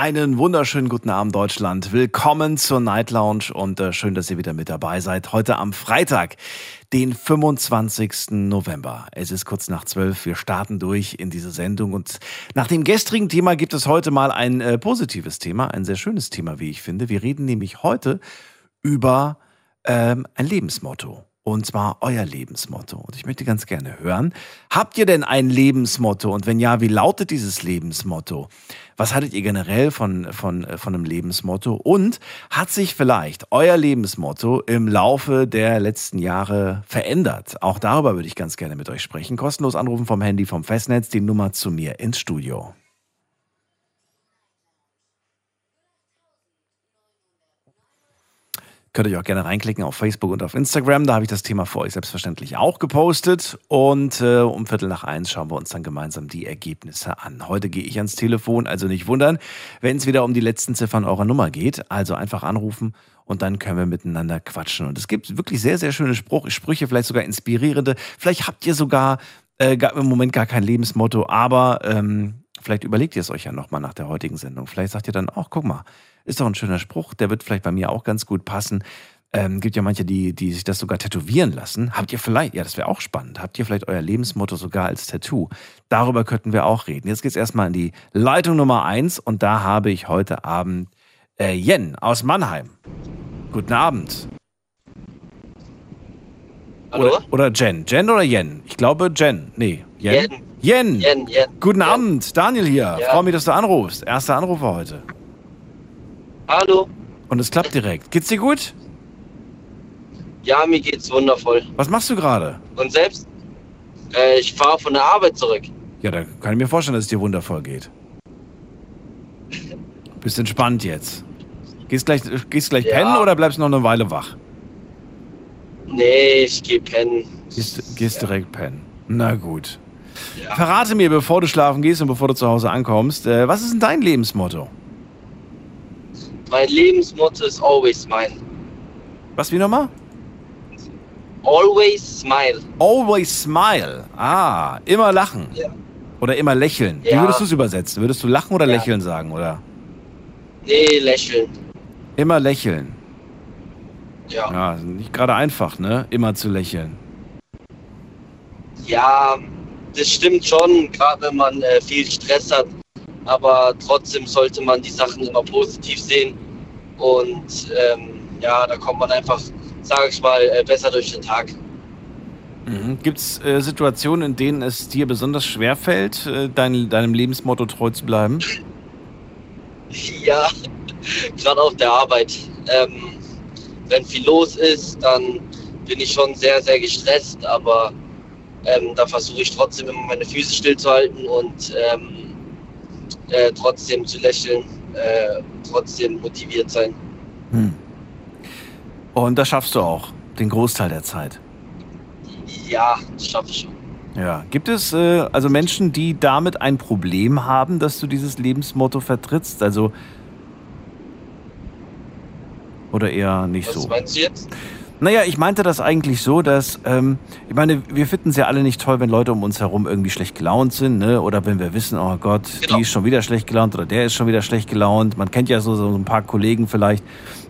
Einen wunderschönen guten Abend, Deutschland. Willkommen zur Night Lounge und äh, schön, dass ihr wieder mit dabei seid. Heute am Freitag, den 25. November. Es ist kurz nach zwölf. Wir starten durch in diese Sendung und nach dem gestrigen Thema gibt es heute mal ein äh, positives Thema, ein sehr schönes Thema, wie ich finde. Wir reden nämlich heute über ähm, ein Lebensmotto. Und zwar euer Lebensmotto. Und ich möchte ganz gerne hören, habt ihr denn ein Lebensmotto? Und wenn ja, wie lautet dieses Lebensmotto? Was hattet ihr generell von, von, äh, von einem Lebensmotto? Und hat sich vielleicht euer Lebensmotto im Laufe der letzten Jahre verändert? Auch darüber würde ich ganz gerne mit euch sprechen. Kostenlos anrufen vom Handy, vom Festnetz, die Nummer zu mir ins Studio. Könnt ihr auch gerne reinklicken auf Facebook und auf Instagram. Da habe ich das Thema für euch selbstverständlich auch gepostet. Und äh, um Viertel nach eins schauen wir uns dann gemeinsam die Ergebnisse an. Heute gehe ich ans Telefon, also nicht wundern, wenn es wieder um die letzten Ziffern eurer Nummer geht. Also einfach anrufen und dann können wir miteinander quatschen. Und es gibt wirklich sehr, sehr schöne Spruch, Sprüche, vielleicht sogar inspirierende. Vielleicht habt ihr sogar äh, im Moment gar kein Lebensmotto, aber ähm, vielleicht überlegt ihr es euch ja nochmal nach der heutigen Sendung. Vielleicht sagt ihr dann, ach, guck mal, ist doch ein schöner Spruch, der wird vielleicht bei mir auch ganz gut passen. Ähm, gibt ja manche, die, die sich das sogar tätowieren lassen. Habt ihr vielleicht, ja, das wäre auch spannend, habt ihr vielleicht euer Lebensmotto sogar als Tattoo? Darüber könnten wir auch reden. Jetzt geht's erstmal in die Leitung Nummer eins und da habe ich heute Abend äh, Jen aus Mannheim. Guten Abend. Hallo? Oder, oder Jen. Jen oder Jen? Ich glaube Jen. Nee, Jen. Jen. Jen. Jen, Jen. Guten Jen. Abend, Daniel hier. Ja. Freue mich, dass du anrufst. Erster Anrufer heute. Hallo? Und es klappt direkt. Geht's dir gut? Ja, mir geht's wundervoll. Was machst du gerade? Und selbst? Äh, ich fahre von der Arbeit zurück. Ja, da kann ich mir vorstellen, dass es dir wundervoll geht. Bist entspannt jetzt. Gehst gleich, gehst gleich Ja. pennen oder bleibst noch eine Weile wach? Nee, ich geh pennen. Gehst, gehst direkt pennen. Na gut. Ja. Verrate mir, bevor du schlafen gehst und bevor du zu Hause ankommst, äh, was ist denn dein Lebensmotto? Mein Lebensmotto ist always smile. Was wie nochmal? Always smile. Always smile. Ah, immer lachen. Ja. Oder immer lächeln. Wie Ja. würdest du es übersetzen? Würdest du lachen oder Ja. lächeln sagen, oder? Nee, lächeln. Immer lächeln. Ja. Ja, nicht gerade einfach, ne? Immer zu lächeln. Ja, das stimmt schon, gerade wenn man äh, viel Stress hat. Aber trotzdem sollte man die Sachen immer positiv sehen. Und ähm, ja, da kommt man einfach, sage ich mal, äh, besser durch den Tag. Mhm. Gibt es äh, Situationen, in denen es dir besonders schwer fällt, äh, dein, deinem Lebensmotto treu zu bleiben? Ja, gerade auf der Arbeit. Ähm, wenn viel los ist, dann bin ich schon sehr, sehr gestresst, aber ähm, da versuche ich trotzdem immer meine Füße stillzuhalten und ähm, äh, trotzdem zu lächeln, äh, trotzdem motiviert sein. Hm. Und das schaffst du auch, den Großteil der Zeit. Ja, das schaffe ich schon. Ja. Gibt es äh, also Menschen, die damit ein Problem haben, dass du dieses Lebensmotto vertrittst? Also. Oder eher nicht Was so? meinst du jetzt? Naja, ich meinte das eigentlich so, dass, ähm, ich meine, wir finden es ja alle nicht toll, wenn Leute um uns herum irgendwie schlecht gelaunt sind, ne? Oder wenn wir wissen, oh Gott, Genau. die ist schon wieder schlecht gelaunt oder der ist schon wieder schlecht gelaunt. Man kennt ja so, so ein paar Kollegen vielleicht,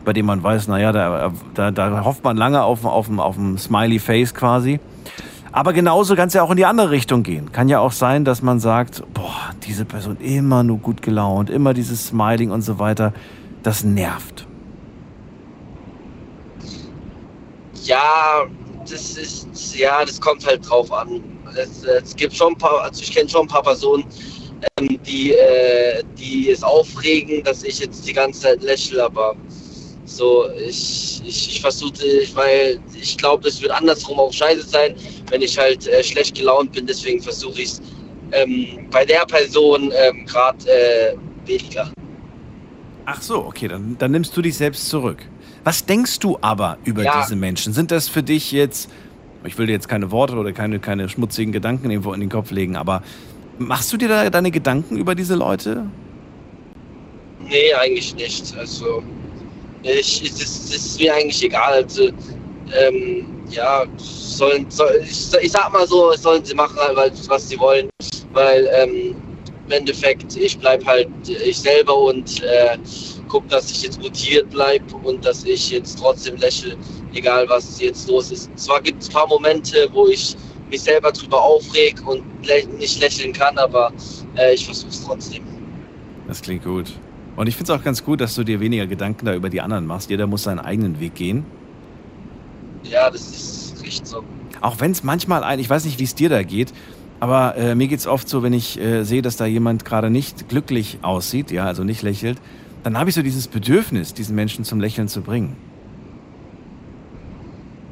bei denen man weiß, naja, da, da, da hofft man lange auf, auf, auf ein Smiley Face quasi. Aber genauso kann es ja auch in die andere Richtung gehen. Kann ja auch sein, dass man sagt, boah, diese Person immer nur gut gelaunt, immer dieses Smiling und so weiter, das nervt. Ja, das ist, ja, das kommt halt drauf an. Es, es gibt schon ein paar, also ich kenne schon ein paar Personen, ähm, die, äh, die es aufregen, dass ich jetzt die ganze Zeit lächle, aber so, ich, ich, ich versuche, weil ich glaube, das wird andersrum auch scheiße sein, wenn ich halt äh, schlecht gelaunt bin, deswegen versuche ich es ähm, bei der Person ähm, gerade äh, weniger. Ach so, okay, dann, dann nimmst du dich selbst zurück. Was denkst du aber über Ja. diese Menschen? Sind das für dich jetzt, ich will dir jetzt keine Worte oder keine, keine schmutzigen Gedanken irgendwo in den Kopf legen, aber machst du dir da deine Gedanken über diese Leute? Nee, eigentlich nicht. Also, ich, es, ist, es ist mir eigentlich egal. Also, ähm, ja, sollen, soll, ich, ich sag mal so, sollen sie machen, halt, was sie wollen, weil ähm, im Endeffekt, ich bleib halt ich selber und äh, guck, dass ich jetzt motiviert bleib und dass ich jetzt trotzdem lächle, egal was jetzt los ist. Zwar gibt es ein paar Momente, wo ich mich selber drüber aufreg und lä nicht lächeln kann, aber äh, ich versuche es trotzdem. Das klingt gut. Und ich finde es auch ganz gut, dass du dir weniger Gedanken da über die anderen machst. Jeder muss seinen eigenen Weg gehen. Ja, das ist richtig so. Auch wenn es manchmal ein, ich weiß nicht, wie es dir da geht, aber äh, mir geht es oft so, wenn ich äh, sehe, dass da jemand gerade nicht glücklich aussieht, ja, also nicht lächelt, dann habe ich so dieses Bedürfnis, diesen Menschen zum Lächeln zu bringen.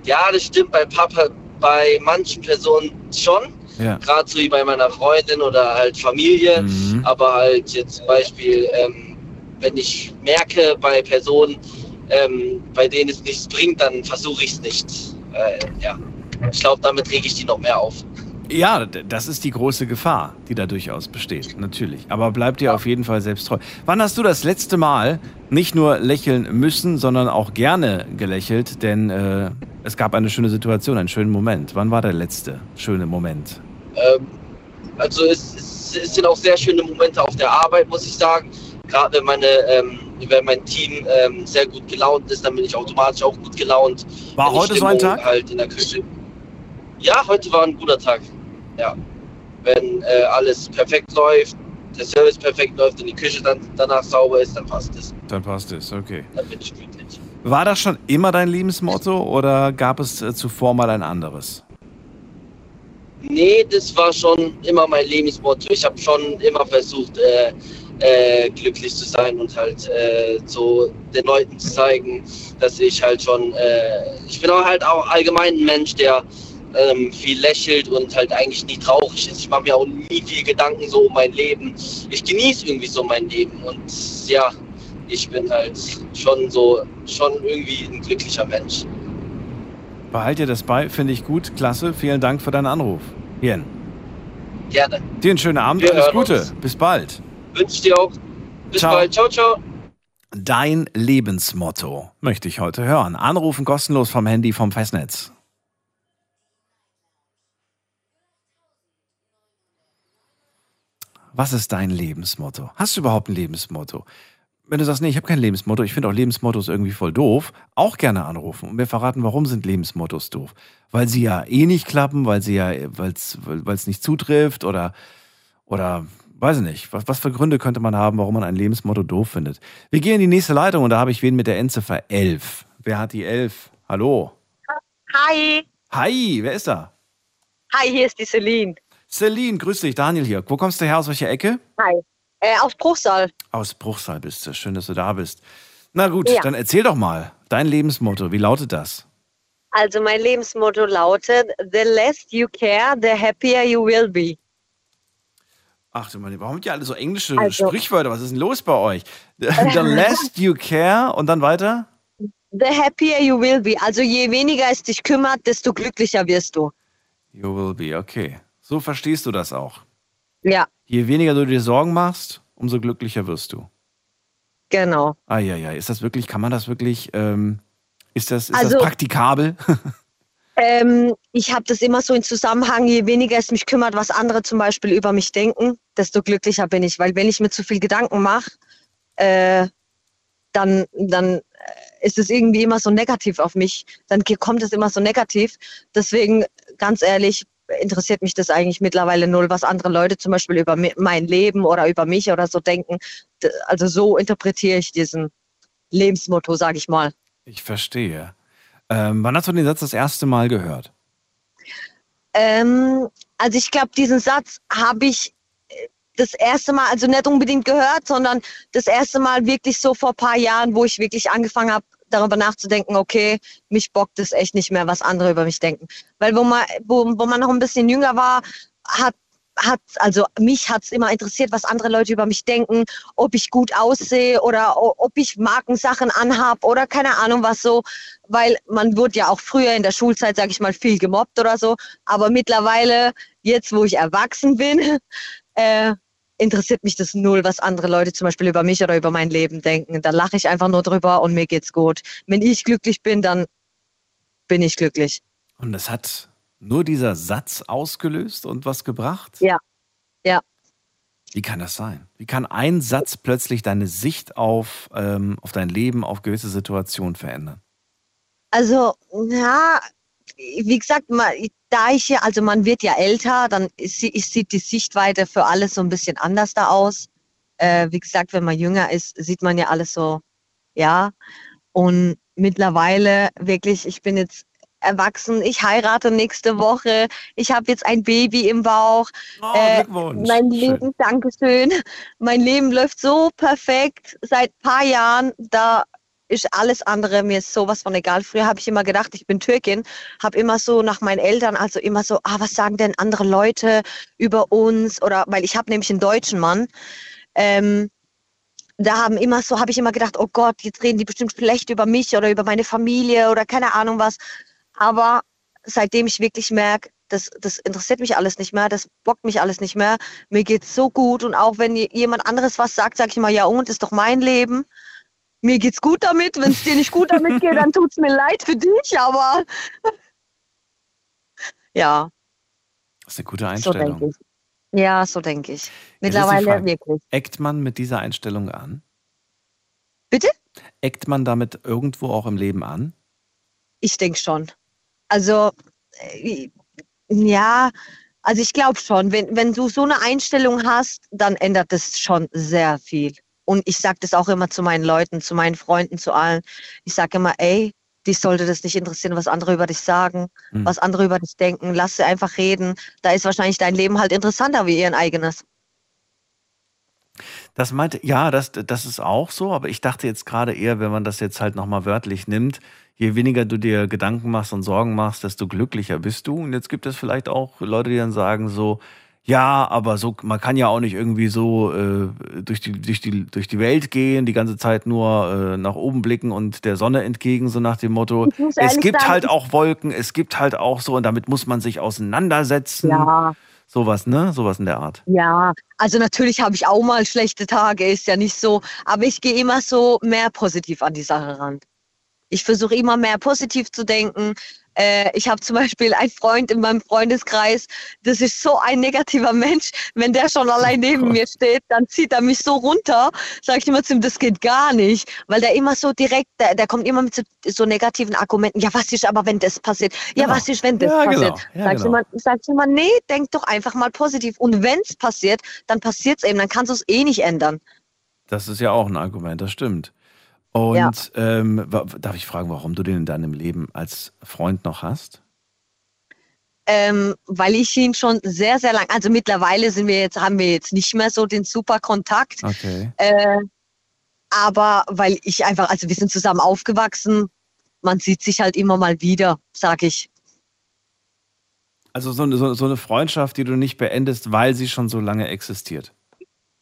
Ja, das stimmt bei Papa, bei manchen Personen schon. Ja. Gerade so wie bei meiner Freundin oder halt Familie. Mhm. Aber halt jetzt zum Beispiel, ähm, wenn ich merke bei Personen, ähm, bei denen es nichts bringt, dann versuche ich es nicht. Äh, ja. Ich glaube, damit rege ich die noch mehr auf. Ja, das ist die große Gefahr, die da durchaus besteht, natürlich. Aber bleib dir auf jeden Fall selbst treu. Wann hast du das letzte Mal nicht nur lächeln müssen, sondern auch gerne gelächelt? Denn äh, es gab eine schöne Situation, einen schönen Moment. Wann war der letzte schöne Moment? Ähm, also es, es, es sind auch sehr schöne Momente auf der Arbeit, muss ich sagen. Gerade wenn meine, ähm, wenn mein Team ähm, sehr gut gelaunt ist, dann bin ich automatisch auch gut gelaunt. War heute so ein Stimmung Tag? Halt in der Küche. Ja, heute war ein guter Tag. Ja. Wenn äh, alles perfekt läuft, der Service perfekt läuft und die Küche dann danach sauber ist, dann passt es. Dann passt es, okay. Dann bin ich glücklich. War das schon immer dein Lebensmotto oder gab es äh, zuvor mal ein anderes? Nee, das war schon immer mein Lebensmotto. Ich habe schon immer versucht, äh, äh, glücklich zu sein und halt äh, so den Leuten zu zeigen, dass ich halt schon, äh, ich bin auch halt auch allgemein ein Mensch, der ähm, viel lächelt und halt eigentlich nie traurig ist. Ich mache mir auch nie viel Gedanken so um mein Leben. Ich genieße irgendwie so mein Leben und ja, ich bin halt schon so, schon irgendwie ein glücklicher Mensch. Behalt dir das bei, finde ich gut, klasse. Vielen Dank für deinen Anruf. Jen, Gerne. dir einen schönen Abend, Wir alles Gute. uns. Bis bald. Wünsche dir auch. Bis Ciao. bald. Ciao, ciao. Dein Lebensmotto möchte ich heute hören. Anrufen kostenlos vom Handy vom Festnetz. Was ist dein Lebensmotto? Hast du überhaupt ein Lebensmotto? Wenn du sagst, nee, ich habe kein Lebensmotto, ich finde auch Lebensmottos irgendwie voll doof, auch gerne anrufen und mir verraten, warum sind Lebensmottos doof? Weil sie ja eh nicht klappen, weil sie ja, weil es nicht zutrifft oder, oder weiß ich nicht. Was, was für Gründe könnte man haben, warum man ein Lebensmotto doof findet? Wir gehen in die nächste Leitung und da habe ich wen mit der Endziffer 11. Wer hat die 11? Hallo. Hi. Hi, wer ist da? Hi, hier ist die Celine. Celine, grüß dich, Daniel hier. Wo kommst du her? Aus welcher Ecke? Hi. Äh, aus Bruchsal. Aus Bruchsal bist du. Schön, dass du da bist. Na gut, Ja. dann erzähl doch mal. Dein Lebensmotto, wie lautet das? Also mein Lebensmotto lautet, the less you care, the happier you will be. Ach du meine, warum habt ihr alle so englische Also- Sprichwörter? Was ist denn los bei euch? The less you care und dann weiter? The happier you will be. Also je weniger es dich kümmert, desto glücklicher wirst du. You will be, okay. So verstehst du das auch. Ja, Je weniger du dir Sorgen machst, umso glücklicher wirst du. genau. Eieiei, ist das wirklich, kann man das wirklich, ähm, ist das, ist Also- das praktikabel? Ähm, ich habe das immer so in Zusammenhang, je weniger es mich kümmert, was andere zum Beispiel über mich denken, desto glücklicher bin ich. Weil wenn ich mir zu viel Gedanken mache, äh, dann, dann äh, ist es irgendwie immer so negativ auf mich. Dann kommt es immer so negativ. Deswegen, ganz ehrlich, interessiert mich das eigentlich mittlerweile null, was andere Leute zum Beispiel über mein Leben oder über mich oder so denken. Also so interpretiere ich diesen Lebensmotto, sage ich mal. Ich verstehe. Ähm, wann hast du den Satz das erste Mal gehört? Ähm, also ich glaube, diesen Satz habe ich äh, das erste Mal, also nicht unbedingt gehört, sondern das erste Mal wirklich so vor ein paar Jahren, wo ich wirklich angefangen habe, darüber nachzudenken, okay, mich bockt es echt nicht mehr, was andere über mich denken. Weil wo man, wo, wo man noch ein bisschen jünger war, hat hat, also mich hat's immer interessiert, was andere Leute über mich denken, ob ich gut aussehe oder ob ich Markensachen anhab oder keine Ahnung was so, weil man wurde ja auch früher in der Schulzeit, sage ich mal, viel gemobbt oder so, aber mittlerweile, jetzt wo ich erwachsen bin, äh, interessiert mich das null, was andere Leute zum Beispiel über mich oder über mein Leben denken. Da lache ich einfach nur drüber und mir geht's gut. Wenn ich glücklich bin, dann bin ich glücklich. Und das hat nur dieser Satz ausgelöst und was gebracht? Ja, ja. Wie kann das sein? Wie kann ein Satz plötzlich deine Sicht auf, ähm, auf dein Leben, auf gewisse Situationen verändern? Also, ja, wie gesagt, man, da ich ja, also man wird ja älter, dann ist, ist, sieht die Sichtweite für alles so ein bisschen anders da aus. Äh, wie gesagt, wenn man jünger ist, sieht man ja alles so, ja. Und mittlerweile wirklich, ich bin jetzt erwachsen, ich heirate nächste Woche, ich habe jetzt ein Baby im Bauch. Oh, äh, mein Leben, Dankeschön. Mein Leben läuft so perfekt seit ein paar Jahren. Da ist alles andere mir sowas von egal. Früher habe ich immer gedacht, ich bin Türkin, habe immer so nach meinen Eltern, also immer so, ah, was sagen denn andere Leute über uns? Oder weil ich habe nämlich einen deutschen Mann. Ähm, da haben immer so, habe ich immer gedacht, oh Gott, jetzt reden die bestimmt schlecht über mich oder über meine Familie oder keine Ahnung was. Aber seitdem ich wirklich merke, das, das interessiert mich alles nicht mehr, das bockt mich alles nicht mehr. Mir geht's so gut und auch wenn jemand anderes was sagt, sage ich mal, ja und, ist doch mein Leben mir geht's gut damit. Wenn es dir nicht gut damit geht, dann tut es mir leid für dich, aber ja. Das ist eine gute Einstellung. So ja, so denke ich. Mittlerweile Frage, wirklich. Eckt man mit dieser Einstellung an? Bitte? Eckt man damit irgendwo auch im Leben an? Ich denke schon. Also, äh, ja, also ich glaube schon, wenn, wenn du so eine Einstellung hast, dann ändert es schon sehr viel. Und ich sage das auch immer zu meinen Leuten, zu meinen Freunden, zu allen. Ich sage immer, ey, dich sollte das nicht interessieren, was andere über dich sagen, mhm. was andere über dich denken. Lass sie einfach reden. Da ist wahrscheinlich dein Leben halt interessanter wie ihr eigenes. Das meinte, ja, das, das ist auch so, aber ich dachte jetzt gerade eher, wenn man das jetzt halt nochmal wörtlich nimmt, je weniger du dir Gedanken machst und Sorgen machst, desto glücklicher bist du. Und jetzt gibt es vielleicht auch Leute, die dann sagen so, ja, aber so, man kann ja auch nicht irgendwie so äh, durch, die, durch, die, durch die Welt gehen, die ganze Zeit nur äh, nach oben blicken und der Sonne entgegen, so nach dem Motto. Es gibt sagen, halt auch Wolken, es gibt halt auch so, und damit muss man sich auseinandersetzen. Ja. Sowas, ne? Sowas in der Art. Ja, also natürlich habe ich auch mal schlechte Tage, ist ja nicht so, aber ich gehe immer so mehr positiv an die Sache ran. Ich versuche immer mehr positiv zu denken, äh, ich habe zum Beispiel einen Freund in meinem Freundeskreis, das ist so ein negativer Mensch. Wenn der schon allein neben mir steht, dann zieht er mich so runter. Sag ich immer zu ihm, das geht gar nicht, weil der immer so direkt, der, der kommt immer mit so, so, negativen Argumenten. Ja, was ist aber, wenn das passiert? Ja, genau. was ist, wenn das ja, passiert? Genau. Ja, sag, genau. ich immer, sag ich immer, nee, denk doch einfach mal positiv. Und wenn es passiert, dann passiert es eben, dann kannst du es eh nicht ändern. Das ist ja auch ein Argument, das stimmt. Und ja. ähm, darf ich fragen, warum du den in deinem Leben als Freund noch hast? Ähm, weil ich ihn schon sehr, sehr lange, also mittlerweile sind wir jetzt, haben wir jetzt nicht mehr so den super Kontakt. Okay. Äh, aber weil ich einfach, also wir sind zusammen aufgewachsen, man sieht sich halt immer mal wieder, sag ich. Also so, so, so eine Freundschaft, die du nicht beendest, weil sie schon so lange existiert.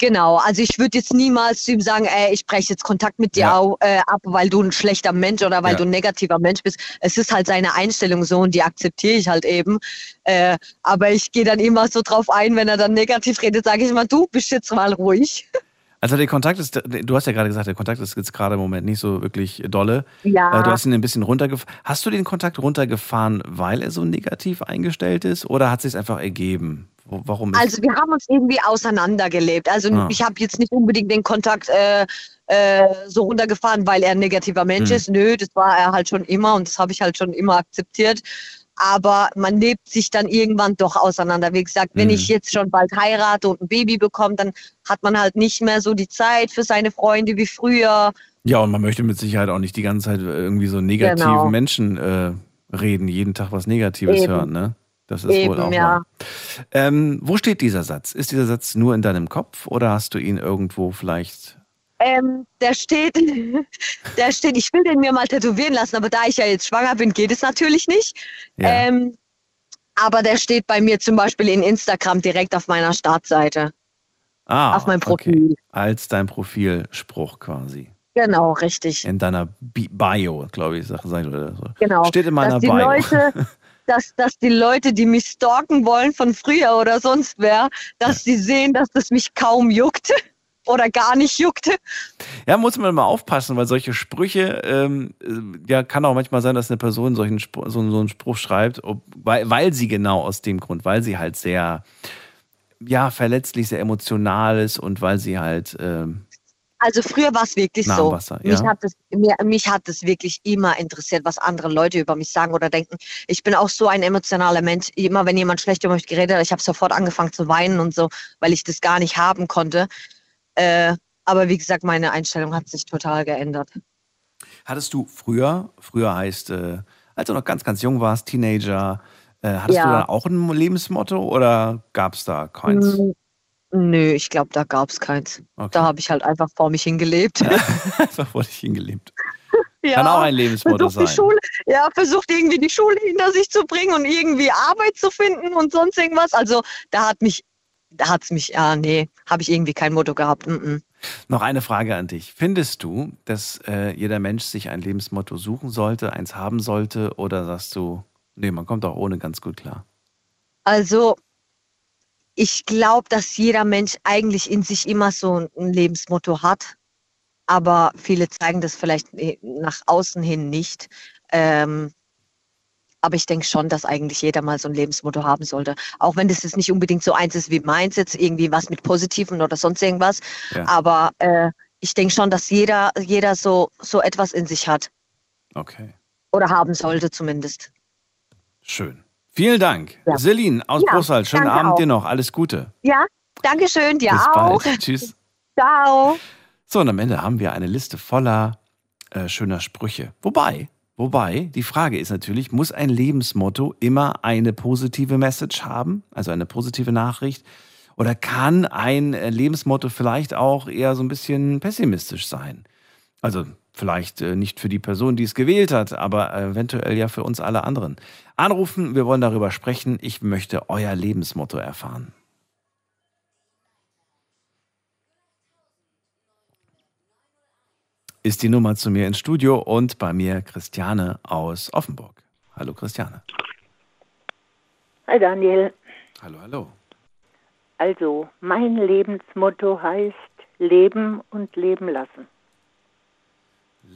Genau, also ich würde jetzt niemals zu ihm sagen, ey, ich breche jetzt Kontakt mit dir ja. auch, äh, ab, weil du ein schlechter Mensch oder weil ja. du ein negativer Mensch bist. Es ist halt seine Einstellung so und die akzeptiere ich halt eben. Äh, aber ich gehe dann immer so drauf ein, wenn er dann negativ redet, sage ich immer, du bist jetzt mal ruhig. Also der Kontakt ist, du hast ja gerade gesagt, der Kontakt ist jetzt gerade im Moment nicht so wirklich dolle. Ja. Äh, du hast ihn ein bisschen runtergefahren. Hast du den Kontakt runtergefahren, weil er so negativ eingestellt ist oder hat es sich einfach ergeben? Warum? also wir haben uns irgendwie auseinandergelebt. Also ah. ich habe jetzt nicht unbedingt den Kontakt äh, äh, so runtergefahren, weil er ein negativer Mensch hm. ist. Nö, das war er halt schon immer und das habe ich halt schon immer akzeptiert. Aber man lebt sich dann irgendwann doch auseinander. Wie gesagt, wenn hm. ich jetzt schon bald heirate und ein Baby bekomme, dann hat man halt nicht mehr so die Zeit für seine Freunde wie früher. Ja, und man möchte mit Sicherheit auch nicht die ganze Zeit irgendwie so negativen genau. Menschen äh, reden, jeden Tag was Negatives Eben. hören, ne? Das ist Eben, wohl auch ja. Ähm, wo steht dieser Satz? Ist dieser Satz nur in deinem Kopf oder hast du ihn irgendwo vielleicht? Ähm, der steht, der steht, ich will den mir mal tätowieren lassen, aber da ich ja jetzt schwanger bin, geht es natürlich nicht. Ja. Ähm, aber der steht bei mir zum Beispiel in Instagram direkt auf meiner Startseite. Ah, auf meinem Profil. Okay. Als dein Profilspruch quasi. Genau, richtig. In deiner Bio, glaube ich, sag, sag oder so. Genau. Steht in meiner dass die Bio. Leute, dass, dass die Leute, die mich stalken wollen von früher oder sonst wer, dass sie sehen, dass das mich kaum juckt oder gar nicht juckte. Ja, muss man mal aufpassen, weil solche Sprüche, ähm, äh, ja, kann auch manchmal sein, dass eine Person solchen Spruch, so, so einen Spruch schreibt, ob, weil, weil sie genau aus dem Grund, weil sie halt sehr, ja, verletzlich, sehr emotional ist und weil sie halt. Ähm, also früher war es wirklich Nah so. Wasser, mich, ja. hat das, mir, mich hat es wirklich immer interessiert, was andere Leute über mich sagen oder denken. Ich bin auch so ein emotionaler Mensch. Immer wenn jemand schlecht über mich geredet hat, ich habe sofort angefangen zu weinen und so, weil ich das gar nicht haben konnte. Äh, aber wie gesagt, meine Einstellung hat sich total geändert. hattest du früher, früher heißt, äh, als du noch ganz, ganz jung warst, Teenager, äh, hattest Ja. du da auch ein Lebensmotto oder gab es da keins? Nö, ich glaube, da gab es keins. Okay. Da habe ich halt einfach vor mich hingelebt. Einfach vor dich hingelebt. ja. Kann auch ein Lebensmotto sein. Schule, ja, versucht irgendwie die Schule hinter sich zu bringen und irgendwie Arbeit zu finden und sonst irgendwas. Also da hat mich, da hat's mich, ja, nee, habe ich irgendwie kein Motto gehabt. Mm -mm. Noch eine Frage an dich. Findest du, dass äh, jeder Mensch sich ein Lebensmotto suchen sollte, eins haben sollte, oder sagst du, nee, man kommt auch ohne ganz gut klar? Also ich glaube, dass jeder Mensch eigentlich in sich immer so ein Lebensmotto hat, aber viele zeigen das vielleicht eh nach außen hin nicht. Ähm, aber ich denke schon, dass eigentlich jeder mal so ein Lebensmotto haben sollte. Auch wenn das jetzt nicht unbedingt so eins ist wie meins, jetzt irgendwie was mit Positiven oder sonst irgendwas. Ja. Aber äh, ich denke schon, dass jeder, jeder so, so etwas in sich hat. Okay, Oder haben sollte zumindest. schön. Vielen Dank. Ja. Celine aus Ja, Brussels, schönen danke Abend auch. dir noch. Alles Gute. Ja, Dankeschön, dir Bis auch. bald. Tschüss. Ciao. So, und am Ende haben wir eine Liste voller äh, schöner Sprüche. Wobei, wobei, die Frage ist natürlich, muss ein Lebensmotto immer eine positive Message haben, also eine positive Nachricht? Oder kann ein äh, Lebensmotto vielleicht auch eher so ein bisschen pessimistisch sein? Also vielleicht äh, nicht für die Person, die es gewählt hat, aber eventuell ja für uns alle anderen. Anrufen, wir wollen darüber sprechen. Ich möchte euer Lebensmotto erfahren. ist die Nummer zu mir ins Studio und bei mir Christiane aus Offenburg. Hallo Christiane. Hi Daniel. Hallo, hallo. Also, mein Lebensmotto heißt Leben und Leben lassen.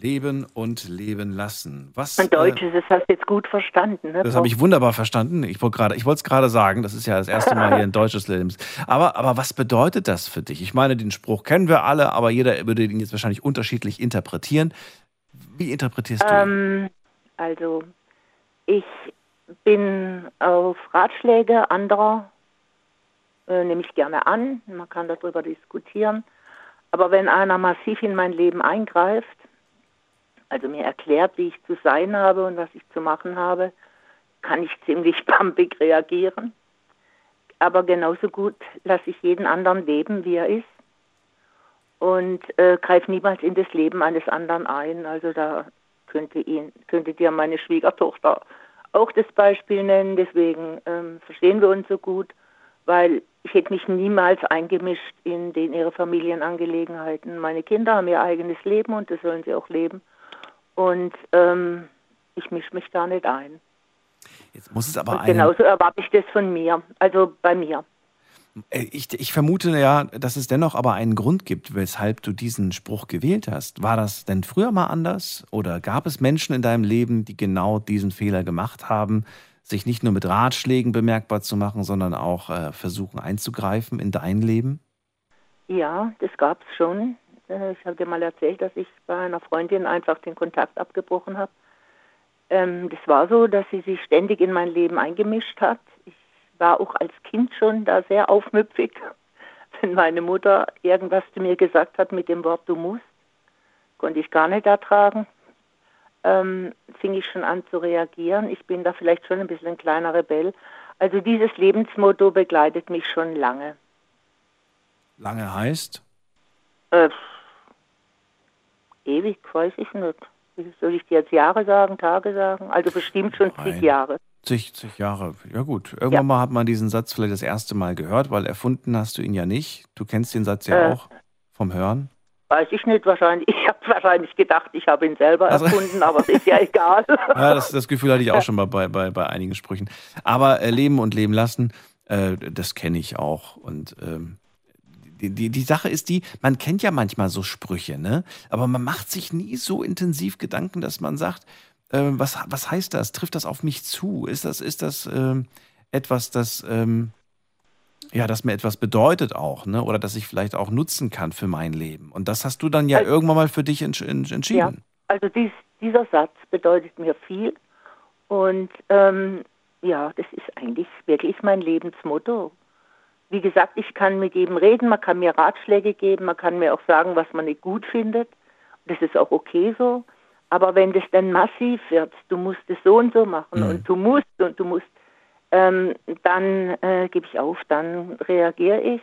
Leben und leben lassen. Was? Mein Deutsch äh, ist, das hast du jetzt gut verstanden. Ne? das habe ich wunderbar verstanden. Ich wollte gerade, ich wollte es gerade sagen. Das ist ja das erste Mal hier ein deutsches Lebens. Aber, aber was bedeutet das für dich? Ich meine, den Spruch kennen wir alle, aber jeder würde ihn jetzt wahrscheinlich unterschiedlich interpretieren. Wie interpretierst du ihn? Ähm, also, ich bin auf Ratschläge anderer, äh, nehme ich gerne an. Man kann darüber diskutieren. Aber wenn einer massiv in mein Leben eingreift, also mir erklärt, wie ich zu sein habe und was ich zu machen habe, kann ich ziemlich pampig reagieren. Aber genauso gut lasse ich jeden anderen leben, wie er ist und äh, greife niemals in das Leben eines anderen ein. Also da könnte, ihn, könnte dir meine Schwiegertochter auch das Beispiel nennen. Deswegen ähm, verstehen wir uns so gut, weil ich hätte mich niemals eingemischt in den ihre Familienangelegenheiten. Meine Kinder haben ihr eigenes Leben und das sollen sie auch leben. Und ähm, ich mische mich da nicht ein. Jetzt muss es aber Und genauso erwarte ich das von mir, also bei mir. Äh, Ich, ich vermute ja, dass es dennoch aber einen Grund gibt, weshalb du diesen Spruch gewählt hast. War das denn früher mal anders? Oder gab es Menschen in deinem Leben, die genau diesen Fehler gemacht haben, sich nicht nur mit Ratschlägen bemerkbar zu machen, sondern auch äh, versuchen einzugreifen in dein Leben? Ja, das gab es schon. Äh, Ich habe dir mal erzählt, dass ich bei einer Freundin einfach den Kontakt abgebrochen habe. Ähm, das war so, dass sie sich ständig in mein Leben eingemischt hat. Ich war auch als Kind schon da sehr aufmüpfig. Wenn meine Mutter irgendwas zu mir gesagt hat mit dem Wort du musst, konnte ich gar nicht ertragen. Ähm, fing ich schon an zu reagieren. Ich bin da vielleicht schon ein bisschen ein kleiner Rebell. Also dieses Lebensmotto begleitet mich schon lange. Lange heißt? Äh, ewig, weiß ich nicht. Soll ich dir jetzt Jahre sagen, Tage sagen? Also bestimmt schon zig. Jahre. Zig, zig Jahre. Ja gut. Irgendwann Ja. mal hat man diesen Satz vielleicht das erste Mal gehört, weil erfunden hast du ihn ja nicht. Du kennst den Satz ja Äh. auch vom Hören. Weiß ich nicht, wahrscheinlich. Ich habe wahrscheinlich gedacht, ich habe ihn selber Also- erfunden, aber es ist ja egal. Ja, das, das Gefühl hatte ich auch schon mal bei, bei, bei einigen Sprüchen. Aber äh, leben und leben lassen, äh, das kenne ich auch. Und ähm, die, die, Sache ist die, man kennt ja manchmal so Sprüche, ne? Aber man macht sich nie so intensiv Gedanken, dass man sagt, äh, was, was heißt das? Trifft das auf mich zu? Ist das, ist das ähm, etwas, das, ähm, ja, das mir etwas bedeutet auch, ne? Oder das ich vielleicht auch nutzen kann für mein Leben. Und das hast du dann ja Also- irgendwann mal für dich entsch ents- entschieden. Ja, also dies, dieser Satz bedeutet mir viel und ähm, ja, das ist eigentlich wirklich mein Lebensmotto. Wie gesagt, ich kann mit jedem reden, man kann mir Ratschläge geben, man kann mir auch sagen, was man nicht gut findet. Das ist auch okay so. Aber wenn das dann massiv wird, du musst es so und so machen Mhm. und du musst und du musst, ähm, dann äh, gebe ich auf, dann reagiere ich.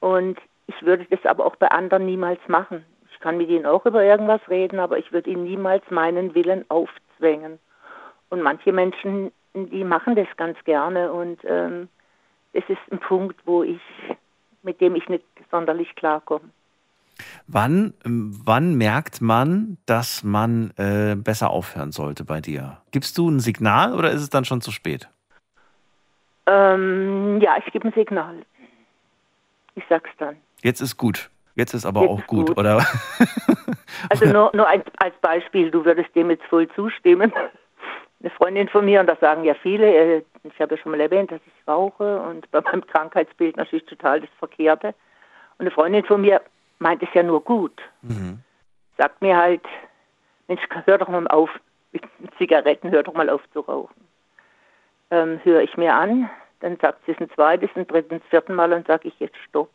Und ich würde das aber auch bei anderen niemals machen. Ich kann mit ihnen auch über irgendwas reden, aber ich würde ihnen niemals meinen Willen aufzwängen. Und manche Menschen, die machen das ganz gerne und ähm, es ist ein Punkt, wo ich, mit dem ich nicht sonderlich klarkomme. Wann, ähm, wann merkt man, dass man äh, besser aufhören sollte bei dir? Gibst du ein Signal oder ist es dann schon zu spät? Ähm, ja, ich gebe ein Signal. Ich sag's dann. Jetzt ist gut. Jetzt ist aber Jetzt auch ist gut, gut. oder? Also nur, nur als Beispiel, du würdest dem jetzt voll zustimmen. Eine Freundin von mir, und das sagen ja viele, äh, ich habe ja schon mal erwähnt, dass ich rauche und bei meinem Krankheitsbild natürlich total das Verkehrte. Und eine Freundin von mir meint es ja nur gut. Mhm. Sagt mir halt, Mensch, hör doch mal auf mit Zigaretten, hör doch mal auf zu rauchen. Ähm, höre ich mir an, dann sagt sie es ein zweites, ein drittes, ein vierten Mal und sage ich jetzt stopp.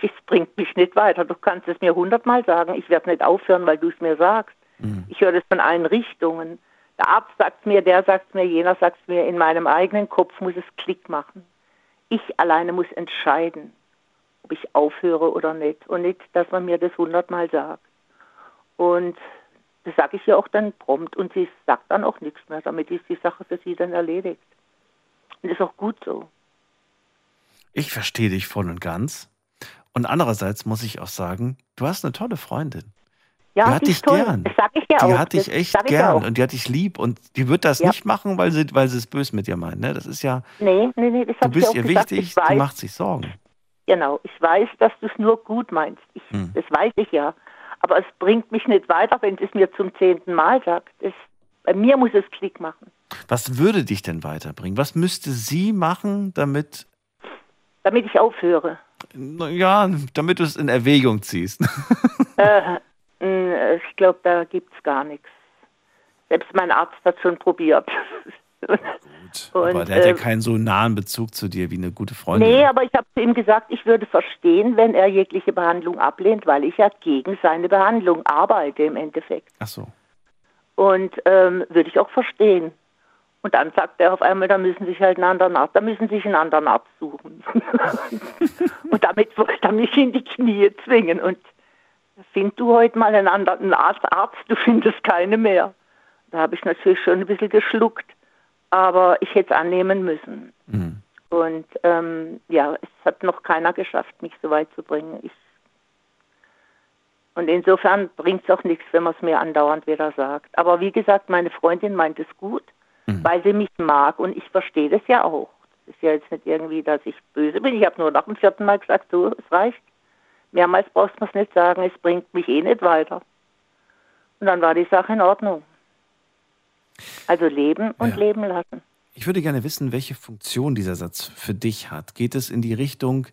Es bringt mich nicht weiter. Du kannst es mir hundertmal sagen. Ich werde nicht aufhören, weil du es mir sagst. Mhm. Ich höre das von allen Richtungen. Der Arzt sagt mir, der sagt mir, jener sagt mir. In meinem eigenen Kopf muss es Klick machen. Ich alleine muss entscheiden, ob ich aufhöre oder nicht. Und nicht, dass man mir das hundertmal sagt. Und das sage ich ihr auch dann prompt. Und sie sagt dann auch nichts mehr. Damit ist die Sache für sie dann erledigt. Und ist auch gut so. Ich verstehe dich voll und ganz. Und andererseits muss ich auch sagen, du hast eine tolle Freundin. Ja, die hat die dich ist toll. gern. Das sage ich ja Die auch. hat dich Das echt sag ich ja gern auch. und die hat dich lieb und die wird das Ja. nicht machen, weil sie, weil sie es böse mit dir meint. Ne? Das ist ja, Nee, nee, nee, das du ich bist ihr gesagt. wichtig, Ich die macht sich Sorgen. Genau, ich weiß, dass du es nur gut meinst. Ich, Hm. Das weiß ich ja. Aber es bringt mich nicht weiter, wenn es mir zum zehnten Mal sagt. Es, bei mir muss es Klick machen, Was würde dich denn weiterbringen? Was müsste sie machen, damit, damit ich aufhöre. ja, damit du es in Erwägung ziehst? äh, ich glaube, da gibt es gar nichts. Selbst mein Arzt hat schon probiert. Aber Und, der hat ja äh, keinen so nahen Bezug zu dir wie eine gute Freundin. Nee, aber ich habe zu ihm gesagt, ich würde verstehen, wenn er jegliche Behandlung ablehnt, weil ich ja gegen seine Behandlung arbeite im Endeffekt. Ach so. Und ähm, würde ich auch verstehen. Und dann sagt er auf einmal, da müssen sich halt einen anderen Arzt, da müssen sich einen anderen Arzt suchen. und damit wollte er mich in die Knie zwingen. Und find du heute mal einen anderen Arzt, Arzt, du findest keine mehr. Da habe ich natürlich schon ein bisschen geschluckt, aber ich hätte es annehmen müssen. Mhm. Und ähm, ja, es hat noch keiner geschafft, mich so weit zu bringen. Ich und insofern bringt es auch nichts, wenn man es mir andauernd wieder sagt. Aber wie gesagt, meine Freundin meint es gut, Mhm. weil sie mich mag und ich verstehe das ja auch. Es ist ja jetzt nicht irgendwie, dass ich böse bin. Ich habe nur nach dem vierten Mal gesagt, so, es reicht. Mehrmals brauchst du es nicht sagen, es bringt mich eh nicht weiter. Und dann war die Sache in Ordnung. Also leben und Ja. leben lassen. Ich würde gerne wissen, welche Funktion dieser Satz für dich hat. Geht es in die Richtung,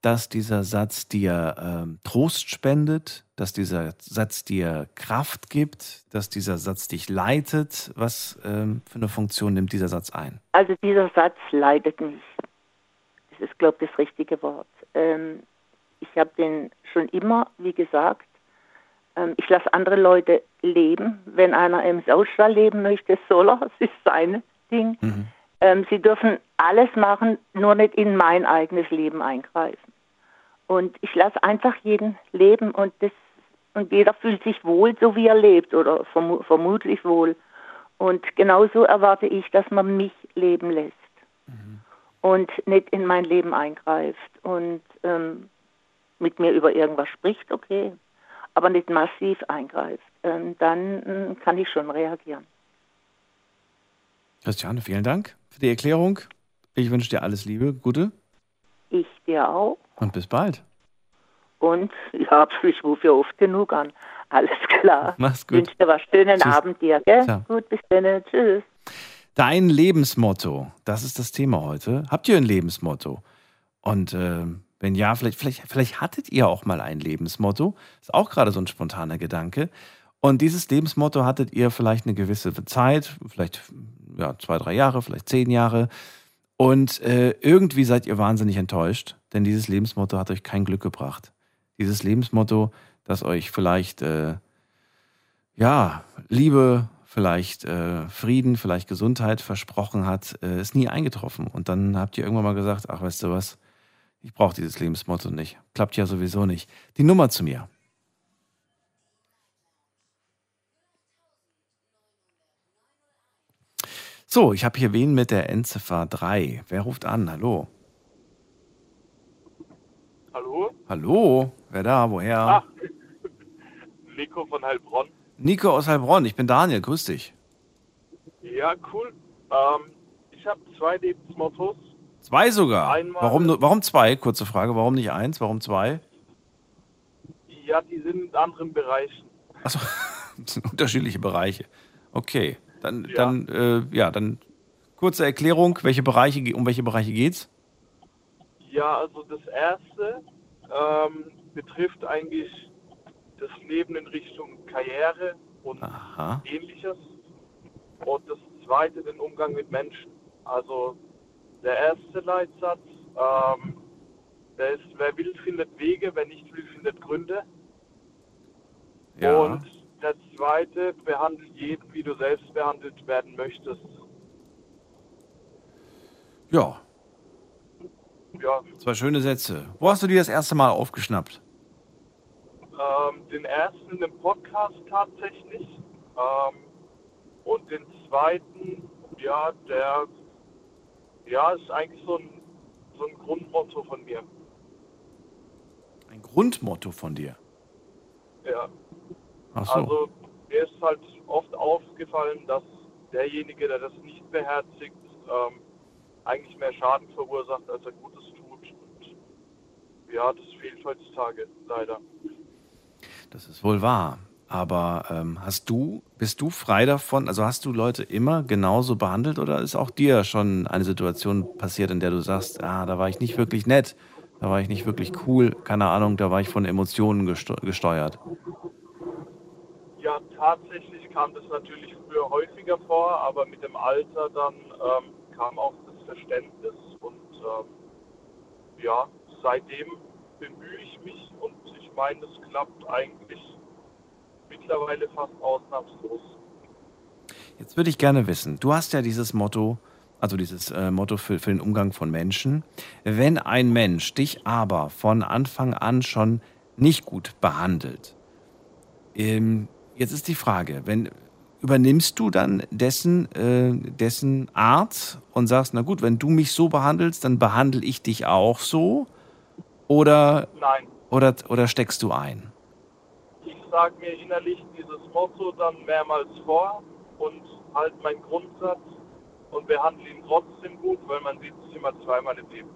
dass dieser Satz dir ähm, Trost spendet, dass dieser Satz dir Kraft gibt, dass dieser Satz dich leitet? Was ähm, für eine Funktion nimmt dieser Satz ein? Also dieser Satz leidet mich. Das ist, glaube ich, das richtige Wort. Ähm, ich habe den schon immer, wie gesagt, ähm, ich lasse andere Leute leben. Wenn einer im Saustall leben möchte, soll er. Das ist sein Ding. Mhm. Ähm, sie dürfen alles machen, nur nicht in mein eigenes Leben eingreifen. Und ich lasse einfach jeden leben und das und jeder fühlt sich wohl, so wie er lebt oder vermu vermutlich wohl. Und genauso erwarte ich, dass man mich leben lässt und nicht in mein Leben eingreift und ähm, mit mir über irgendwas spricht, okay. aber nicht massiv eingreift, ähm, dann ähm, kann ich schon reagieren. Christiane, vielen Dank für die Erklärung. Ich wünsche dir alles Liebe, Gute Ich dir auch. und bis bald. Und ja, ich rufe ja oft genug an. Alles klar. Mach's gut. Wünsche dir was. Schönen Tschüss. Abend dir, gell? Gut, bis dann. Tschüss. Dein Lebensmotto, das ist das Thema heute. Habt ihr ein Lebensmotto? Und äh, wenn ja, vielleicht, vielleicht, vielleicht hattet ihr auch mal ein Lebensmotto. Ist auch gerade so ein spontaner Gedanke. Und dieses Lebensmotto hattet ihr vielleicht eine gewisse Zeit, vielleicht ja, zwei, drei Jahre, vielleicht zehn Jahre. Und äh, irgendwie seid ihr wahnsinnig enttäuscht, denn dieses Lebensmotto hat euch kein Glück gebracht. Dieses Lebensmotto, das euch vielleicht äh, ja, Liebe, vielleicht äh, Frieden, vielleicht Gesundheit versprochen hat, äh, ist nie eingetroffen. Und dann habt ihr irgendwann mal gesagt, ach, weißt du was, ich brauche dieses Lebensmotto nicht. Klappt ja sowieso nicht. Die Nummer zu mir. So, ich habe hier wen mit der Endziffer 3. Wer ruft an? Hallo. Hallo? Hallo? Wer da? Woher? Ah, Nico von Heilbronn. Nico aus Heilbronn. Ich bin Daniel. Grüß dich. Ja, cool. Ähm, ich habe zwei Lebensmottos. Zwei sogar. Einmal- Warum, warum zwei? Kurze Frage. Warum nicht eins? Warum zwei? Ja, die sind in anderen Bereichen. Achso, das sind unterschiedliche Bereiche. Okay, dann, Ja. dann, äh, ja, dann kurze Erklärung, welche Bereiche, um welche Bereiche geht's? Ja, also das erste ähm, betrifft eigentlich das Leben in Richtung Karriere und Aha. ähnliches. Und das zweite den Umgang mit Menschen. Also der erste Leitsatz, ähm, der ist, wer will, findet Wege, wer nicht will, findet Gründe. Ja. Und der zweite, behandle jeden, wie du selbst behandelt werden möchtest. ja, Ja, zwei schöne Sätze. Wo hast du die das erste Mal aufgeschnappt? ähm, den ersten im Podcast tatsächlich. Ähm, und den zweiten, ja, der, ja, ist eigentlich so ein, so ein Grundmotto von mir. Ein Grundmotto von dir. Ja. Ach so. Also mir ist halt oft aufgefallen, dass derjenige, der das nicht beherzigt, ähm, eigentlich mehr Schaden verursacht, als er Gutes tut. Und ja, das fehlt heutzutage leider. Das ist wohl wahr. Aber ähm, hast du, bist du frei davon? Also hast du Leute immer genauso behandelt oder ist auch dir schon eine Situation passiert, in der du sagst, ah, da war ich nicht wirklich nett, da war ich nicht wirklich cool, keine Ahnung, da war ich von Emotionen gesteuert. Ja, tatsächlich kam das natürlich früher häufiger vor, aber mit dem Alter dann ähm, kam auch das Verständnis und ähm, ja, seitdem bemühe ich mich und ich meine, es klappt eigentlich mittlerweile fast ausnahmslos. Jetzt würde ich gerne wissen, du hast ja dieses Motto, also dieses äh, Motto für, für den Umgang von Menschen. Wenn ein Mensch dich aber von Anfang an schon nicht gut behandelt, ähm, jetzt ist die Frage, wenn übernimmst du dann dessen, äh, dessen Art und sagst, na gut, wenn du mich so behandelst, dann behandle ich dich auch so? Oder, Nein, oder, oder steckst du ein? Ich sage mir innerlich dieses Motto dann mehrmals vor und halt meinen Grundsatz und behandle ihn trotzdem gut, weil man sieht sich immer zweimal im Leben.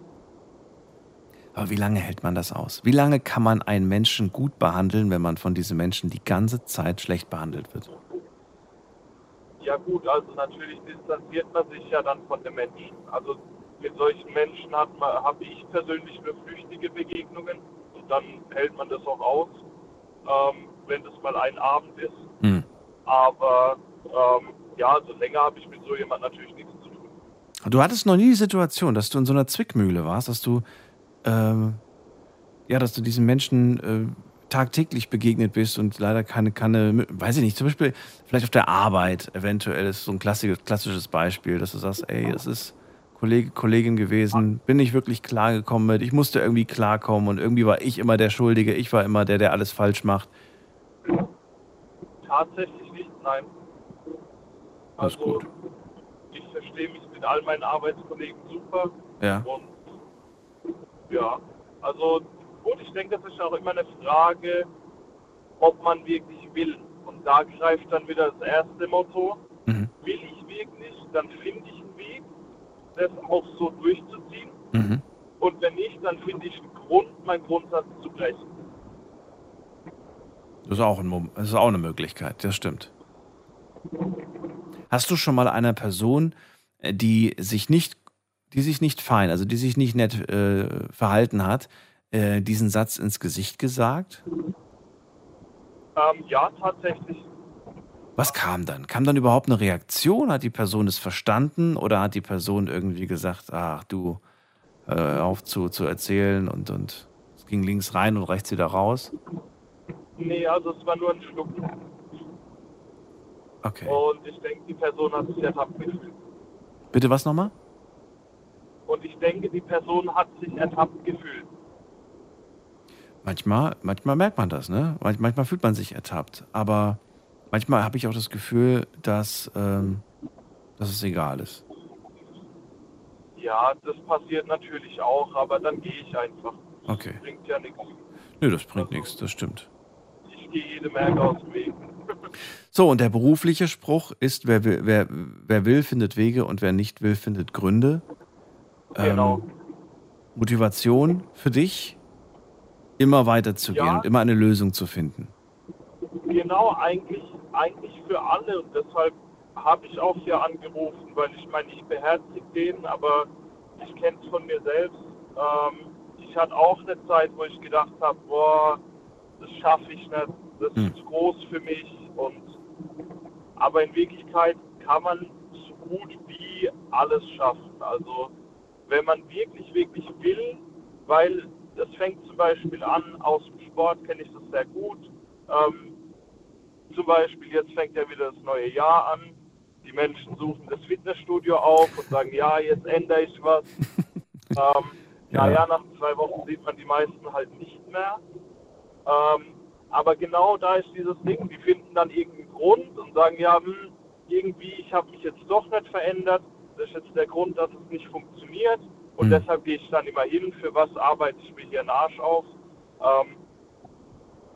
Aber wie lange hält man das aus? Wie lange kann man einen Menschen gut behandeln, wenn man von diesen Menschen die ganze Zeit schlecht behandelt wird? Ja gut, also natürlich distanziert man sich ja dann von den Menschen. Also mit solchen Menschen habe ich persönlich nur flüchtige Begegnungen und dann hält man das auch aus, ähm, wenn das mal ein Abend ist. Hm. Aber ähm, ja, also länger habe ich mit so jemand natürlich nichts zu tun. Du hattest noch nie die Situation, dass du in so einer Zwickmühle warst, dass du, ähm, ja, dass du diesen Menschen äh, tagtäglich begegnet bist und leider keine, keine, weiß ich nicht, zum Beispiel vielleicht auf der Arbeit eventuell ist so ein klassisches, klassisches Beispiel, dass du sagst, ey, das ist Kollege, Kollegin gewesen, bin ich wirklich klargekommen mit, ich musste irgendwie klarkommen und irgendwie war ich immer der Schuldige, ich war immer der, der alles falsch macht. Tatsächlich nicht, nein. Also gut. ich verstehe mich mit all meinen Arbeitskollegen super Ja. und ja, also gut, ich denke, das ist auch immer eine Frage ob man wirklich will. Und da greift dann wieder das erste Motto. Mhm. Will ich wirklich, dann finde ich einen Weg, das auch so durchzuziehen. Mhm. Und wenn nicht, dann finde ich einen Grund, meinen Grundsatz zu brechen. Das ist auch, ein, das ist auch eine Möglichkeit, das stimmt. Hast du schon mal einer Person, äh, die sich nicht, die sich nicht fein, also die sich nicht nett äh, verhalten hat, äh, diesen Satz ins Gesicht gesagt? Ähm, ja, tatsächlich. Was kam dann? Kam dann überhaupt eine Reaktion? Hat die Person es verstanden oder hat die Person irgendwie gesagt, ach du, äh, auf zu, zu erzählen und, und es ging links rein und rechts wieder raus? Nee, also es war nur ein Schluck. Okay. Und ich denke, die Person hat sich ertappt gefühlt. Bitte was nochmal? Und ich denke, die Person hat sich ertappt gefühlt. Manchmal, manchmal merkt man das, ne? Manch- Manchmal fühlt man sich ertappt. Aber manchmal habe ich auch das Gefühl, dass, ähm, dass es egal ist. Ja, das passiert natürlich auch, aber dann gehe ich einfach. Okay. Bringt ja nichts. Nö, das bringt nichts, das stimmt. Gehe jedem Ärger aus dem Weg. So, und der berufliche Spruch ist, wer will, wer, wer will, findet Wege und wer nicht will, findet Gründe. Genau. Ähm, Motivation für dich, immer weiterzugehen Ja. und immer eine Lösung zu finden. Genau, eigentlich, eigentlich für alle. Und deshalb habe ich auch hier angerufen, weil ich meine, ich beherzige den, aber ich kenne es von mir selbst. Ähm, ich hatte auch eine Zeit, wo ich gedacht habe, boah, das schaffe ich nicht, das Hm. ist zu groß für mich. Und aber in Wirklichkeit kann man so gut wie alles schaffen. Also wenn man wirklich, wirklich will, weil das fängt zum Beispiel an, aus dem Sport kenne ich das sehr gut. Ähm, zum Beispiel, jetzt fängt ja wieder das neue Jahr an. Die Menschen suchen das Fitnessstudio auf und sagen, ja, jetzt ändere ich was. ähm, Ja. Naja, nach zwei Wochen sieht man die meisten halt nicht mehr. Ähm, aber genau da ist dieses Ding, die finden dann irgendeinen Grund und sagen, ja, hm, irgendwie, ich habe mich jetzt doch nicht verändert. Das ist jetzt der Grund, dass es nicht funktioniert. Und Hm. deshalb gehe ich dann immer hin, für was arbeite ich mir hier einen Arsch auf. Ähm,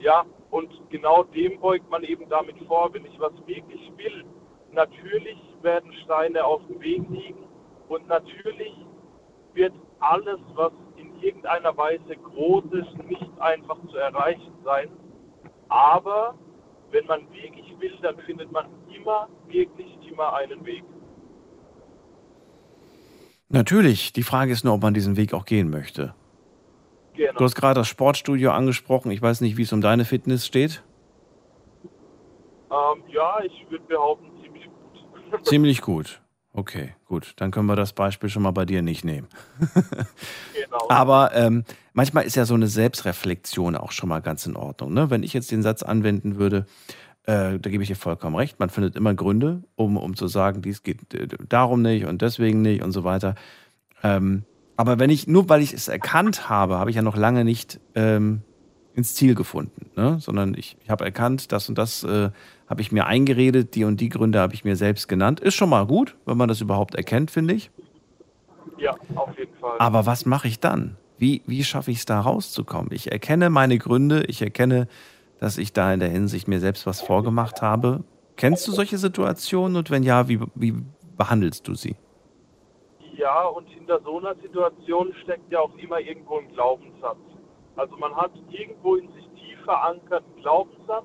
ja, und genau dem beugt man eben damit vor, wenn ich was wirklich will. Natürlich werden Steine auf dem Weg liegen und natürlich wird alles, was irgendeiner Weise groß ist, nicht einfach zu erreichen sein. Aber wenn man wirklich will, dann findet man immer, wirklich immer einen Weg. Natürlich, die Frage ist nur, ob man diesen Weg auch gehen möchte. Genau. Du hast gerade das Sportstudio angesprochen. Ich weiß nicht, wie es um deine Fitness steht. Ähm, ja, ich würde behaupten, ziemlich gut. Ziemlich gut. Okay, gut. Dann können wir das Beispiel schon mal bei dir nicht nehmen. genau. Aber ähm, manchmal ist ja so eine Selbstreflexion auch schon mal ganz in Ordnung. Ne? Wenn ich jetzt den Satz anwenden würde, äh, da gebe ich dir vollkommen recht, man findet immer Gründe, um, um zu sagen, dies geht äh, darum nicht und deswegen nicht und so weiter. Ähm, aber wenn ich, nur weil ich es erkannt habe, habe ich ja noch lange nicht ähm, ins Ziel gefunden, ne? sondern ich, ich habe erkannt, das und das äh, habe ich mir eingeredet, die und die Gründe habe ich mir selbst genannt. Ist schon mal gut, wenn man das überhaupt erkennt, finde ich. Ja, auf jeden Fall. Aber was mache ich dann? Wie, wie schaffe ich es da rauszukommen? Ich erkenne meine Gründe, ich erkenne, dass ich da in der Hinsicht mir selbst was vorgemacht habe. Kennst du solche Situationen und wenn ja, wie, wie behandelst du sie? Ja, und hinter so einer Situation steckt ja auch immer irgendwo ein Glaubenssatz. Also man hat irgendwo in sich tief verankerten Glaubenssatz,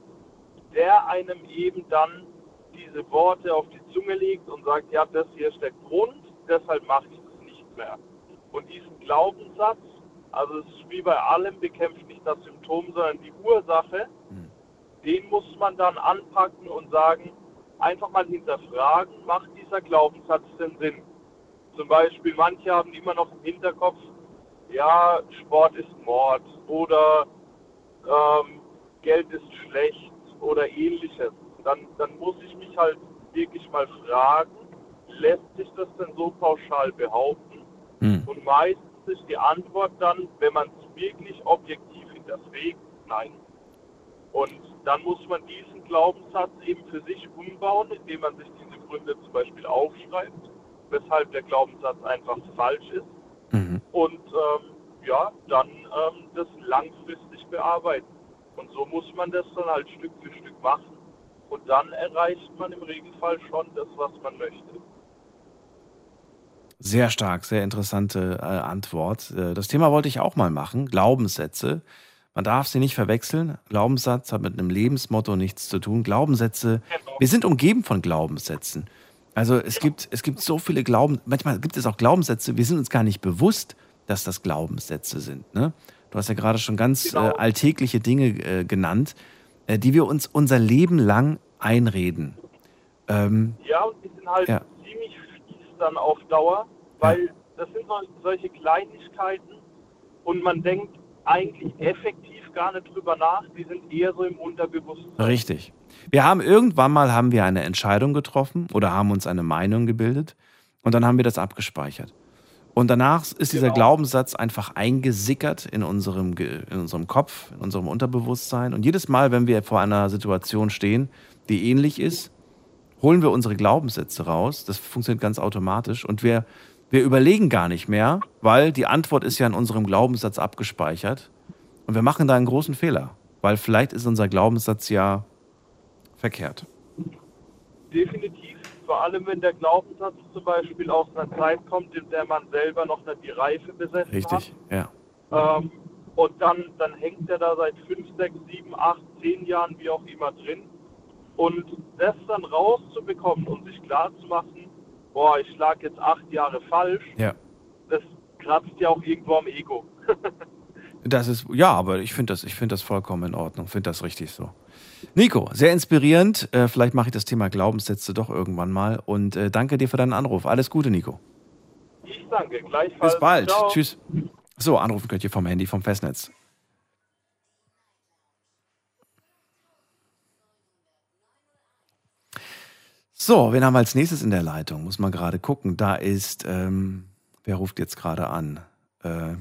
der einem eben dann diese Worte auf die Zunge legt und sagt, ja, das hier ist der Grund, deshalb mache ich das nicht mehr. Und diesen Glaubenssatz, also es ist wie bei allem, bekämpft nicht das Symptom, sondern die Ursache, den muss man dann anpacken und sagen, einfach mal hinterfragen, macht dieser Glaubenssatz denn Sinn? Zum Beispiel, manche haben immer noch im Hinterkopf, ja, Sport ist Mord oder ähm, Geld ist schlecht oder ähnliches. Dann, dann muss ich mich halt wirklich mal fragen, lässt sich das denn so pauschal behaupten? Hm. Und meistens ist die Antwort dann, wenn man es wirklich objektiv hinterfragt, nein. Und dann muss man diesen Glaubenssatz eben für sich umbauen, indem man sich diese Gründe zum Beispiel aufschreibt, weshalb der Glaubenssatz einfach falsch ist. Mhm. Und ähm, ja, dann ähm, das langfristig bearbeiten. Und so muss man das dann halt Stück für Stück machen. Und dann erreicht man im Regelfall schon das, was man möchte. Sehr stark, sehr interessante äh, Antwort. Äh, das Thema wollte ich auch mal machen. Glaubenssätze. Man darf sie nicht verwechseln. Glaubenssatz hat mit einem Lebensmotto nichts zu tun. Glaubenssätze, wir sind umgeben von Glaubenssätzen. Also es gibt, es gibt so viele Glauben, manchmal gibt es auch Glaubenssätze, wir sind uns gar nicht bewusst, dass das Glaubenssätze sind. Ne? Du hast ja gerade schon ganz Genau. äh, alltägliche Dinge äh, genannt, äh, die wir uns unser Leben lang einreden. Ähm, Ja, und die sind halt Ja. ziemlich fies dann auf Dauer, weil das sind so, solche Kleinigkeiten und man denkt eigentlich effektiv gar nicht drüber nach, die sind eher so im Unterbewusstsein. Richtig. Wir haben irgendwann mal haben wir eine Entscheidung getroffen oder haben uns eine Meinung gebildet und dann haben wir das abgespeichert. Und danach ist dieser Genau. Glaubenssatz einfach eingesickert in unserem, in unserem Kopf, in unserem Unterbewusstsein. Und jedes Mal, wenn wir vor einer Situation stehen, die ähnlich ist, holen wir unsere Glaubenssätze raus. Das funktioniert ganz automatisch. Und wir, wir überlegen gar nicht mehr, weil die Antwort ist ja in unserem Glaubenssatz abgespeichert. Und wir machen da einen großen Fehler, weil vielleicht ist unser Glaubenssatz ja verkehrt. Definitiv, vor allem wenn der Glaubenssatz zum Beispiel aus einer Zeit kommt, in der man selber noch nicht die Reife besessen Richtig, ja. hat. Ähm, und dann, dann hängt er da seit 5, 6, 7, 8, 10 Jahren, wie auch immer, drin. Und das dann rauszubekommen und sich klar zu machen, boah, ich lag jetzt acht Jahre falsch, Ja. das kratzt ja auch irgendwo am Ego. Das ist, ja, aber ich finde das, ich finde das vollkommen in Ordnung, finde das richtig so. Nico, sehr inspirierend. Äh, vielleicht mache ich das Thema Glaubenssätze doch irgendwann mal. Und äh, danke dir für deinen Anruf. Alles Gute, Nico. Ich danke, gleichfalls. Bis bald. Ciao. Tschüss. So, anrufen könnt ihr vom Handy, vom Festnetz. So, wen haben wir als nächstes in der Leitung? Muss man gerade gucken. Da ist, ähm, wer ruft jetzt gerade an? Äh,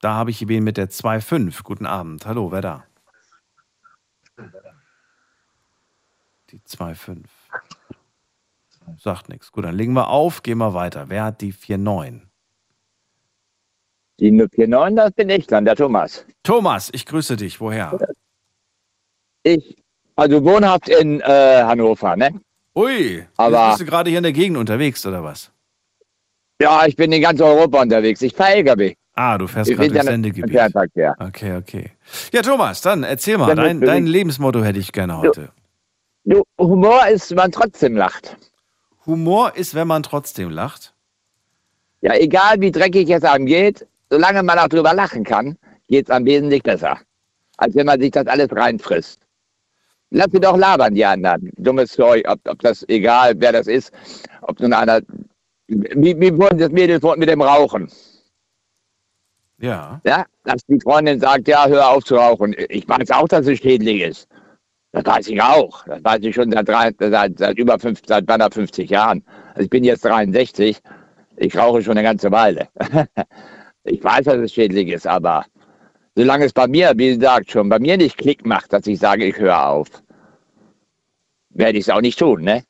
da habe ich wen mit der 2.5. Guten Abend. Hallo, wer da? Die 2.5. Sagt nichts. Gut, dann legen wir auf, gehen wir weiter. Wer hat die 4.9? Die 049, das bin ich dann, der Thomas. Thomas, ich grüße dich. Woher? Ich, also wohnhaft in äh, Hannover, ne? Ui, Aber- bist du gerade hier in der Gegend unterwegs oder was? Ja, ich bin in ganz Europa unterwegs. Ich fahre LKW. Ah, du fährst gerade durchs Sendegebiet. Okay, okay. Ja, Thomas, dann erzähl mal, dein, dein Lebensmotto hätte ich gerne heute. Du, Humor ist, wenn man trotzdem lacht. Humor ist, wenn man trotzdem lacht. Ja, egal wie dreckig es einem geht, solange man auch drüber lachen kann, geht es am wesentlich besser. Als wenn man sich das alles reinfrisst. Lass sie doch labern, die anderen. Dummes Zeug, ob, ob das egal, wer das ist, ob nun einer. Wie, wie vorhin das Mädel mit dem Rauchen. Ja. Ja, dass die Freundin sagt, ja, hör auf zu rauchen. Ich weiß auch, dass es schädlich ist. Das weiß ich auch. Das weiß ich schon seit, drei, seit, seit über fünf, seit beinahe 50 Jahren. Also ich bin jetzt 63. Ich rauche schon eine ganze Weile. ich weiß, dass es schädlich ist, aber solange es bei mir, wie gesagt, schon bei mir nicht Klick macht, dass ich sage, ich höre auf, werde ich es auch nicht tun, ne?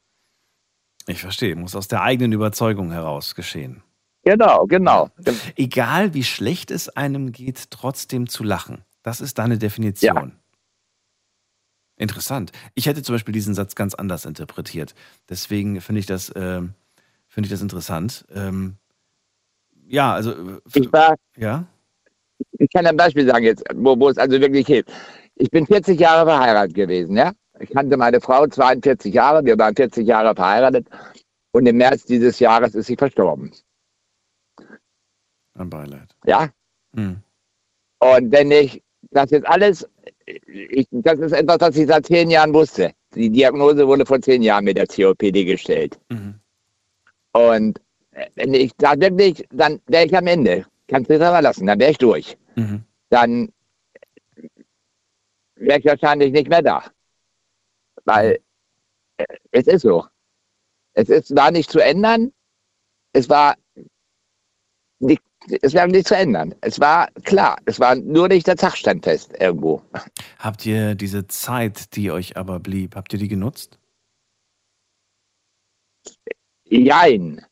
Ich verstehe, muss aus der eigenen Überzeugung heraus geschehen. Genau, genau. Egal wie schlecht es einem geht, trotzdem zu lachen. Das ist deine Definition. Interessant. Ich hätte zum Beispiel diesen Satz ganz anders interpretiert. Deswegen finde ich das, ähm, finde ich das interessant. Ähm, ja, also äh, Ich war, ja. ich kann ein Beispiel sagen jetzt, wo, wo es also wirklich hilft. Ich bin 40 Jahre verheiratet gewesen, ja. Ich kannte meine Frau 42 Jahre, wir waren 40 Jahre verheiratet und im März dieses Jahres ist sie verstorben, Ein Beileid. ja. Hm. Und wenn ich das jetzt alles, ich, das ist etwas, was ich seit zehn Jahren wusste. Die Diagnose wurde vor zehn Jahren mit der COPD gestellt. Mhm. Und äh, wenn ich da wirklich, dann wäre ich am Ende. Kannst du dir selber lassen, dann wäre ich durch. Mhm. dann wäre ich wahrscheinlich nicht mehr da. Weil äh, es ist so. Es ist, war nicht zu ändern. Es war es war nicht zu ändern. Es war klar. Es war nur nicht der Sachstand fest irgendwo. Habt ihr diese Zeit, die euch aber blieb, habt ihr die genutzt? Jein.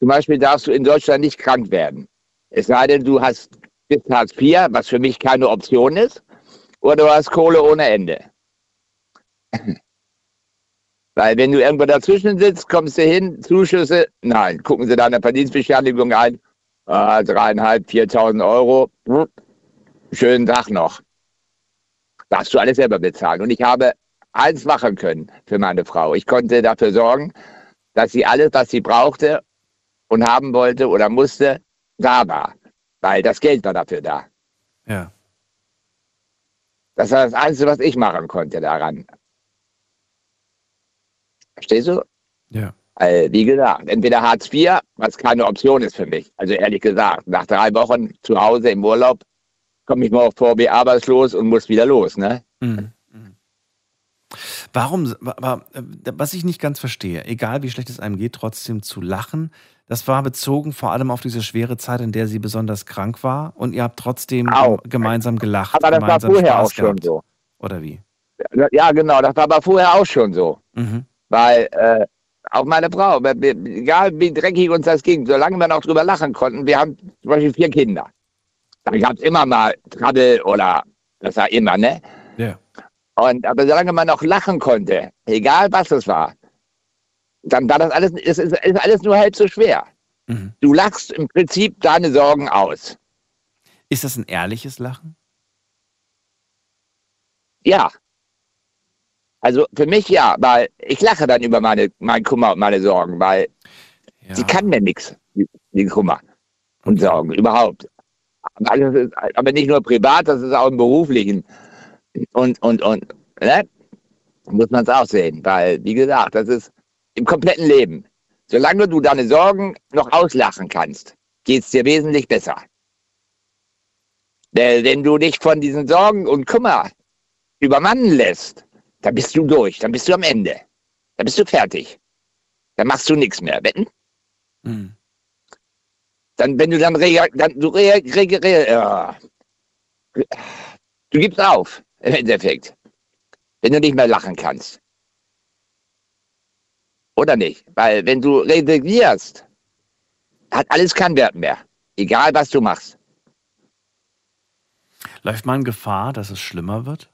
Zum Beispiel darfst du in Deutschland nicht krank werden. Es sei denn, du hast bis Hartz IV, was für mich keine Option ist. oder du hast Kohle ohne Ende. Weil wenn du irgendwo dazwischen sitzt, kommst du hin, Zuschüsse, nein, gucken sie deine Verdienstbescheinigung ein, ah, dreieinhalb, viertausend Euro, hm, schönen Tag noch. Darfst du alles selber bezahlen. Und ich habe eins machen können für meine Frau. Ich konnte dafür sorgen, dass sie alles, was sie brauchte und haben wollte oder musste, da war. Weil das Geld war dafür da. Ja. Das war das Einzige, was ich machen konnte daran. Verstehst du? Ja. Äh, wie gesagt, entweder Hartz IV, was keine Option ist für mich. Also ehrlich gesagt, nach drei Wochen zu Hause im Urlaub komme ich mal vor wie arbeitslos und muss wieder los, ne? Mhm. Warum, wa- äh, was ich nicht ganz verstehe, egal wie schlecht es einem geht, trotzdem zu lachen, das war bezogen vor allem auf diese schwere Zeit, in der sie besonders krank war und ihr habt trotzdem Auch. gem- gemeinsam gelacht, Aber das war vorher Spaß auch schon gehabt. so. Oder wie? Ja, genau, das war aber vorher auch schon so. Mhm. Weil äh, auch meine Frau, egal wie dreckig uns das ging, solange wir noch drüber lachen konnten, wir haben zum Beispiel vier Kinder. Da gab es immer mal Trouble oder das war immer, ne? Ja. Und aber solange man noch lachen konnte, egal was es war, dann war das alles, es ist, ist alles nur halb so schwer. Mhm. Du lachst im Prinzip deine Sorgen aus. Ist das ein ehrliches Lachen? Ja. Also für mich ja, weil ich lache dann über meine, meinen Kummer und meine Sorgen, weil Ja. sie kann mir nichts, die, Kummer und Sorgen, überhaupt. Aber, ist, aber nicht nur privat, das ist auch im beruflichen. Und, und, und, ne? Muss man es auch sehen, weil, wie gesagt, das ist im kompletten Leben. Solange du deine Sorgen noch auslachen kannst, geht es dir wesentlich besser. Denn wenn du dich von diesen Sorgen und Kummer übermannen lässt, dann bist du durch, dann bist du am Ende. Dann bist du fertig. Dann machst du nichts mehr. Wetten? Mhm. Dann, wenn du dann, rea dann du rea rea rea du gibst auf, im Endeffekt. Wenn du nicht mehr lachen kannst. Oder nicht? Weil wenn du resignierst, hat alles keinen Wert mehr. Egal, was du machst. Läuft man Gefahr, dass es schlimmer wird?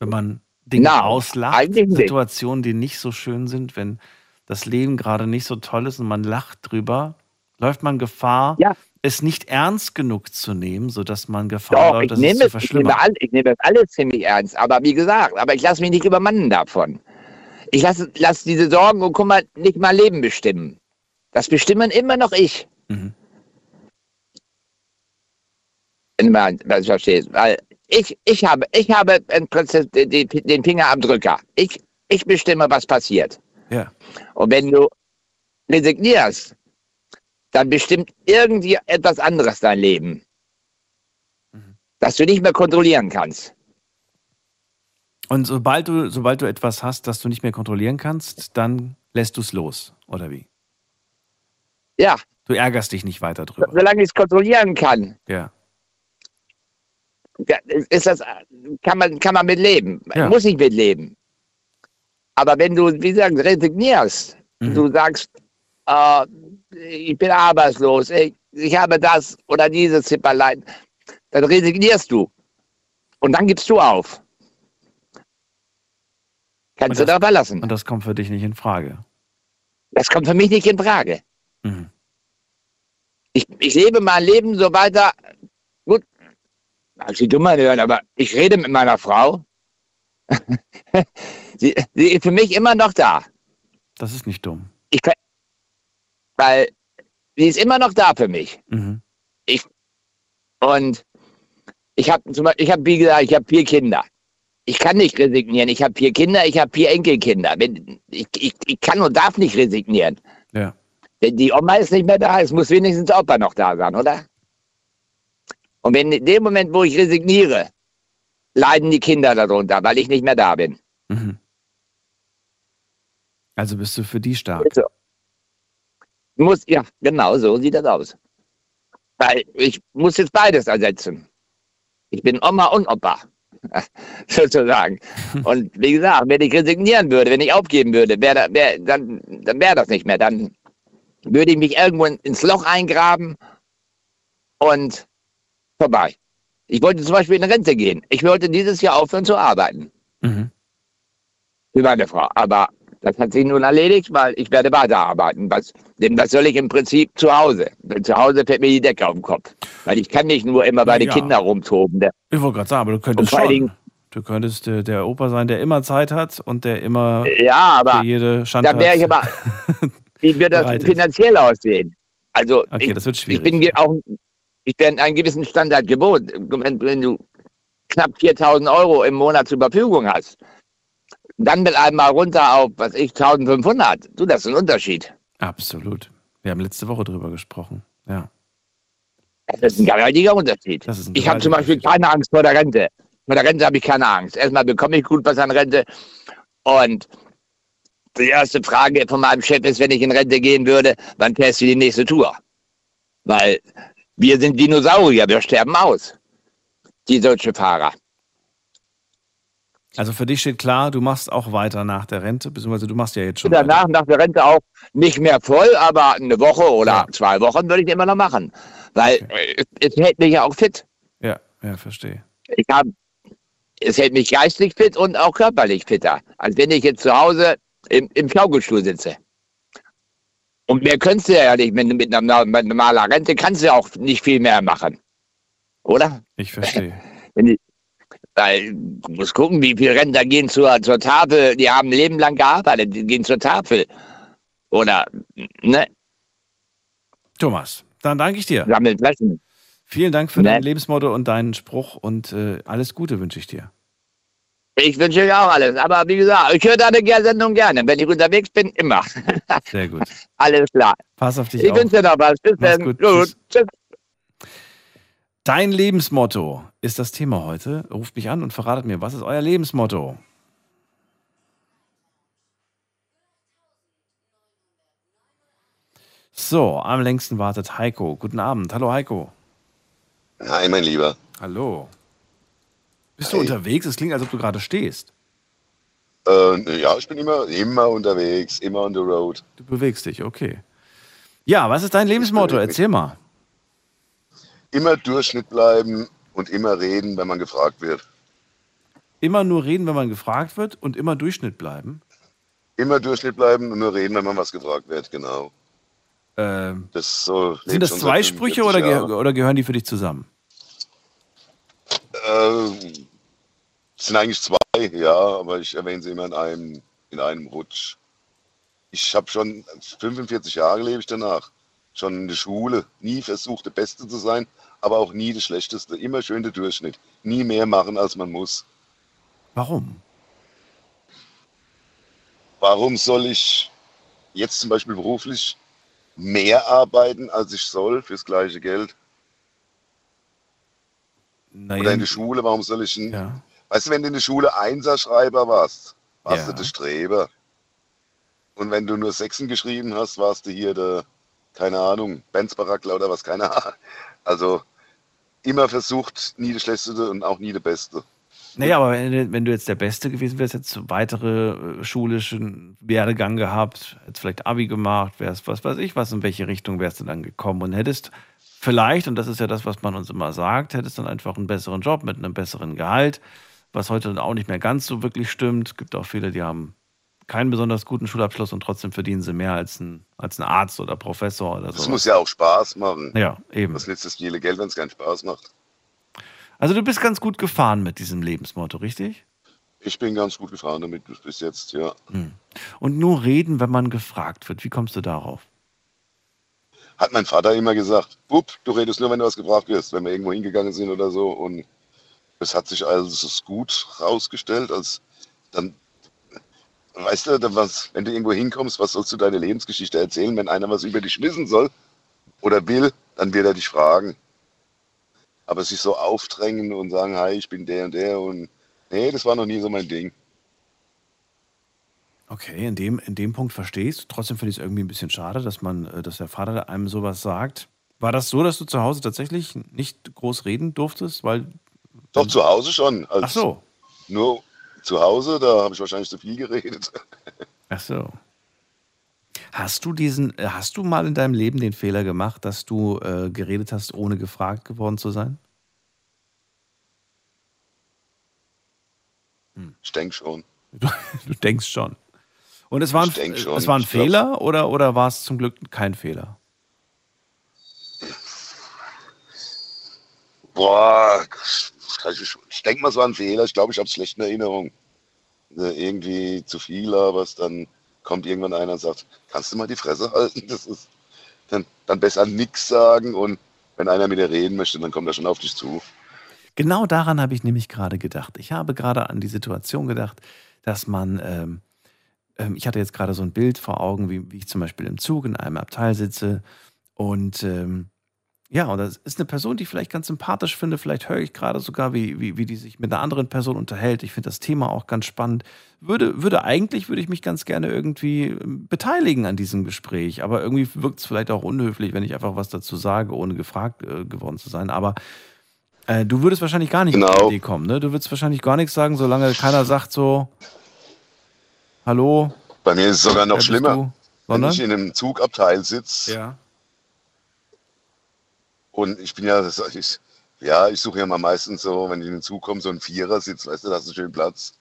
Wenn man Dinge Na, auslacht. Situationen, die nicht so schön sind, wenn das Leben gerade nicht so toll ist und man lacht drüber, läuft man Gefahr, Ja. es nicht ernst genug zu nehmen, sodass man Gefahr Doch, läuft, ich dass es nehme, zu es, ich, nehme all, ich nehme das alles ziemlich ernst. Aber wie gesagt, aber ich lasse mich nicht übermannen davon. Ich lasse lass diese Sorgen und Kummer nicht mein Leben bestimmen. Das bestimmen immer noch ich. Mhm. Wenn du mal was verstehst. Weil ich, ich habe, ich habe im Prinzip den, Finger am Drücker. Ich, ich bestimme, was passiert. Ja. Und wenn du resignierst, dann bestimmt irgendwie etwas anderes dein Leben. Mhm. Das du nicht mehr kontrollieren kannst. Und sobald du, sobald du etwas hast, das du nicht mehr kontrollieren kannst, dann lässt du es los, oder wie? Ja, Du ärgerst dich nicht weiter drüber. solange ich es kontrollieren kann, Ja. Ist das, kann man, kann man mit leben. Ja. Muss ich mit leben. Aber wenn du, wie gesagt, resignierst, Mhm. du sagst, äh, ich bin arbeitslos, ich, ich habe das oder dieses Zipperlein, dann resignierst du. Und dann gibst du auf. Kannst Und du da verlassen. Und das kommt für dich nicht in Frage. Das kommt für mich nicht in Frage. Mhm. Ich, ich lebe mein Leben so weiter. Sie dumm hören, aber ich rede mit meiner Frau. sie, sie ist für mich immer noch da. Das ist nicht dumm. Ich, weil sie ist immer noch da für mich. Mhm. Und ich habe zum Beispiel, ich habe wie gesagt, ich habe vier Kinder. Ich kann nicht resignieren. Ich habe vier Kinder, ich habe vier Enkelkinder. Ich, ich, ich kann und darf nicht resignieren. Ja. Die Oma ist nicht mehr da, es muss wenigstens der Opa noch da sein, oder? Und wenn in dem Moment, wo ich resigniere, leiden die Kinder darunter, weil ich nicht mehr da bin. Mhm. Also bist du für die stark. So. Muss, ja, genau, so sieht das aus. Weil ich muss jetzt beides ersetzen. Ich bin Oma und Opa, sozusagen. Und wie gesagt, wenn ich resignieren würde, wenn ich aufgeben würde, wär, da- wär, dann, dann wäre das nicht mehr. Dann würde ich mich irgendwo in- ins Loch eingraben und vorbei. Ich wollte zum Beispiel in Rente gehen. Ich wollte dieses Jahr aufhören zu arbeiten. Mhm. Für meine Frau. Aber das hat sich nun erledigt, weil ich werde weiterarbeiten. Was, denn was soll ich im Prinzip zu Hause? Denn zu Hause fällt mir die Decke auf den Kopf. Weil ich kann nicht nur immer bei den Ja. Kindern rumtoben. Ich wollte gerade sagen, aber du könntest schon. Dingen- Du könntest äh, der Opa sein, der immer Zeit hat und der immer Ja, aber für jede Schande da wäre ich aber, wie wird das finanziell aussehen? Also Okay, ich, das wird ich schwierig. bin ge- auch, ich bin einen gewissen Standard gewohnt. Wenn, wenn du knapp 4000 Euro im Monat zur Verfügung hast, dann mit einmal runter auf, was ich, 1500. Du, das ist ein Unterschied. Absolut. Wir haben letzte Woche drüber gesprochen. Ja. Das ist ein gewaltiger Unterschied. Ein Ich habe zum Beispiel keine Angst vor der Rente. Vor der Rente habe ich keine Angst. Erstmal bekomme ich gut was an Rente. Und die erste Frage von meinem Chef ist, wenn ich in Rente gehen würde, wann fährst du die nächste Tour? Weil wir sind Dinosaurier, wir sterben aus. Die deutsche Fahrer. Also für dich steht klar, du machst auch weiter nach der Rente, beziehungsweise du machst ja jetzt schon. Und danach, nach der Rente auch nicht mehr voll, aber eine Woche oder Ja. zwei Wochen würde ich immer noch machen. Weil äh, es hält mich ja auch fit. weiter. Ja, ja, verstehe. ich habe, es hält mich geistig fit und auch körperlich fitter, als wenn ich jetzt zu Hause im, im Schaukelstuhl sitze. Und mehr könntest du ja nicht mit, mit einer mit normaler Rente, kannst du ja auch nicht viel mehr machen. Oder? Ich verstehe. Die, weil du musst gucken, wie viele Rentner gehen zur, zur Tafel, die haben ein Leben lang gearbeitet, die gehen zur Tafel. Oder, ne, Thomas, dann danke ich dir. sammeln Flaschen. Vielen Dank für Ne. dein Lebensmotto und deinen Spruch und äh, alles Gute wünsche ich dir. Ich wünsche euch auch alles. Aber wie gesagt, ich höre deine Sendung gerne. Wenn ich unterwegs bin, immer. Sehr gut. alles klar. Pass auf dich Ich auf. wünsche dir noch was. Bis Mach's dann. gut. Gut. Tschüss. Tschüss. Dein Lebensmotto ist das Thema heute. Ruft mich an und verratet mir, was ist euer Lebensmotto? So, am längsten wartet Heiko. Guten Abend. Hallo Heiko. Hi, mein Lieber. Hallo. Bist du Hi. unterwegs? Es klingt, als ob du gerade stehst. Äh, ja, ich bin immer, immer unterwegs, immer on the road. Du bewegst dich, okay. Ja, was ist dein Lebensmotto? Erzähl mal. Immer Durchschnitt bleiben und immer reden, wenn man gefragt wird. Immer nur reden, wenn man gefragt wird und immer Durchschnitt bleiben. Immer Durchschnitt bleiben und nur reden, wenn man was gefragt wird, genau. Ähm, Das so, sind das zwei Sprüche 45 oder, ge Jahren. oder gehören die für dich zusammen? Äh, es sind eigentlich zwei, ja, aber ich erwähne sie immer in einem, in einem Rutsch. Ich habe schon 45 Jahre lebe ich danach. Schon in der Schule. Nie versucht, der Beste zu sein, aber auch nie der Schlechteste. Immer schön der Durchschnitt. Nie mehr machen, als man muss. Warum? Warum soll ich jetzt zum Beispiel beruflich mehr arbeiten, als ich soll, fürs gleiche Geld? Naja, Oder in der Schule, warum soll ich ein, ja. Weißt du, wenn du in der Schule Einserschreiber warst, warst Ja. du der Streber. Und wenn du nur Sechsen geschrieben hast, warst du hier der, keine Ahnung, Benzbarackler oder was, keine Ahnung. Also immer versucht, nie der Schlechteste und auch nie der Beste. Naja, aber wenn, wenn du jetzt der Beste gewesen wärst, hättest du weitere äh, schulischen Werdegang gehabt, hättest vielleicht Abi gemacht, wärst was weiß ich was, in welche Richtung wärst du dann gekommen und hättest vielleicht, und das ist ja das, was man uns immer sagt, hättest dann einfach einen besseren Job mit einem besseren Gehalt, was heute auch nicht mehr ganz so wirklich stimmt. Es gibt auch viele, die haben keinen besonders guten Schulabschluss und trotzdem verdienen sie mehr als ein, als ein Arzt oder Professor oder Das so. muss ja auch Spaß machen. Ja, eben. Was nützt das viele Geld, wenn es keinen Spaß macht? Also du bist ganz gut gefahren mit diesem Lebensmotto, richtig? Ich bin ganz gut gefahren damit bis jetzt, ja. Und nur reden, wenn man gefragt wird. Wie kommst du darauf? Hat mein Vater immer gesagt, Bub, du redest nur, wenn du was gefragt wirst, wenn wir irgendwo hingegangen sind oder so. Und es hat sich als gut rausgestellt, als dann, weißt du, was, wenn du irgendwo hinkommst, was sollst du deine Lebensgeschichte erzählen? Wenn einer was über dich wissen soll oder will, dann wird er dich fragen. Aber sich so aufdrängen und sagen, hi, ich bin der und der und nee, das war noch nie so mein Ding. Okay, in dem, in dem Punkt verstehst. Trotzdem finde ich es irgendwie ein bisschen schade, dass man, äh, dass der Vater einem sowas sagt. War das so, dass du zu Hause tatsächlich nicht groß reden durftest? Weil, Doch zu Hause schon. Als ach so, Nur zu Hause, da habe ich wahrscheinlich zu viel geredet. ach so. Hast du diesen, äh, hast du mal in deinem Leben den Fehler gemacht, dass du äh, geredet hast, ohne gefragt geworden zu sein? Ich denke schon. Du, du denkst schon. Und es war ein, es war ein Ich glaub- Fehler oder, oder war es zum Glück kein Fehler? Boah, ich, ich denke mal, es war ein Fehler. Ich glaube, ich habe es schlecht in. Äh, Irgendwie zu viel, aber es dann kommt irgendwann einer und sagt, kannst du mal die Fresse halten? Das ist dann, dann besser nichts sagen und wenn einer mit dir reden möchte, dann kommt er schon auf dich zu. Genau daran habe ich nämlich gerade gedacht. Ich habe gerade an die Situation gedacht, dass man, ähm, ähm, ich hatte jetzt gerade so ein Bild vor Augen, wie, wie ich zum Beispiel im Zug in einem Abteil sitze und ähm, ja, und das ist eine Person, die ich vielleicht ganz sympathisch finde. Vielleicht höre ich gerade sogar, wie, wie, wie die sich mit einer anderen Person unterhält. Ich finde das Thema auch ganz spannend. Würde, würde eigentlich, würde ich mich ganz gerne irgendwie ähm, beteiligen an diesem Gespräch. Aber irgendwie wirkt es vielleicht auch unhöflich, wenn ich einfach was dazu sage, ohne gefragt äh, geworden zu sein. Aber äh, du würdest wahrscheinlich gar nicht auf die Genau. Idee kommen, ne? Du würdest wahrscheinlich gar nichts sagen, solange keiner sagt so, hallo, Bei mir ist es sogar noch schlimmer. du? Wenn ich in einem Zugabteil sitze Ja. Und ich bin ja, das- ich, ja, ich suche ja mal meistens so, wenn ich in den Zug komme, so einen Vierersitz, weißt du, da hast du schön Platz.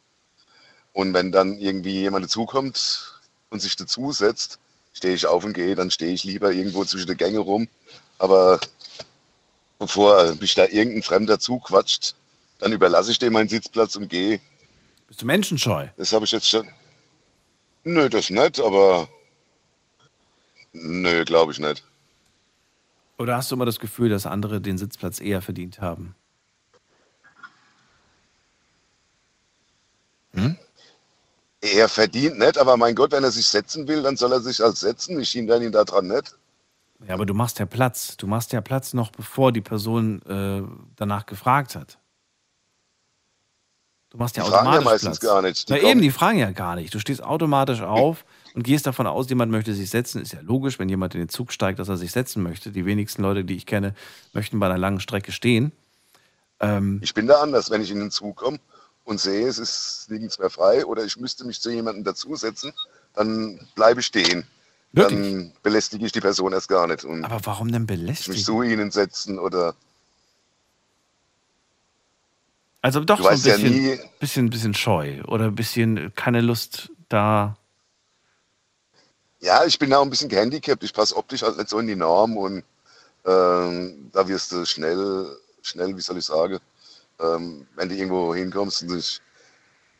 Und wenn dann irgendwie jemand dazukommt und sich dazusetzt, stehe ich auf und gehe, dann stehe ich lieber irgendwo zwischen den Gänge rum. Aber bevor mich da irgendein Fremder zuquatscht, dann überlasse ich dem meinen Sitzplatz und gehe. Bist du menschenscheu? Das habe ich jetzt schon. Nö, das nicht, aber. Nö, glaube ich nicht. Oder hast du immer das Gefühl, dass andere den Sitzplatz eher verdient haben? Er verdient nicht, aber mein Gott, wenn er sich setzen will, dann soll er sich als setzen. Ich hindere ihn daran nicht. Ja, aber du machst ja Platz. Du machst ja Platz noch bevor die Person äh, danach gefragt hat. Du machst ja Die fragen ja automatisch meistens Platz. gar nicht. Die Na kommen- eben, die fragen ja gar nicht. Du stehst automatisch auf und gehst davon aus, jemand möchte sich setzen. Ist ja logisch, wenn jemand in den Zug steigt, dass er sich setzen möchte. Die wenigsten Leute, die ich kenne, möchten bei einer langen Strecke stehen. Ähm, Ich bin da anders, wenn ich in den Zug komme und sehe, es ist nirgends mehr frei oder ich müsste mich zu jemandem dazusetzen, dann bleibe ich stehen. Wirklich? Dann belästige ich die Person erst gar nicht und aber warum denn ich mich belästigen? zu ihnen setzen oder Also doch Du so ein weißt ja bisschen, bisschen, bisschen scheu oder ein bisschen keine Lust da. Ja, ich bin auch ein bisschen gehandicapt. Ich passe optisch halt nicht so in die Norm und ähm, da wirst du schnell, schnell, wie soll ich sagen, ähm, wenn du irgendwo hinkommst und dich,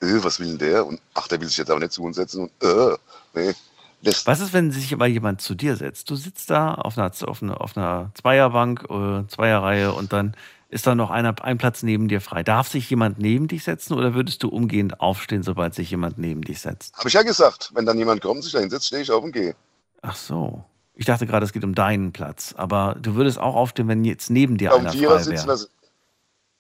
äh, was will denn der? Und ach, der will sich jetzt aber nicht zu uns setzen und äh, nee. Das, Was ist, wenn sich aber jemand zu dir setzt? Du sitzt da auf einer, auf einer, auf einer Zweierbank, äh, Zweierreihe und dann ist da noch einer, ein Platz neben dir frei. Darf sich jemand neben dich setzen oder würdest du umgehend aufstehen, sobald sich jemand neben dich setzt? Habe ich ja gesagt, wenn dann jemand kommt, sich da hinsetzt, stehe ich auf und gehe. Ach so. Ich dachte gerade, es geht um deinen Platz. Aber du würdest auch aufstehen, wenn jetzt neben dir Auf einer frei wäre.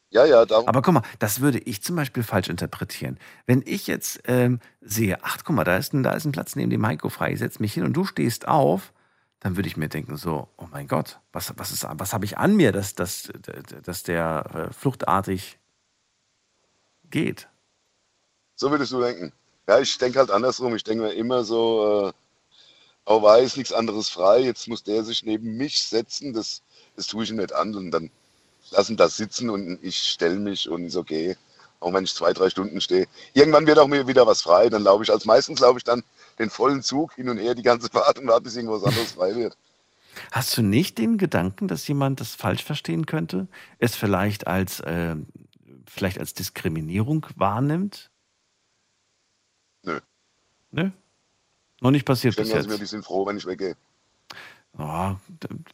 ja, ja, darum. Aber guck mal, das würde ich zum Beispiel falsch interpretieren. Wenn ich jetzt ähm, sehe, ach guck mal, da ist ein, da ist ein Platz neben dem Heiko frei, ich setze mich hin und du stehst auf, dann würde ich mir denken so, oh mein Gott, was, was, ist, was habe ich an mir, dass, dass, dass der äh, fluchtartig geht? So würdest du denken. Ja, ich denke halt andersrum. Ich denke mir immer so, äh, oh, weiß nichts anderes frei, jetzt muss der sich neben mich setzen, das, das tue ich ihm nicht an. Und dann lassen das sitzen und ich stelle mich und ist okay. Auch wenn ich zwei, drei Stunden stehe. Irgendwann wird auch mir wieder was frei, dann laufe ich, als meistens laufe ich dann den vollen Zug hin und her die ganze Fahrt und warte, bis irgendwas anderes frei wird. Hast du nicht den Gedanken, dass jemand das falsch verstehen könnte? Es vielleicht als, äh, vielleicht als Diskriminierung wahrnimmt? Nö. Nö? Noch nicht passiert Ich bis also jetzt. mir, die sind froh, wenn ich weggehe. Oh,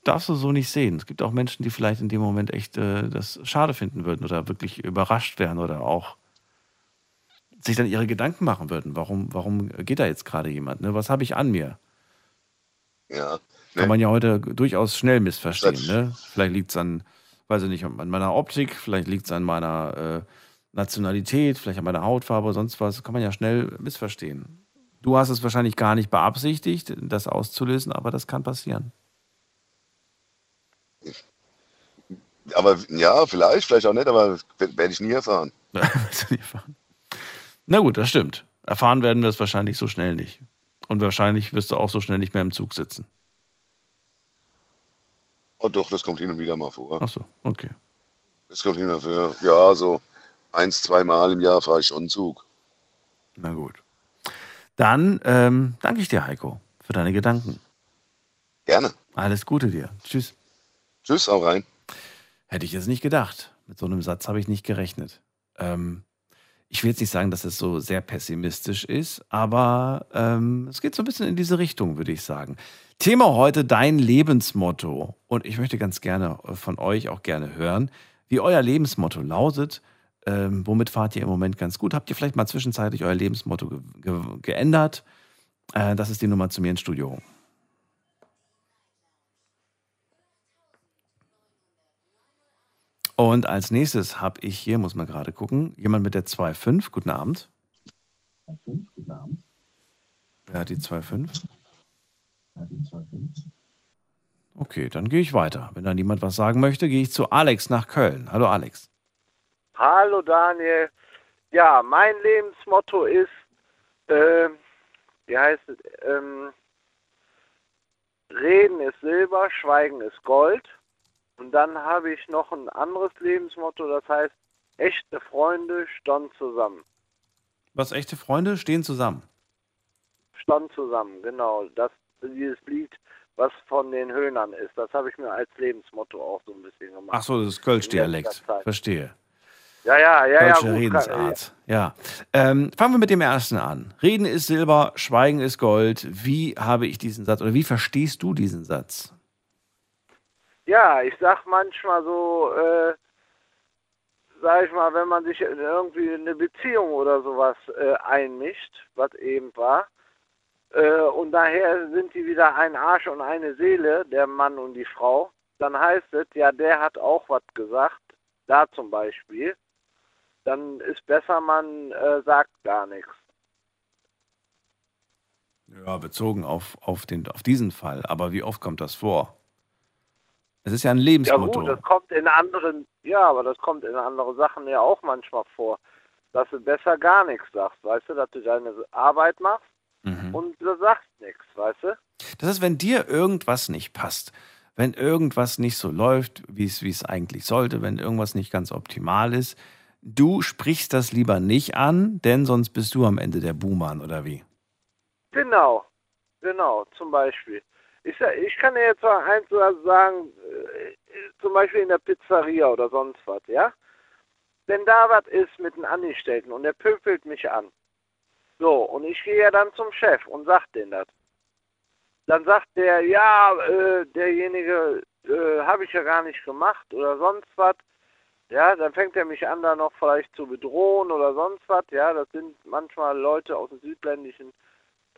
darfst du so nicht sehen. Es gibt auch Menschen, die vielleicht in dem Moment echt äh, das schade finden würden oder wirklich überrascht wären oder auch sich dann ihre Gedanken machen würden. Warum, warum geht da jetzt gerade jemand? Ne? Was habe ich an mir? Ja. Kann Nee. man ja heute durchaus schnell missverstehen. Das- Ne? Vielleicht liegt es an, weiß ich nicht, an meiner Optik, vielleicht liegt es an meiner äh, Nationalität, vielleicht an meiner Hautfarbe, sonst was. Kann man ja schnell missverstehen. Du hast es wahrscheinlich gar nicht beabsichtigt, das auszulösen, aber das kann passieren. Aber ja, vielleicht, vielleicht auch nicht, aber werde ich nie erfahren. Wirst du nie erfahren. Na gut, das stimmt. Erfahren werden wir es wahrscheinlich so schnell nicht. Und wahrscheinlich wirst du auch so schnell nicht mehr im Zug sitzen. Oh doch, das kommt hin und wieder mal vor. Ach so, okay. Das kommt hin und wieder. Ja, so eins, zwei Mal im Jahr fahre ich schon Zug. Na gut. Dann ähm, danke ich dir, Heiko, für deine Gedanken. Gerne. Alles Gute dir. Tschüss. Tschüss, auch rein. Hätte ich jetzt nicht gedacht. Mit so einem Satz habe ich nicht gerechnet. Ähm, ich will jetzt nicht sagen, dass es so sehr pessimistisch ist, aber ähm, es geht so ein bisschen in diese Richtung, würde ich sagen. Thema heute dein Lebensmotto. Und ich möchte ganz gerne äh, von euch auch gerne hören, wie euer Lebensmotto lautet. Ähm, womit fahrt ihr im Moment ganz gut? Habt ihr vielleicht mal zwischenzeitlich euer Lebensmotto ge ge geändert? Äh, das ist die Nummer zu mir ins Studio. Und als nächstes habe ich hier, muss man gerade gucken, jemand mit der 2.5. Guten Abend. Guten Abend. Wer hat die 2.5? Okay, dann gehe ich weiter. Wenn da niemand was sagen möchte, gehe ich zu Alex nach Köln. Hallo Alex. Hallo Daniel. Ja, mein Lebensmotto ist, äh, wie heißt es, ähm, Reden ist Silber, Schweigen ist Gold. Und dann habe ich noch ein anderes Lebensmotto, das heißt, echte Freunde stehen zusammen. Was echte Freunde stehen zusammen? Stehen zusammen, genau. Das dieses Lied, was von den Höhnern ist, das habe ich mir als Lebensmotto auch so ein bisschen gemacht. Ach so, das ist Kölsch-Dialekt. Verstehe. Ja, ja, ja, Deutsche ja. Gut, Redensart. Ja. Ähm, fangen wir mit dem ersten an. Reden ist Silber, Schweigen ist Gold. Wie habe ich diesen Satz oder wie verstehst du diesen Satz? Ja, ich sag manchmal so, äh, sag ich mal, wenn man sich in irgendwie eine Beziehung oder sowas äh, einmischt, was eben war, äh, und daher sind die wieder ein Arsch und eine Seele, der Mann und die Frau, dann heißt es, ja, der hat auch was gesagt, da zum Beispiel, dann ist besser, man äh, sagt gar nichts. Ja, bezogen auf, auf, den, auf diesen Fall. Aber wie oft kommt das vor? Es ist ja ein Lebensmotto. Ja gut, das kommt in anderen, ja, aber das kommt in anderen Sachen ja auch manchmal vor, dass du besser gar nichts sagst, weißt du, dass du deine Arbeit machst Mhm. und du sagst nichts, weißt du? Das ist, wenn dir irgendwas nicht passt, wenn irgendwas nicht so läuft, wie es, wie es eigentlich sollte, wenn irgendwas nicht ganz optimal ist, du sprichst das lieber nicht an, denn sonst bist du am Ende der Buhmann, oder wie? Genau, genau, zum Beispiel. Ich, ich kann dir jetzt mal eins sagen, äh, zum Beispiel in der Pizzeria oder sonst was, ja? Wenn da was ist mit einem Angestellten und der pöpelt mich an, so, und ich gehe ja dann zum Chef und sag den das. Dann sagt der, ja, äh, derjenige äh, habe ich ja gar nicht gemacht oder sonst was. Ja, dann fängt er mich an, da noch vielleicht zu bedrohen oder sonst was. Ja, das sind manchmal Leute aus den südländischen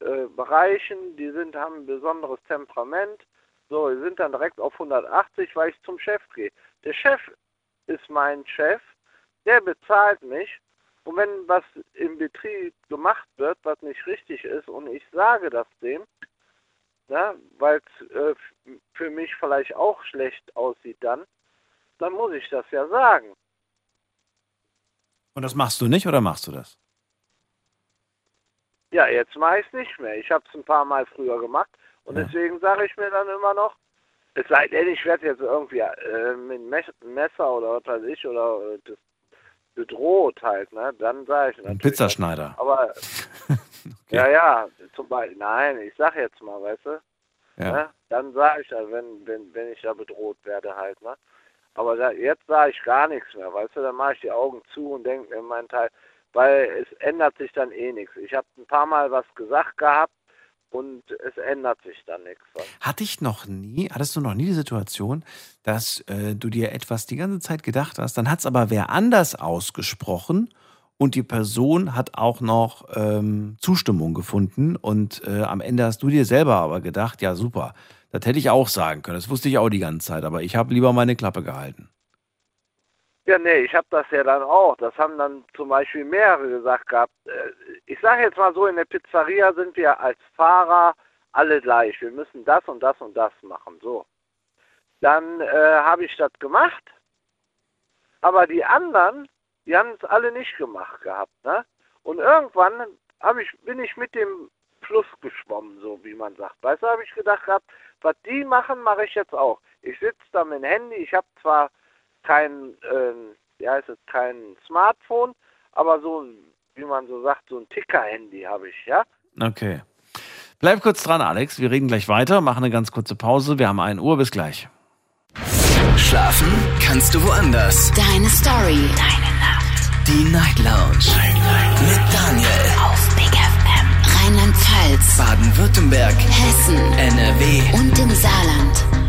äh, Bereichen, die sind, haben ein besonderes Temperament. So, die sind dann direkt auf 180, weil ich zum Chef gehe. Der Chef ist mein Chef, der bezahlt mich. Und wenn was im Betrieb gemacht wird, was nicht richtig ist, und ich sage das dem, ja, weil es äh, für mich vielleicht auch schlecht aussieht dann, dann muss ich das ja sagen. Und das machst du nicht oder machst du das? Ja, jetzt mache ich es nicht mehr. Ich habe es ein paar Mal früher gemacht und Ja. deswegen sage ich mir dann immer noch, es sei denn, ich werde jetzt irgendwie äh, mit einem Mes- Messer oder was weiß ich oder äh, das bedroht halt, ne? Dann sage ich Ein natürlich. Pizzaschneider. Aber ja, ja, zum Beispiel, nein, ich sag jetzt mal, weißt du, Ja. ne? dann sage ich ja, wenn, wenn, wenn ich da bedroht werde halt, ne? Aber da, jetzt sage ich gar nichts mehr, weißt du, dann mache ich die Augen zu und denke mir meinen Teil, weil es ändert sich dann eh nichts. Ich habe ein paar Mal was gesagt gehabt und es ändert sich dann nichts. Hatte ich noch nie, hattest du noch nie die Situation, dass äh, du dir etwas die ganze Zeit gedacht hast, dann hat es aber wer anders ausgesprochen und die Person hat auch noch ähm, Zustimmung gefunden und äh, am Ende hast du dir selber aber gedacht, ja super, das hätte ich auch sagen können, das wusste ich auch die ganze Zeit, aber ich habe lieber meine Klappe gehalten. Ja, nee, ich habe das ja dann auch. Das haben dann zum Beispiel mehrere gesagt gehabt. Äh, Ich sage jetzt mal so, in der Pizzeria sind wir als Fahrer alle gleich. Wir müssen das und das und das machen. So. Dann äh, habe ich das gemacht. Aber die anderen, die haben es alle nicht gemacht gehabt. Ne? Und irgendwann ich, bin ich mit dem Fluss geschwommen, so wie man sagt. Weißt du, habe ich gedacht gehabt, was die machen, mache ich jetzt auch. Ich sitze da mit dem Handy. Ich habe zwar kein, ähm, wie heißt es, kein Smartphone, aber so wie man so sagt, so ein Ticker-Handy habe ich, ja? Okay. Bleib kurz dran, Alex. Wir reden gleich weiter, machen eine ganz kurze Pause. Wir haben 1 Uhr, bis gleich. Schlafen kannst du woanders. Deine Story. Deine Nacht. Die Night Lounge. Mit Daniel. Auf Big FM. Rheinland-Pfalz. Baden-Württemberg. Hessen. NRW. Und im Saarland.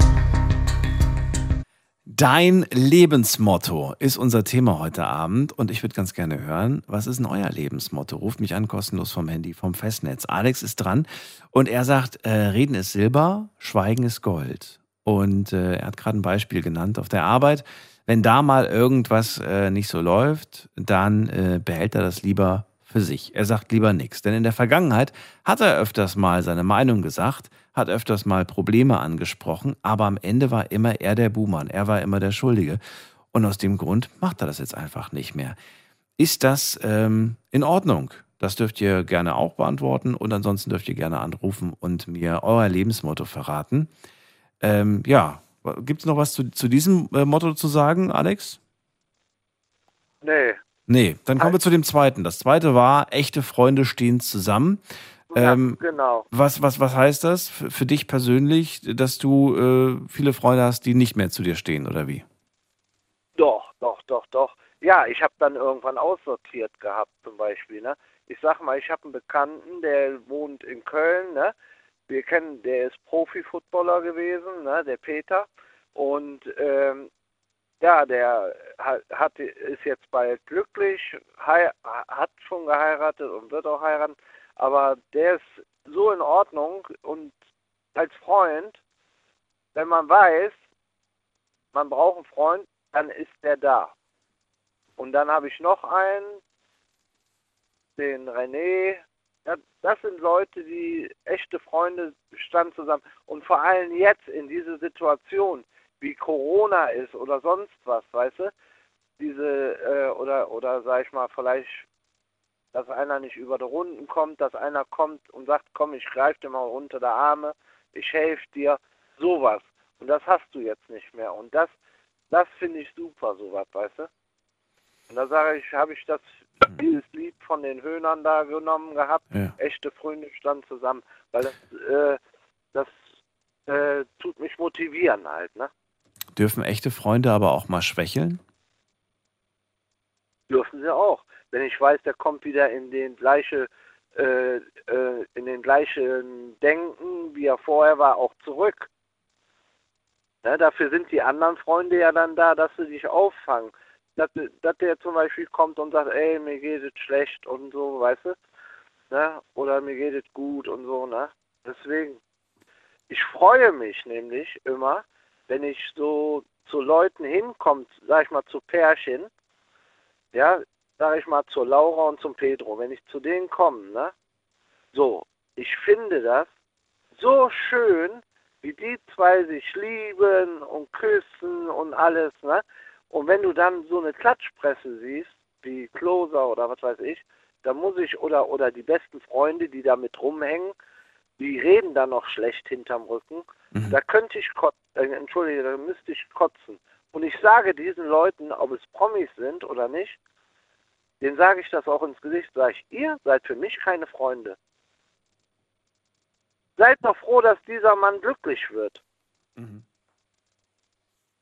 Dein Lebensmotto ist unser Thema heute Abend und ich würde ganz gerne hören, was ist denn euer Lebensmotto? Ruft mich an, kostenlos vom Handy, vom Festnetz. Alex ist dran und er sagt, äh, Reden ist Silber, Schweigen ist Gold. Und äh, er hat gerade ein Beispiel genannt auf der Arbeit. Wenn da mal irgendwas äh, nicht so läuft, dann äh, behält er das lieber für sich. Er sagt lieber nichts. Denn in der Vergangenheit hat er öfters mal seine Meinung gesagt, hat öfters mal Probleme angesprochen, aber am Ende war immer er der Buhmann, er war immer der Schuldige. Und aus dem Grund macht er das jetzt einfach nicht mehr. Ist das ähm, in Ordnung? Das dürft ihr gerne auch beantworten und ansonsten dürft ihr gerne anrufen und mir euer Lebensmotto verraten. Ähm, ja, gibt es noch was zu, zu diesem äh, Motto zu sagen, Alex? Nee. Nee, dann kommen wir zu dem zweiten. Das zweite war, echte Freunde stehen zusammen. Ähm, ja, genau. Was, was, was heißt das für, dich persönlich, dass du äh, viele Freunde hast, die nicht mehr zu dir stehen, oder wie? Doch, doch, doch, doch. Ja, ich habe dann irgendwann aussortiert gehabt, zum Beispiel. Ne? Ich sag mal, ich habe einen Bekannten, der wohnt in Köln. Ne? Wir kennen, der ist Profi-Footballer gewesen, ne? der Peter. Und ähm, ja, der hat, hat, ist jetzt bald glücklich, hei, hat schon geheiratet und wird auch heiraten. Aber der ist so in Ordnung und als Freund, wenn man weiß, man braucht einen Freund, dann ist der da. Und dann habe ich noch einen, den René. Ja, das sind Leute, die echte Freunde standen zusammen. Und vor allem jetzt in dieser Situation, wie Corona ist oder sonst was, weißt du? Diese, äh, oder, oder sag ich mal, vielleicht, dass einer nicht über die Runden kommt, dass einer kommt und sagt, komm, ich greife dir mal unter die Arme, ich helfe dir, sowas. Und das hast du jetzt nicht mehr. Und das, das finde ich super, sowas, weißt du? Und da sage ich, habe ich das, dieses Lied von den Höhnern da genommen gehabt, Ja. echte Freunde standen zusammen, weil das, äh, das äh, tut mich motivieren halt, ne? Dürfen echte Freunde aber auch mal schwächeln? dürfen sie auch. Wenn ich weiß, der kommt wieder in den gleiche, äh, äh, in den gleichen Denken, wie er vorher war, auch zurück. Ne, dafür sind die anderen Freunde ja dann da, dass sie dich auffangen. Dass, dass der zum Beispiel kommt und sagt, ey, mir geht es schlecht und so, weißt du? Ne? Oder mir geht es gut und so, ne? Deswegen. Ich freue mich nämlich immer, wenn ich so zu Leuten hinkomme, sag ich mal zu Pärchen, ja, sag ich mal zur Laura und zum Pedro, wenn ich zu denen komme, ne? So, ich finde das so schön, wie die zwei sich lieben und küssen und alles, ne? Und wenn du dann so eine Klatschpresse siehst, wie Closer oder was weiß ich, da muss ich, oder, oder die besten Freunde, die da mit rumhängen, die reden dann noch schlecht hinterm Rücken, da könnte ich kotzen, äh, entschuldige, da müsste ich kotzen. Und ich sage diesen Leuten, ob es Promis sind oder nicht, denen sage ich das auch ins Gesicht, sage ich, ihr seid für mich keine Freunde. Seid doch froh, dass dieser Mann glücklich wird.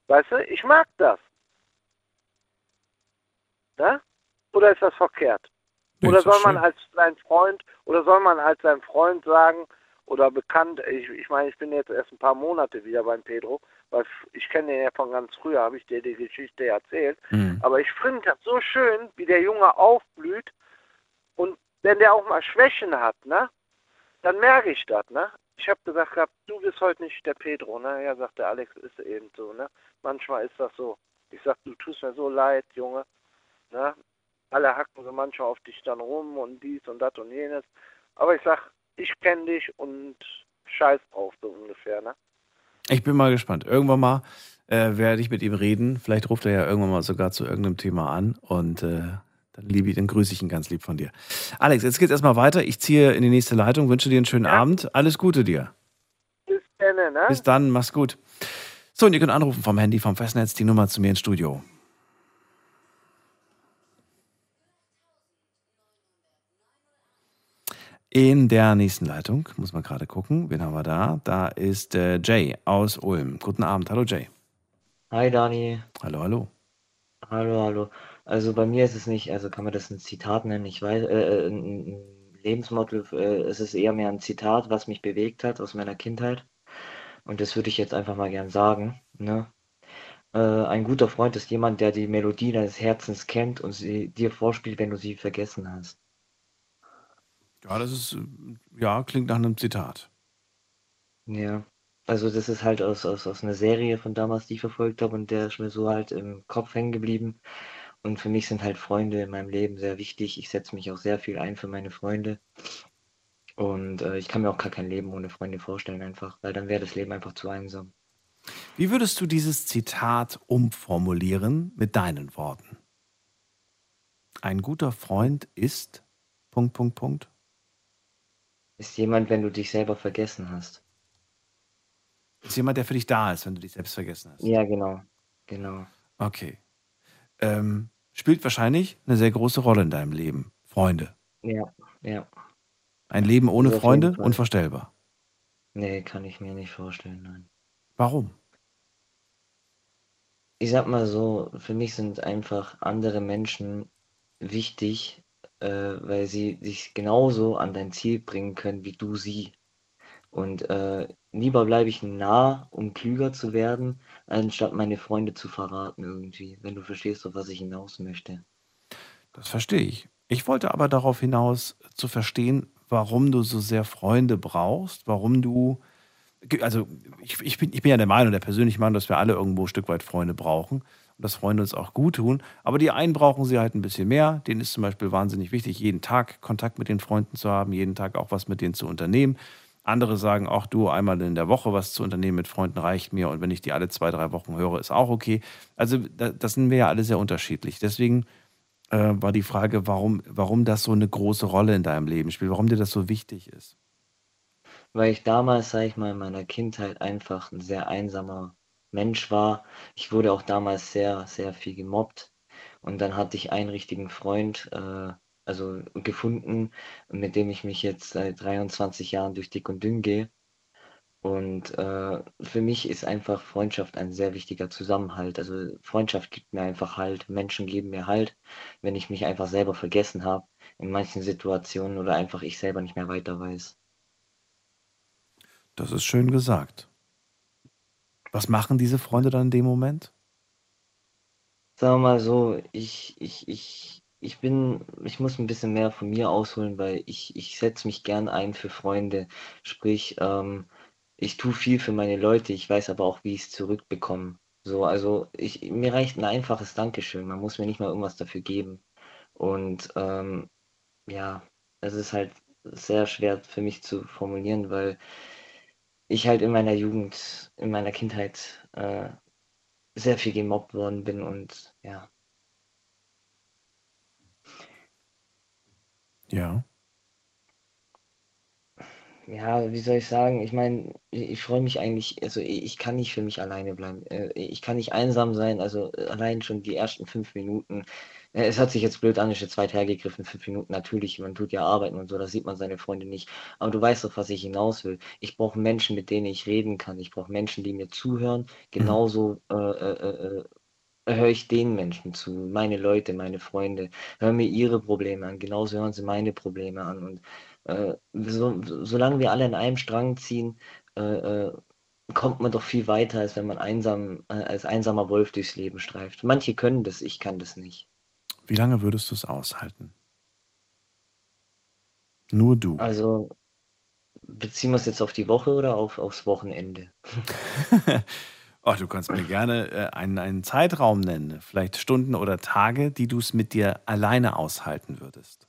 Weißt du, ich mag das. Ne? Oder ist das verkehrt? Nee, oder soll man als sein Freund, oder soll man als sein Freund sagen, oder bekannt, ich, ich meine, ich bin jetzt erst ein paar Monate wieder beim Pedro, weil ich kenne den ja von ganz früher, habe ich dir die Geschichte erzählt. Mhm. Aber ich finde das so schön, wie der Junge aufblüht und wenn der auch mal Schwächen hat, ne, dann merke ich das, ne. Ich habe gesagt gehabt, du bist heute nicht der Pedro, ne. Ja, sagt der Alex, ist eben so, ne. Manchmal ist das so. Ich sag, du tust mir so leid, Junge, ne. Alle hacken so manchmal auf dich dann rum und dies und das und jenes. Aber ich sag, ich kenne dich und scheiß drauf, so ungefähr, ne. Ich bin mal gespannt. Irgendwann mal äh, werde ich mit ihm reden. Vielleicht ruft er ja irgendwann mal sogar zu irgendeinem Thema an und äh, dann, liebe ich, dann grüße ich ihn ganz lieb von dir. Alex, jetzt geht's erstmal weiter. Ich ziehe in die nächste Leitung, wünsche dir einen schönen Abend. Alles Gute dir. Bis dann, ne. Bis dann, mach's gut. So, und ihr könnt anrufen vom Handy, vom Festnetz, die Nummer zu mir ins Studio. In der nächsten Leitung, muss man gerade gucken, wen haben wir da? Da ist äh, Jay aus Ulm. Guten Abend, hallo Jay. Hi Dani. Hallo, hallo. Hallo, hallo. Also bei mir ist es nicht, also kann man das ein Zitat nennen, ich weiß, äh, äh, ein, Lebensmotto, äh, es ist eher mehr ein Zitat, was mich bewegt hat aus meiner Kindheit. Und das würde ich jetzt einfach mal gern sagen. Ne? Äh, ein guter Freund ist jemand, der die Melodie deines Herzens kennt und sie dir vorspielt, wenn du sie vergessen hast. Ja, das ist, äh, ja, klingt nach einem Zitat. Ja. Also das ist halt aus, aus, aus einer Serie von damals, die ich verfolgt habe und der ist mir so halt im Kopf hängen geblieben. Und für mich sind halt Freunde in meinem Leben sehr wichtig. Ich setze mich auch sehr viel ein für meine Freunde. Und äh, ich kann mir auch gar kein Leben ohne Freunde vorstellen, einfach, weil dann wäre das Leben einfach zu einsam. Wie würdest du dieses Zitat umformulieren mit deinen Worten? Ein guter Freund ist. Punkt, Punkt, Punkt. Ist jemand, wenn du dich selber vergessen hast. Ist jemand, der für dich da ist, wenn du dich selbst vergessen hast. Ja, genau. Genau. Okay. Ähm, spielt wahrscheinlich eine sehr große Rolle in deinem Leben. Freunde. Ja, ja. Ein Leben ohne auf Freunde? Unvorstellbar. Nee, kann ich mir nicht vorstellen, nein. Warum? Ich sag mal so, für mich sind einfach andere Menschen wichtig, äh, weil sie dich genauso an dein Ziel bringen können, wie du sie. Und äh, lieber bleibe ich nah, um klüger zu werden, anstatt meine Freunde zu verraten irgendwie, wenn du verstehst, auf was ich hinaus möchte. Das verstehe ich. Ich wollte aber darauf hinaus zu verstehen, warum du so sehr Freunde brauchst, warum du, also ich, ich, bin, ich bin ja der Meinung, der persönlichen Meinung, dass wir alle irgendwo ein Stück weit Freunde brauchen und dass Freunde uns auch gut tun. Aber die einen brauchen sie halt ein bisschen mehr. Denen ist zum Beispiel wahnsinnig wichtig, jeden Tag Kontakt mit den Freunden zu haben, jeden Tag auch was mit denen zu unternehmen. Andere sagen auch, du, einmal in der Woche was zu unternehmen mit Freunden reicht mir und wenn ich die alle zwei, drei Wochen höre, ist auch okay. Also da, das sind wir ja alle sehr unterschiedlich. Deswegen äh, war die Frage, warum, warum das so eine große Rolle in deinem Leben spielt, warum dir das so wichtig ist. Weil ich damals, sag ich mal, in meiner Kindheit einfach ein sehr einsamer Mensch war. Ich wurde auch damals sehr, sehr viel gemobbt. Und dann hatte ich einen richtigen Freund, äh, also gefunden, mit dem ich mich jetzt seit 23 Jahren durch dick und dünn gehe. Und äh, für mich ist einfach Freundschaft ein sehr wichtiger Zusammenhalt. Also Freundschaft gibt mir einfach Halt, Menschen geben mir Halt, wenn ich mich einfach selber vergessen habe in manchen Situationen oder einfach ich selber nicht mehr weiter weiß. Das ist schön gesagt. Was machen diese Freunde dann in dem Moment? Sagen wir mal so, ich, ich, ich, ich bin, ich muss ein bisschen mehr von mir ausholen, weil ich, ich setze mich gern ein für Freunde. Sprich, ähm, ich tue viel für meine Leute, ich weiß aber auch, wie ich es zurückbekomme. So, also ich, mir reicht ein einfaches Dankeschön. Man muss mir nicht mal irgendwas dafür geben. Und ähm, ja, es ist halt sehr schwer für mich zu formulieren, weil ich halt in meiner Jugend, in meiner Kindheit äh, sehr viel gemobbt worden bin und ja. Ja. Ja, wie soll ich sagen? Ich meine, ich, ich freue mich eigentlich, also ich, ich kann nicht für mich alleine bleiben. Äh, Ich kann nicht einsam sein, also allein schon die ersten fünf Minuten. Äh, Es hat sich jetzt blöd an, ist jetzt weit hergegriffen, fünf Minuten. Natürlich, man tut ja arbeiten und so, da sieht man seine Freunde nicht. Aber du weißt doch, was ich hinaus will. Ich brauche Menschen, mit denen ich reden kann. Ich brauche Menschen, die mir zuhören. Genauso äh, äh, äh, höre ich den Menschen zu, meine Leute, meine Freunde, hören mir ihre Probleme an, genauso hören sie meine Probleme an. Und äh, so, solange wir alle an einem Strang ziehen, äh, äh, kommt man doch viel weiter, als wenn man einsam, äh, als einsamer Wolf durchs Leben streift. Manche können das, ich kann das nicht. Wie lange würdest du es aushalten? Nur du. Also beziehen wir es jetzt auf die Woche oder auf, aufs Wochenende? Oh, du kannst mir gerne äh, einen, einen Zeitraum nennen, vielleicht Stunden oder Tage, die du es mit dir alleine aushalten würdest.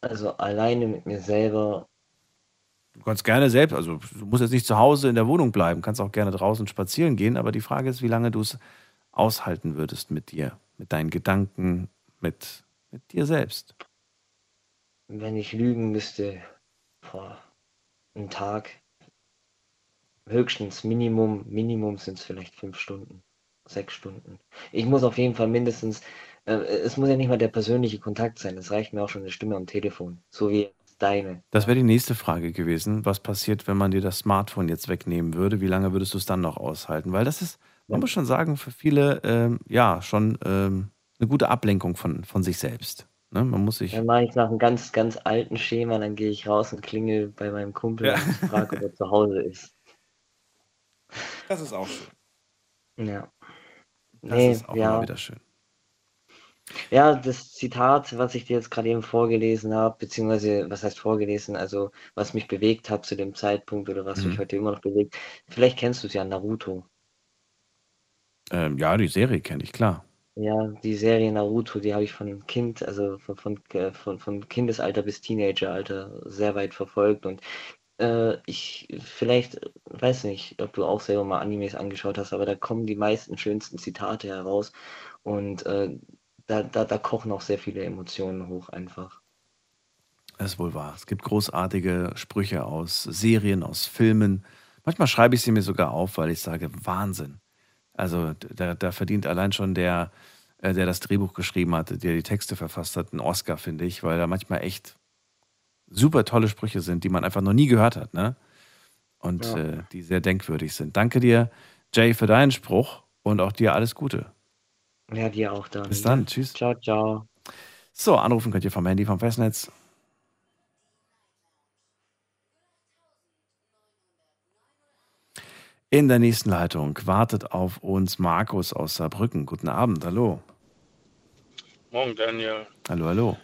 Also alleine mit mir selber, Du kannst gerne selbst, also du musst jetzt nicht zu Hause in der Wohnung bleiben, kannst auch gerne draußen spazieren gehen, aber die Frage ist, wie lange du es aushalten würdest mit dir, mit deinen Gedanken, mit, mit dir selbst. wenn ich lügen müsste, boah, einen Tag, höchstens Minimum, Minimum sind es vielleicht fünf Stunden, sechs Stunden. Ich muss auf jeden Fall mindestens, äh, es muss ja nicht mal der persönliche Kontakt sein, es reicht mir auch schon eine Stimme am Telefon, so wie deine. Das wäre die nächste Frage gewesen. Was passiert, wenn man dir das Smartphone jetzt wegnehmen würde? Wie lange würdest du es dann noch aushalten? Weil das ist, man muss schon sagen, für viele ähm, ja schon ähm, eine gute Ablenkung von, von sich selbst. Ne? Man muss sich. Dann mache ich nach einem ganz, ganz alten Schema, dann gehe ich raus und klingel bei meinem Kumpel Ja. und frage, ob er zu Hause ist. Das ist auch schön. Ja. Das Nee, ist auch ja. immer wieder schön. Ja, das Zitat, was ich dir jetzt gerade eben vorgelesen habe, beziehungsweise was heißt vorgelesen, also was mich bewegt hat zu dem Zeitpunkt oder was Mhm. mich heute immer noch bewegt. Vielleicht kennst du es ja, Naruto. Ähm, ja, die Serie kenne ich, klar. Ja, die Serie Naruto, die habe ich von Kind, also von, von, äh, von, von Kindesalter bis Teenageralter sehr weit verfolgt und äh, ich vielleicht, weiß nicht, ob du auch selber mal Animes angeschaut hast, aber da kommen die meisten schönsten Zitate heraus und äh, da, da, da kochen auch sehr viele Emotionen hoch einfach. Das ist wohl wahr. Es gibt großartige Sprüche aus Serien, aus Filmen. Manchmal schreibe ich sie mir sogar auf, weil ich sage, Wahnsinn. Also da, da verdient allein schon der, äh, der das Drehbuch geschrieben hatte, der die Texte verfasst hat, einen Oscar, finde ich, weil da manchmal echt super tolle Sprüche sind, die man einfach noch nie gehört hat, ne? Und Ja. äh, die sehr denkwürdig sind. Danke dir, Jay, für deinen Spruch und auch dir alles Gute. Ja, dir auch dann. Bis dann, tschüss. Ciao, ciao. So, anrufen könnt ihr vom Handy, vom Festnetz. In der nächsten Leitung wartet auf uns Markus aus Saarbrücken. Guten Abend, hallo. Morgen, Daniel. Hallo, hallo.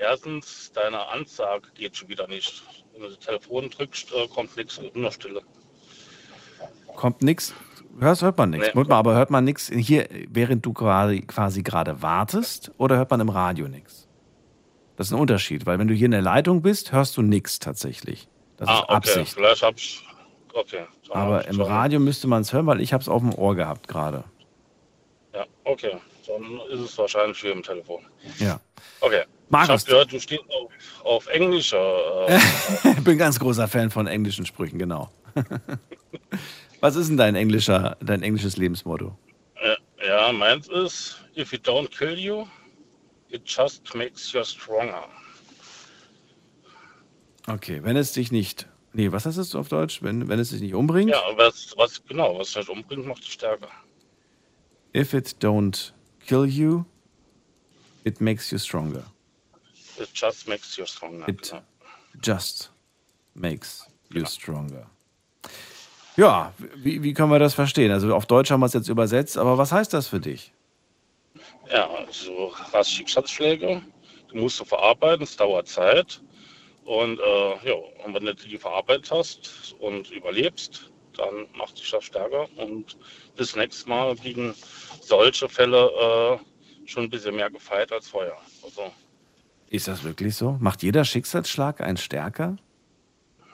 Erstens, deine Ansage geht schon wieder nicht. Wenn du das Telefon drückst, äh, kommt nichts, nur Stille. Kommt nix, hörst, hört man nichts. Nee. Aber hört man nichts hier, während du quasi, quasi gerade wartest oder hört man im Radio nichts? Das ist ein Unterschied, weil wenn du hier in der Leitung bist, hörst du nichts tatsächlich. Das ah, ist okay. Absicht. Vielleicht hab ich. Okay. dann hab Aber im Radio müsste man es hören, weil ich habe es auf dem Ohr gehabt gerade. Ja, okay. Dann ist es wahrscheinlich hier im Telefon. Ja. Okay. Markus. Ich habe gehört, du stehst auf, auf Englisch. Äh, Ich bin ganz großer Fan von englischen Sprüchen, genau. Was ist denn dein englischer, dein englisches Lebensmotto? äh, ja, meins ist, if it don't kill you, it just makes you stronger. Okay, wenn es dich nicht. Nee, was heißt es auf Deutsch? Wenn, wenn es dich nicht umbringt? Ja, was, was genau, was dich umbringt, macht dich stärker. If it don't kill you, it makes you stronger. It just makes you stronger. It genau. just makes you stronger. Ja, wie, wie können wir das verstehen? Also auf Deutsch haben wir es jetzt übersetzt, aber was heißt das für dich? Ja, also hast Schicksalsschläge, du musst du verarbeiten, es dauert Zeit. Und, äh, ja, und wenn du die verarbeitet hast und überlebst, dann macht dich das stärker. Und bis nächstes Mal liegen solche Fälle äh, schon ein bisschen mehr gefeit als vorher. Also, Ist das wirklich so? Macht jeder Schicksalsschlag einen stärker?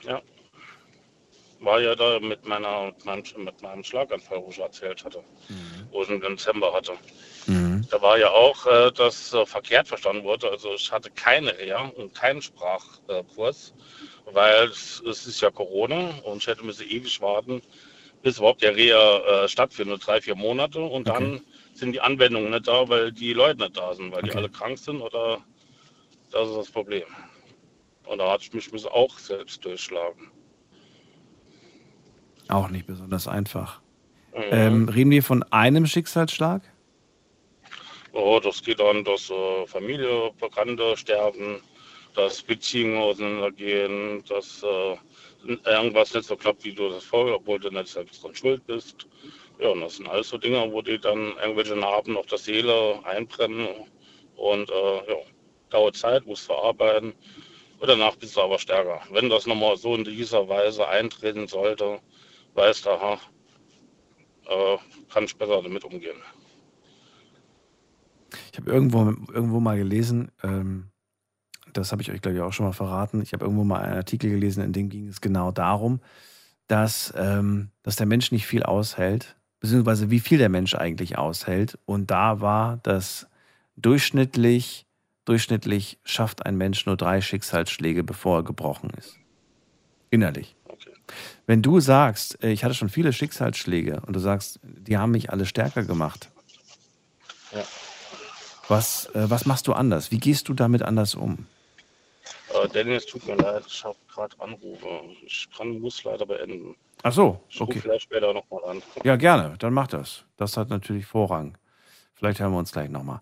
ja. War ja da mit, meiner, mit, meinem, mit meinem Schlaganfall, wo ich erzählt hatte, wo ich im Dezember hatte. Mhm. Da war ja auch, äh, dass äh, verkehrt verstanden wurde. Also ich hatte keine Reha und keinen Sprachkurs, weil es, es ist ja Corona und ich hätte müssen ewig warten, bis überhaupt der Reha äh, stattfindet, drei, vier Monate. Und dann sind die Anwendungen nicht da, weil die Leute nicht da sind, weil die Okay. alle krank sind oder das ist das Problem. Und da hatte ich mich auch selbst durchschlagen. Auch nicht besonders einfach. Mhm. Ähm, reden wir von einem Schicksalsschlag? Oh, das geht an, dass äh, Familie, Bekannte sterben, dass Beziehungen auseinandergehen, dass äh, irgendwas nicht so klappt, wie du das vorher, obwohl du nicht selbst dran schuld bist. Ja, und das sind alles so Dinge, wo die dann irgendwelche Narben auf der Seele einbrennen und äh, ja, dauert Zeit, musst verarbeiten und danach bist du aber stärker. Wenn das nochmal so in dieser Weise eintreten sollte, weißt aha, äh, kann ich besser damit umgehen. Ich habe irgendwo, irgendwo mal gelesen, ähm, das habe ich euch, glaube ich, auch schon mal verraten. Ich habe irgendwo mal einen Artikel gelesen, in dem ging es genau darum, dass, ähm, dass der Mensch nicht viel aushält, beziehungsweise wie viel der Mensch eigentlich aushält. Und da war das durchschnittlich, durchschnittlich schafft ein Mensch nur drei Schicksalsschläge, bevor er gebrochen ist. Innerlich. Wenn du sagst, äh, ich hatte schon viele Schicksalsschläge und du sagst, die haben mich alle stärker gemacht, Ja. was, äh, was machst du anders? Wie gehst du damit anders um? Äh, Dennis, tut mir leid, ich habe gerade Anrufe. Ich kann, muss leider beenden. Ach so, Ich okay. vielleicht später nochmal an. Ja, gerne. Dann mach das. Das hat natürlich Vorrang. Vielleicht hören wir uns gleich nochmal.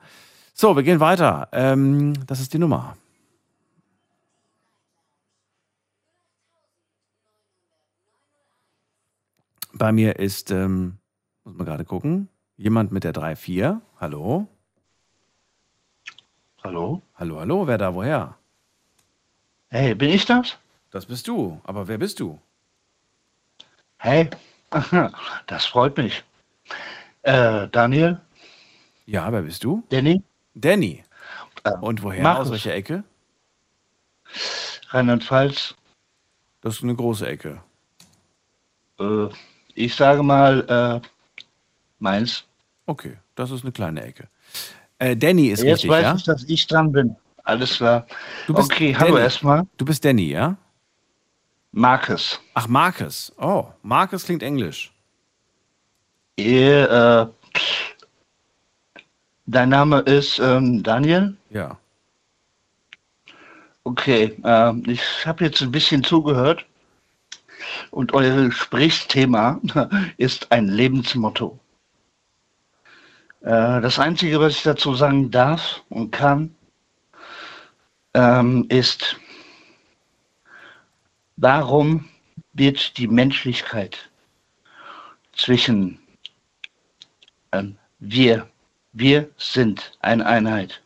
So, wir gehen weiter. Ähm, das ist die Nummer. Bei mir ist, ähm, muss man gerade gucken, jemand mit der 3-4. Hallo? Hallo? Hallo, hallo, wer da, woher? Hey, bin ich das? Das bist du. Aber wer bist du? Hey, das freut mich. Äh, Daniel? Ja, wer bist du? Danny? Danny. Und woher? Markus. Aus welcher Ecke? Rheinland-Pfalz? Das ist eine große Ecke. Äh, ich sage mal, äh, Mainz. Okay, das ist eine kleine Ecke. Äh, Danny ist Jetzt richtig, weiß ja? ich, dass ich dran bin. Alles klar. Okay, hallo Danny. erstmal. Du bist Danny, ja? Marcus. Ach, Marcus. Oh, Marcus klingt englisch. Ihr, äh, dein Name ist ähm, Daniel? Ja. Okay, ähm, ich habe jetzt ein bisschen zugehört und euer Gesprächsthema ist ein Lebensmotto. Äh, das Einzige, was ich dazu sagen darf und kann, ähm, ist, warum wird die Menschlichkeit zwischen ähm, wir, wir sind eine Einheit,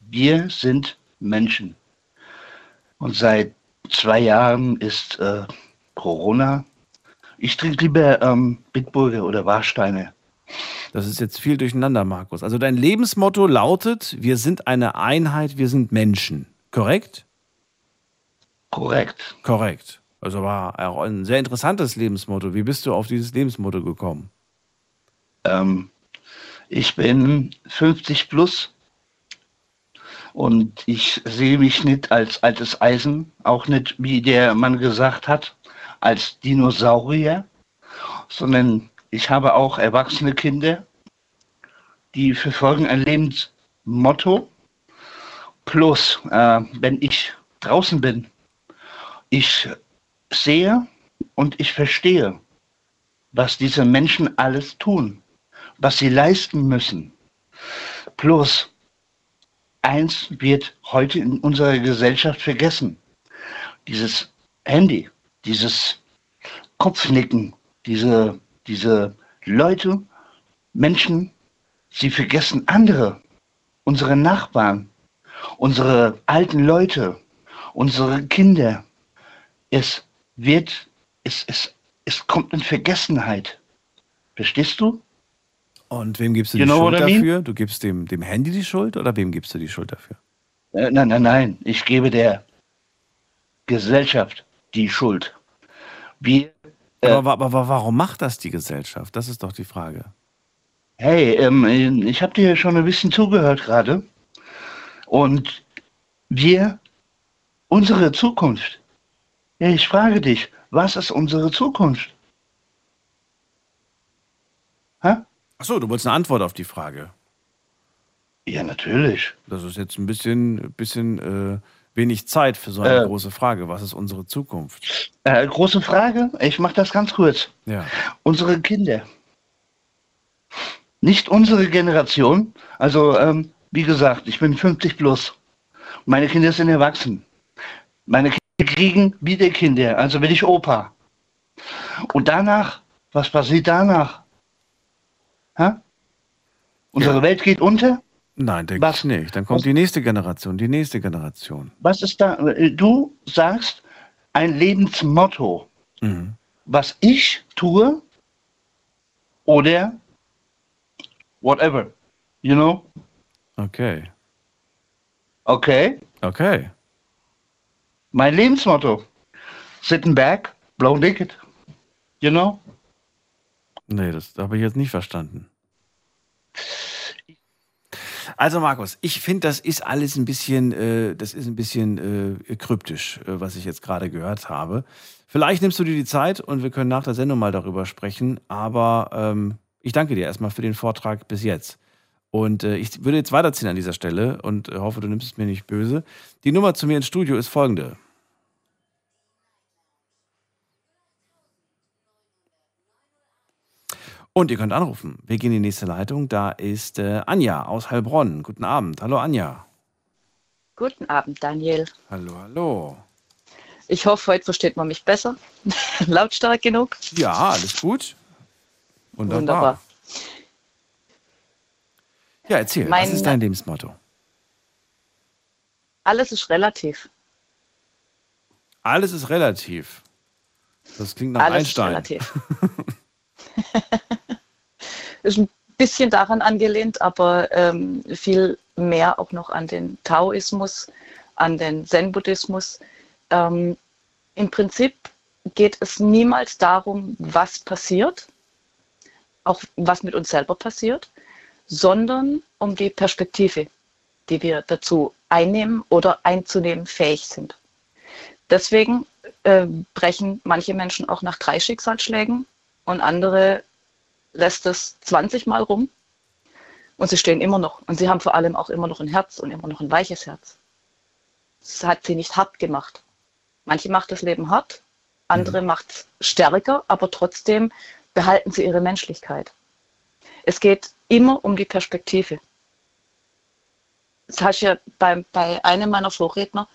wir sind Menschen. Und seit zwei Jahren ist äh, Corona. Ich trinke lieber ähm, Bitburger oder Warsteine. Das ist jetzt viel durcheinander, Markus. Also dein Lebensmotto lautet, wir sind eine Einheit, wir sind Menschen. Korrekt? Korrekt. Korrekt. Also war auch ein sehr interessantes Lebensmotto. Wie bist du auf dieses Lebensmotto gekommen? Ähm, ich bin 50 plus und ich sehe mich nicht als altes Eisen, auch nicht, wie der Mann gesagt hat, als Dinosaurier, sondern ich habe auch erwachsene Kinder, die verfolgen ein Lebensmotto. Plus, äh, wenn ich draußen bin, ich sehe und ich verstehe, was diese Menschen alles tun, was sie leisten müssen. Plus, eins wird heute in unserer Gesellschaft vergessen. Dieses Handy, dieses Kopfnicken, diese, diese Leute, Menschen, sie vergessen andere, unsere Nachbarn, unsere alten Leute, unsere Kinder. Es wird, es, es, es kommt in Vergessenheit. Verstehst du? Und wem gibst du You die Schuld I mean? dafür? Du gibst dem, dem Handy die Schuld oder wem gibst du die Schuld dafür? Äh, nein, nein, nein. Ich gebe der Gesellschaft die Schuld. Wir, Aber, aber, aber warum macht das die Gesellschaft? Das ist doch die Frage. hey, ähm, ich habe dir schon ein bisschen zugehört gerade. Und wir, unsere Zukunft. Ja, ich frage dich, was ist unsere Zukunft? Hä? Achso, du wolltest eine Antwort auf die Frage. Ja, natürlich. Das ist jetzt ein bisschen, bisschen äh, wenig Zeit für so eine Äh. große Frage. Was ist unsere Zukunft? Äh, große Frage, ich mache das ganz kurz. Ja. Unsere Kinder. Nicht unsere Generation. Also, ähm, wie gesagt, ich bin 50 plus. Meine Kinder sind erwachsen. Meine Kinder kriegen wieder Kinder, also bin ich Opa. Und danach, was passiert danach? Hä? Unsere Welt geht unter? Nein, denke ich nicht. Dann kommt die nächste Generation, die nächste Generation. Was ist da? Du sagst ein Lebensmotto. Mhm. Was ich tue oder whatever. You know? Okay. Okay. Okay. Mein Lebensmotto. Sitting back, blow naked. You know? Nee, das habe ich jetzt nicht verstanden. Also Markus, ich finde, das ist alles ein bisschen, äh, das ist ein bisschen äh, kryptisch, äh, was ich jetzt gerade gehört habe. Vielleicht nimmst du dir die Zeit und wir können nach der Sendung mal darüber sprechen. Aber ähm, ich danke dir erstmal für den Vortrag bis jetzt. Und äh, ich würde jetzt weiterziehen an dieser Stelle und äh, hoffe, du nimmst es mir nicht böse. Die Nummer zu mir ins Studio ist folgende. Und ihr könnt anrufen. Wir gehen in die nächste Leitung. Da ist äh, Anja aus Heilbronn. Guten Abend. Hallo Anja. Guten Abend, Daniel. Hallo, hallo. Ich hoffe, heute versteht man mich besser. Lautstark genug. Ja, alles gut. Wunderbar. Wunderbar. Ja, erzähl. Mein- was ist dein Lebensmotto? Alles ist relativ. Alles ist relativ. Das klingt nach Alles Einstein. ist relativ. ist ein bisschen daran angelehnt, aber ähm, viel mehr auch noch an den Taoismus, an den Zen-Buddhismus. Ähm, Im Prinzip geht es niemals darum, was passiert, auch was mit uns selber passiert, sondern um die Perspektive, die wir dazu einnehmen oder einzunehmen fähig sind. Deswegen äh, brechen manche Menschen auch nach drei Schicksalsschlägen und andere lässt es 20 Mal rum und sie stehen immer noch. Und sie haben vor allem auch immer noch ein Herz und immer noch ein weiches Herz. Es hat sie nicht hart gemacht. Manche macht das Leben hart, andere macht es stärker, aber trotzdem behalten sie ihre Menschlichkeit. Es geht immer um die Perspektive. Das hast ja bei, bei einem meiner Vorredner,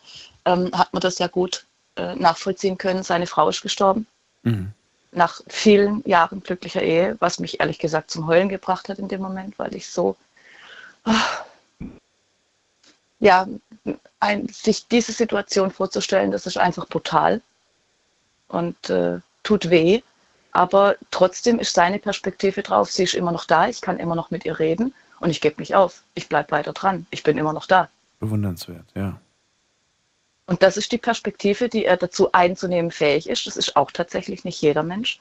ähm, hat man das ja gut äh, nachvollziehen können. Seine Frau ist gestorben Mhm. Nach vielen Jahren glücklicher Ehe, was mich ehrlich gesagt zum Heulen gebracht hat in dem Moment, weil ich so, ah, ja, ein, sich diese Situation vorzustellen, das ist einfach brutal und äh, tut weh. Aber trotzdem ist seine Perspektive drauf. Sie ist immer noch da. Ich kann immer noch mit ihr reden und ich gebe nicht auf. Ich bleibe weiter dran. Ich bin immer noch da. Bewundernswert, ja. Und das ist die Perspektive, die er dazu einzunehmen fähig ist. Das ist auch tatsächlich nicht jeder Mensch,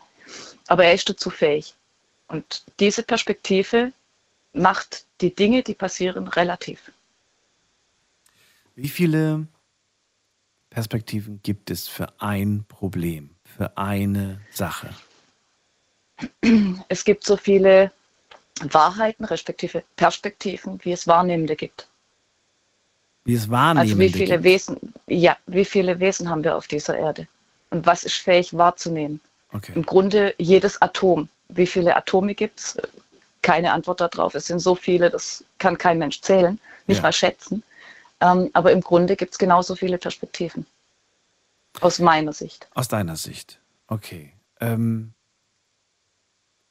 aber er ist dazu fähig. Und diese Perspektive macht die Dinge, die passieren, relativ. Wie viele Perspektiven gibt es für ein Problem, für eine Sache? Es gibt so viele Wahrheiten, respektive Perspektiven, wie es Wahrnehmende gibt. Wie es Wahrnehmende Also wie viele. Wesen, ja, wie viele Wesen haben wir auf dieser Erde? Und was ist fähig wahrzunehmen? Okay. Im Grunde jedes Atom. Wie viele Atome gibt es? Keine Antwort darauf. Es sind so viele, das kann kein Mensch zählen, nicht Ja. mal schätzen. Ähm, aber im Grunde gibt es genauso viele Perspektiven. Aus meiner Sicht. Aus deiner Sicht. Okay. Ähm,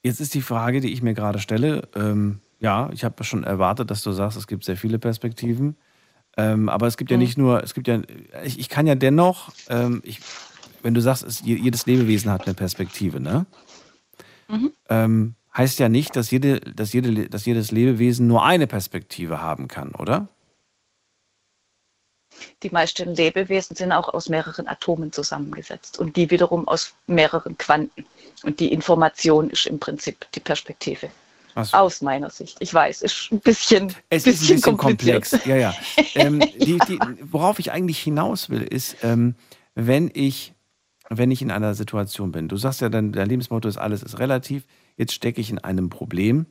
jetzt ist die Frage, die ich mir gerade stelle. Ähm, ja, ich habe schon erwartet, dass du sagst, es gibt sehr viele Perspektiven. Ähm, aber es gibt ja Mhm. nicht nur, es gibt ja, ich, ich kann ja dennoch, ähm, ich, wenn du sagst, es, je- jedes Lebewesen hat eine Perspektive, ne? Mhm. Ähm, heißt ja nicht, dass, jede, dass, jede, dass jedes Lebewesen nur eine Perspektive haben kann, oder? Die meisten Lebewesen sind auch aus mehreren Atomen zusammengesetzt und die wiederum aus mehreren Quanten. Und die Information ist im Prinzip die Perspektive. So. Aus meiner Sicht. Ich weiß, ist ein bisschen, Es ist ein bisschen kompliziert. komplex. Ja, ja. Ähm, die, die, worauf ich eigentlich hinaus will, ist, ähm, wenn ich, wenn ich in einer Situation bin, du sagst ja, dein, dein Lebensmotto ist, alles ist relativ, jetzt stecke ich in einem Problem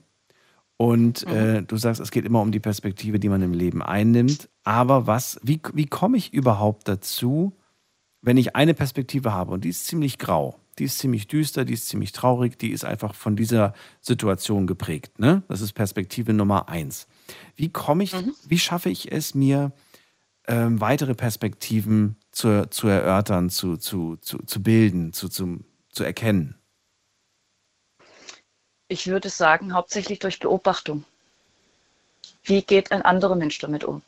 und äh, du sagst, es geht immer um die Perspektive, die man im Leben einnimmt. Aber was, wie, wie komme ich überhaupt dazu, wenn ich eine Perspektive habe und die ist ziemlich grau, die ist ziemlich düster, die ist ziemlich traurig, die ist einfach von dieser Situation geprägt. Ne? Das ist Perspektive Nummer eins. Wie komme ich, wie schaffe ich es mir, ähm, weitere Perspektiven zu, zu erörtern, zu, zu, zu, zu bilden, zu, zu, zu erkennen? Ich würde sagen, hauptsächlich durch Beobachtung. Wie geht ein anderer Mensch damit um?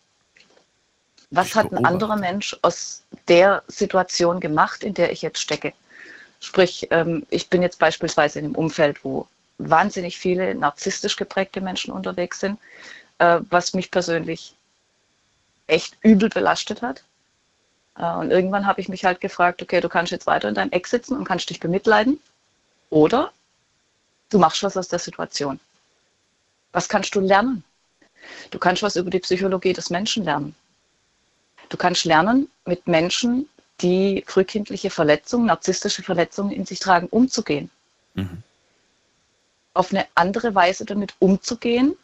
Was Durch hat ein anderer Mensch aus der Situation gemacht, in der ich jetzt stecke? Sprich, ähm, ich bin jetzt beispielsweise in einem Umfeld, wo wahnsinnig viele narzisstisch geprägte Menschen unterwegs sind, äh, was mich persönlich echt übel belastet hat. Äh, und irgendwann habe ich mich halt gefragt, okay, du kannst jetzt weiter in deinem Eck sitzen und kannst dich bemitleiden oder du machst was aus der Situation. Was kannst du lernen? Du kannst was über die Psychologie des Menschen lernen. Du kannst lernen, mit Menschen, die frühkindliche Verletzungen, narzisstische Verletzungen in sich tragen, umzugehen. Auf eine andere Weise damit umzugehen,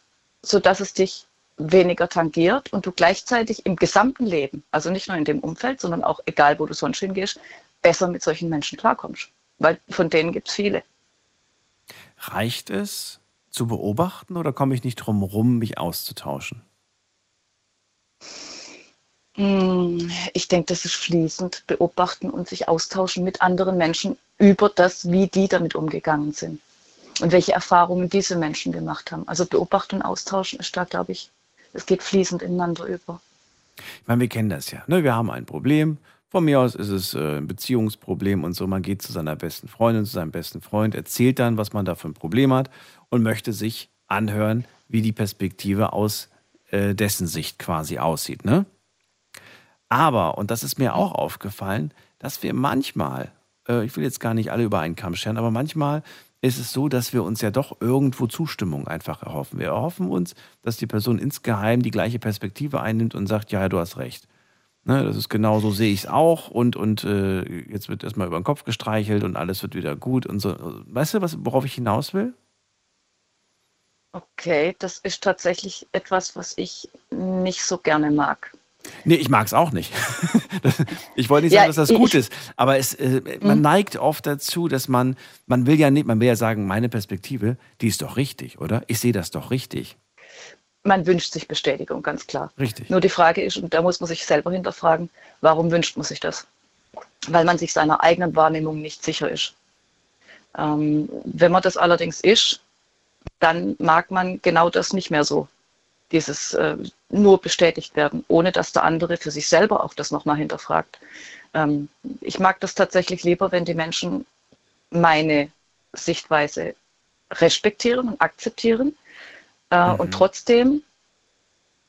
sodass es dich weniger tangiert und du gleichzeitig im gesamten Leben, also nicht nur in dem Umfeld, sondern auch egal, wo du sonst hingehst, besser mit solchen Menschen klarkommst. Weil von denen gibt es viele. Reicht es zu beobachten oder komme ich nicht drum herum, mich auszutauschen? Ich denke, das ist fließend beobachten und sich austauschen mit anderen Menschen über das, wie die damit umgegangen sind und welche Erfahrungen diese Menschen gemacht haben. Also beobachten und austauschen ist da, glaube ich, es geht fließend ineinander über. Ich meine, wir kennen das ja. Ne? Wir haben ein Problem. Von mir aus ist es äh, ein Beziehungsproblem und so. Man geht zu seiner besten Freundin, zu seinem besten Freund, erzählt dann, was man da für ein Problem hat und möchte sich anhören, wie die Perspektive aus äh, dessen Sicht quasi aussieht. Ne? Aber, und das ist mir auch aufgefallen, dass wir manchmal, äh, ich will jetzt gar nicht alle über einen Kamm scheren, aber manchmal ist es so, dass wir uns ja doch irgendwo Zustimmung einfach erhoffen. Wir erhoffen uns, dass die Person insgeheim die gleiche Perspektive einnimmt und sagt, ja, du hast recht. Ne, das ist genau so, sehe ich es auch und, und äh, jetzt wird erstmal über den Kopf gestreichelt und alles wird wieder gut und so. Weißt du, was, worauf ich hinaus will? Okay, das ist tatsächlich etwas, was ich nicht so gerne mag. Nee, ich mag es auch nicht. ich wollte nicht sagen, Ja, dass das ich- gut ist, aber es, äh, man Mhm. neigt oft dazu, dass man, man will ja nicht, man will ja sagen, meine Perspektive, die ist doch richtig, oder? Ich sehe das doch richtig. Man wünscht sich Bestätigung, ganz klar. Richtig. Nur die Frage ist, und da muss man sich selber hinterfragen, warum wünscht man sich das? Weil man sich seiner eigenen Wahrnehmung nicht sicher ist. Ähm, wenn man das allerdings ist, dann mag man genau das nicht mehr so. Dieses äh, nur bestätigt werden, ohne dass der andere für sich selber auch das nochmal hinterfragt. Ähm, ich mag das tatsächlich lieber, wenn die Menschen meine Sichtweise respektieren und akzeptieren äh, und trotzdem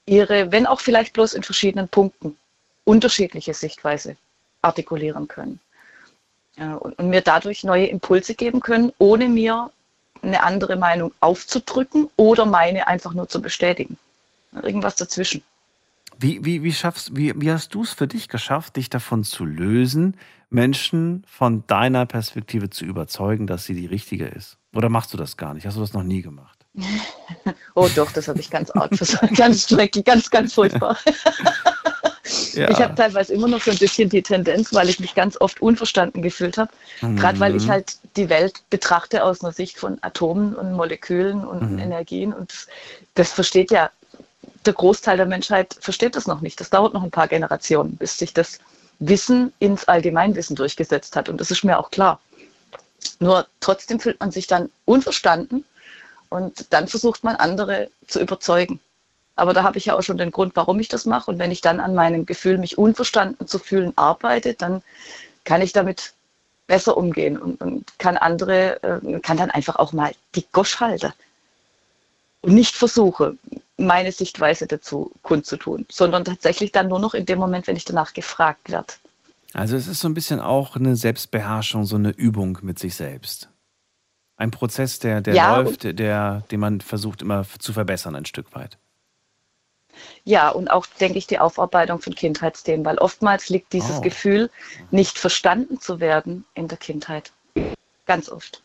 ihre, wenn auch vielleicht bloß in verschiedenen Punkten, unterschiedliche Sichtweise artikulieren können. Äh, und, und mir dadurch neue Impulse geben können, ohne mir eine andere Meinung aufzudrücken oder meine einfach nur zu bestätigen. Irgendwas dazwischen. Wie, wie, wie, schaffst, wie, wie hast du es für dich geschafft, dich davon zu lösen, Menschen von deiner Perspektive zu überzeugen, dass sie die richtige ist? Oder machst du das gar nicht? Hast du das noch nie gemacht? Oh doch, das habe ich ganz arg versucht. Ganz schrecklich, ganz, ganz furchtbar. Ja. Ich habe teilweise immer noch so ein bisschen die Tendenz, weil ich mich ganz oft unverstanden gefühlt habe. Gerade weil ich Mhm. halt die Welt betrachte aus einer Sicht von Atomen und Molekülen und Mhm. Energien. Und das, das versteht ja, der Großteil der Menschheit versteht das noch nicht. Das dauert noch ein paar Generationen, bis sich das Wissen ins Allgemeinwissen durchgesetzt hat. Und das ist mir auch klar. Nur trotzdem fühlt man sich dann unverstanden und dann versucht man andere zu überzeugen. Aber da habe ich ja auch schon den Grund, warum ich das mache. Und wenn ich dann an meinem Gefühl, mich unverstanden zu fühlen, arbeite, dann kann ich damit besser umgehen und, und kann andere, äh, kann dann einfach auch mal die Gosch halten. Und nicht versuche, meine Sichtweise dazu kundzutun, sondern tatsächlich dann nur noch in dem Moment, wenn ich danach gefragt werde. Also es ist so ein bisschen auch eine Selbstbeherrschung, so eine Übung mit sich selbst. Ein Prozess, der, der Ja, läuft, der, den man versucht immer zu verbessern ein Stück weit. Ja, und auch, denke ich, die Aufarbeitung von Kindheitsthemen, weil oftmals liegt dieses Oh. Gefühl, nicht verstanden zu werden in der Kindheit. Ganz oft,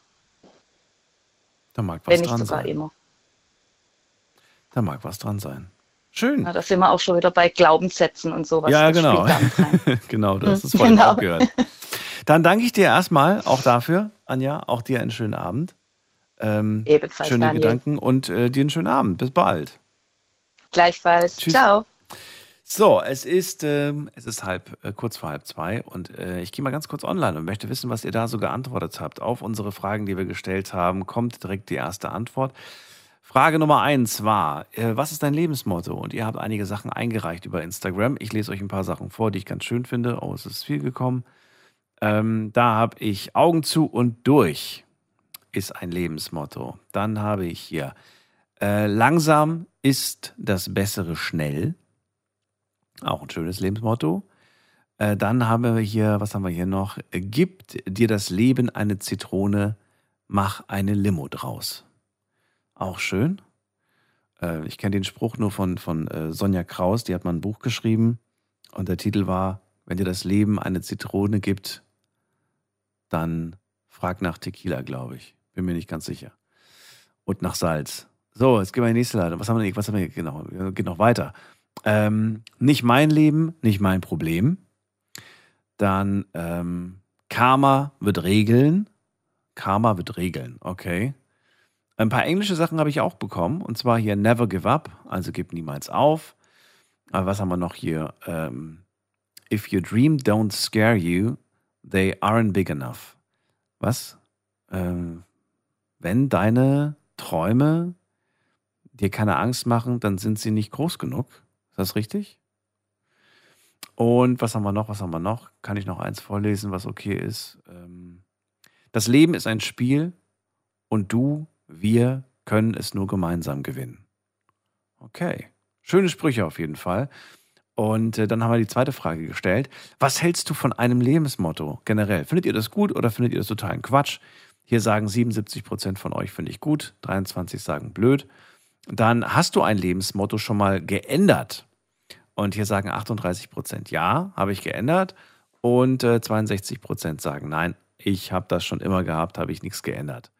Da mag was wenn nicht sogar sein. immer. Da mag was dran sein. Schön. Ja, da sind wir auch schon wieder bei Glaubenssätzen und sowas. ja, Das genau. genau, du hast Hm, es vorhin genau. auch gehört. Dann danke ich dir erstmal auch dafür, Anja. Auch dir einen schönen Abend. Ähm, Ebenfalls, schöne Daniel. Gedanken und äh, dir einen schönen Abend. Bis bald. Gleichfalls. Tschüss. Ciao. So, es ist, ähm, es ist halb, äh, kurz vor halb zwei und äh, ich gehe mal ganz kurz online und möchte wissen, was ihr da so geantwortet habt. Auf unsere Fragen, die wir gestellt haben, kommt direkt die erste Antwort. Frage Nummer eins war, äh, was ist dein Lebensmotto? Und ihr habt einige Sachen eingereicht über Instagram. Ich lese euch ein paar Sachen vor, die ich ganz schön finde. Oh, es ist viel gekommen. Ähm, da habe ich Augen zu und durch ist ein Lebensmotto. Dann habe ich hier, äh, langsam ist das Bessere schnell. Auch ein schönes Lebensmotto. Äh, dann haben wir hier, was haben wir hier noch? Äh, Gibt dir das Leben eine Zitrone, mach eine Limo draus. Auch schön. Äh, ich kenne den Spruch nur von, von äh, Sonja Kraus, die hat mal ein Buch geschrieben und der Titel war, wenn dir das Leben eine Zitrone gibt, dann frag nach Tequila, glaube ich. Bin mir nicht ganz sicher. Und nach Salz. So, jetzt gehen wir in die nächste Leitung. Was haben wir, was haben wir genau? Geht noch weiter. Ähm, nicht mein Leben, nicht mein Problem. Dann ähm, Karma wird regeln. Karma wird regeln, okay. Ein paar englische Sachen habe ich auch bekommen. Und zwar hier Never Give Up, also gib niemals auf. Aber was haben wir noch hier? Ähm, If your dream don't scare you, they aren't big enough. Was? Ähm, wenn deine Träume dir keine Angst machen, dann sind sie nicht groß genug. Ist das richtig? Und was haben wir noch? Was haben wir noch? Kann ich noch eins vorlesen, was okay ist? Ähm, das Leben ist ein Spiel und du, wir können es nur gemeinsam gewinnen. Okay. Schöne Sprüche auf jeden Fall. Und äh, dann haben wir die zweite Frage gestellt. Was hältst du von einem Lebensmotto generell? Findet ihr das gut oder findet ihr das totalen Quatsch? Hier sagen 77 Prozent von euch finde ich gut, 23 sagen blöd. Dann hast du ein Lebensmotto schon mal geändert. Und hier sagen 38 Prozent ja, habe ich geändert. Und äh, 62 Prozent sagen nein, ich habe das schon immer gehabt, habe ich nichts geändert.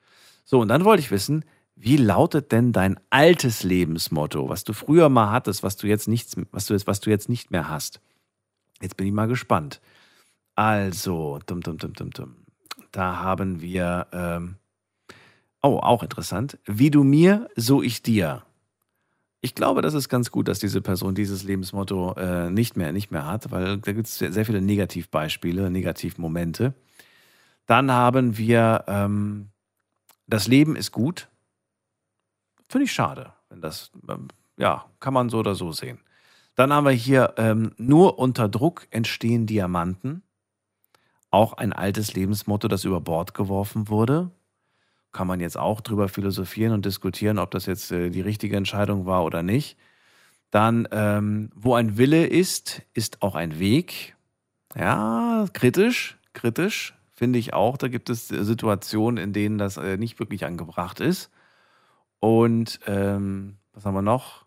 So, und dann wollte ich wissen, wie lautet denn dein altes Lebensmotto, was du früher mal hattest, was du jetzt nichts, was du, was du jetzt nicht mehr hast? Jetzt bin ich mal gespannt. Also, dum, dum, dum, dum, dum. Da haben wir, ähm, oh, auch interessant. Wie du mir, so ich dir. Ich glaube, das ist ganz gut, dass diese Person dieses Lebensmotto äh, nicht mehr, nicht mehr hat, weil da gibt es sehr, sehr viele Negativbeispiele, Negativmomente. Dann haben wir, ähm, das Leben ist gut. Finde ich schade, wenn das, ähm, ja, kann man so oder so sehen. Dann haben wir hier, ähm, nur unter Druck entstehen Diamanten. Auch ein altes Lebensmotto, das über Bord geworfen wurde. Kann man jetzt auch drüber philosophieren und diskutieren, ob das jetzt äh, die richtige Entscheidung war oder nicht. Dann, ähm, wo ein Wille ist, ist auch ein Weg. Ja, kritisch, kritisch, finde ich auch. Da gibt es äh, Situationen, in denen das äh, nicht wirklich angebracht ist. Und ähm, was haben wir noch?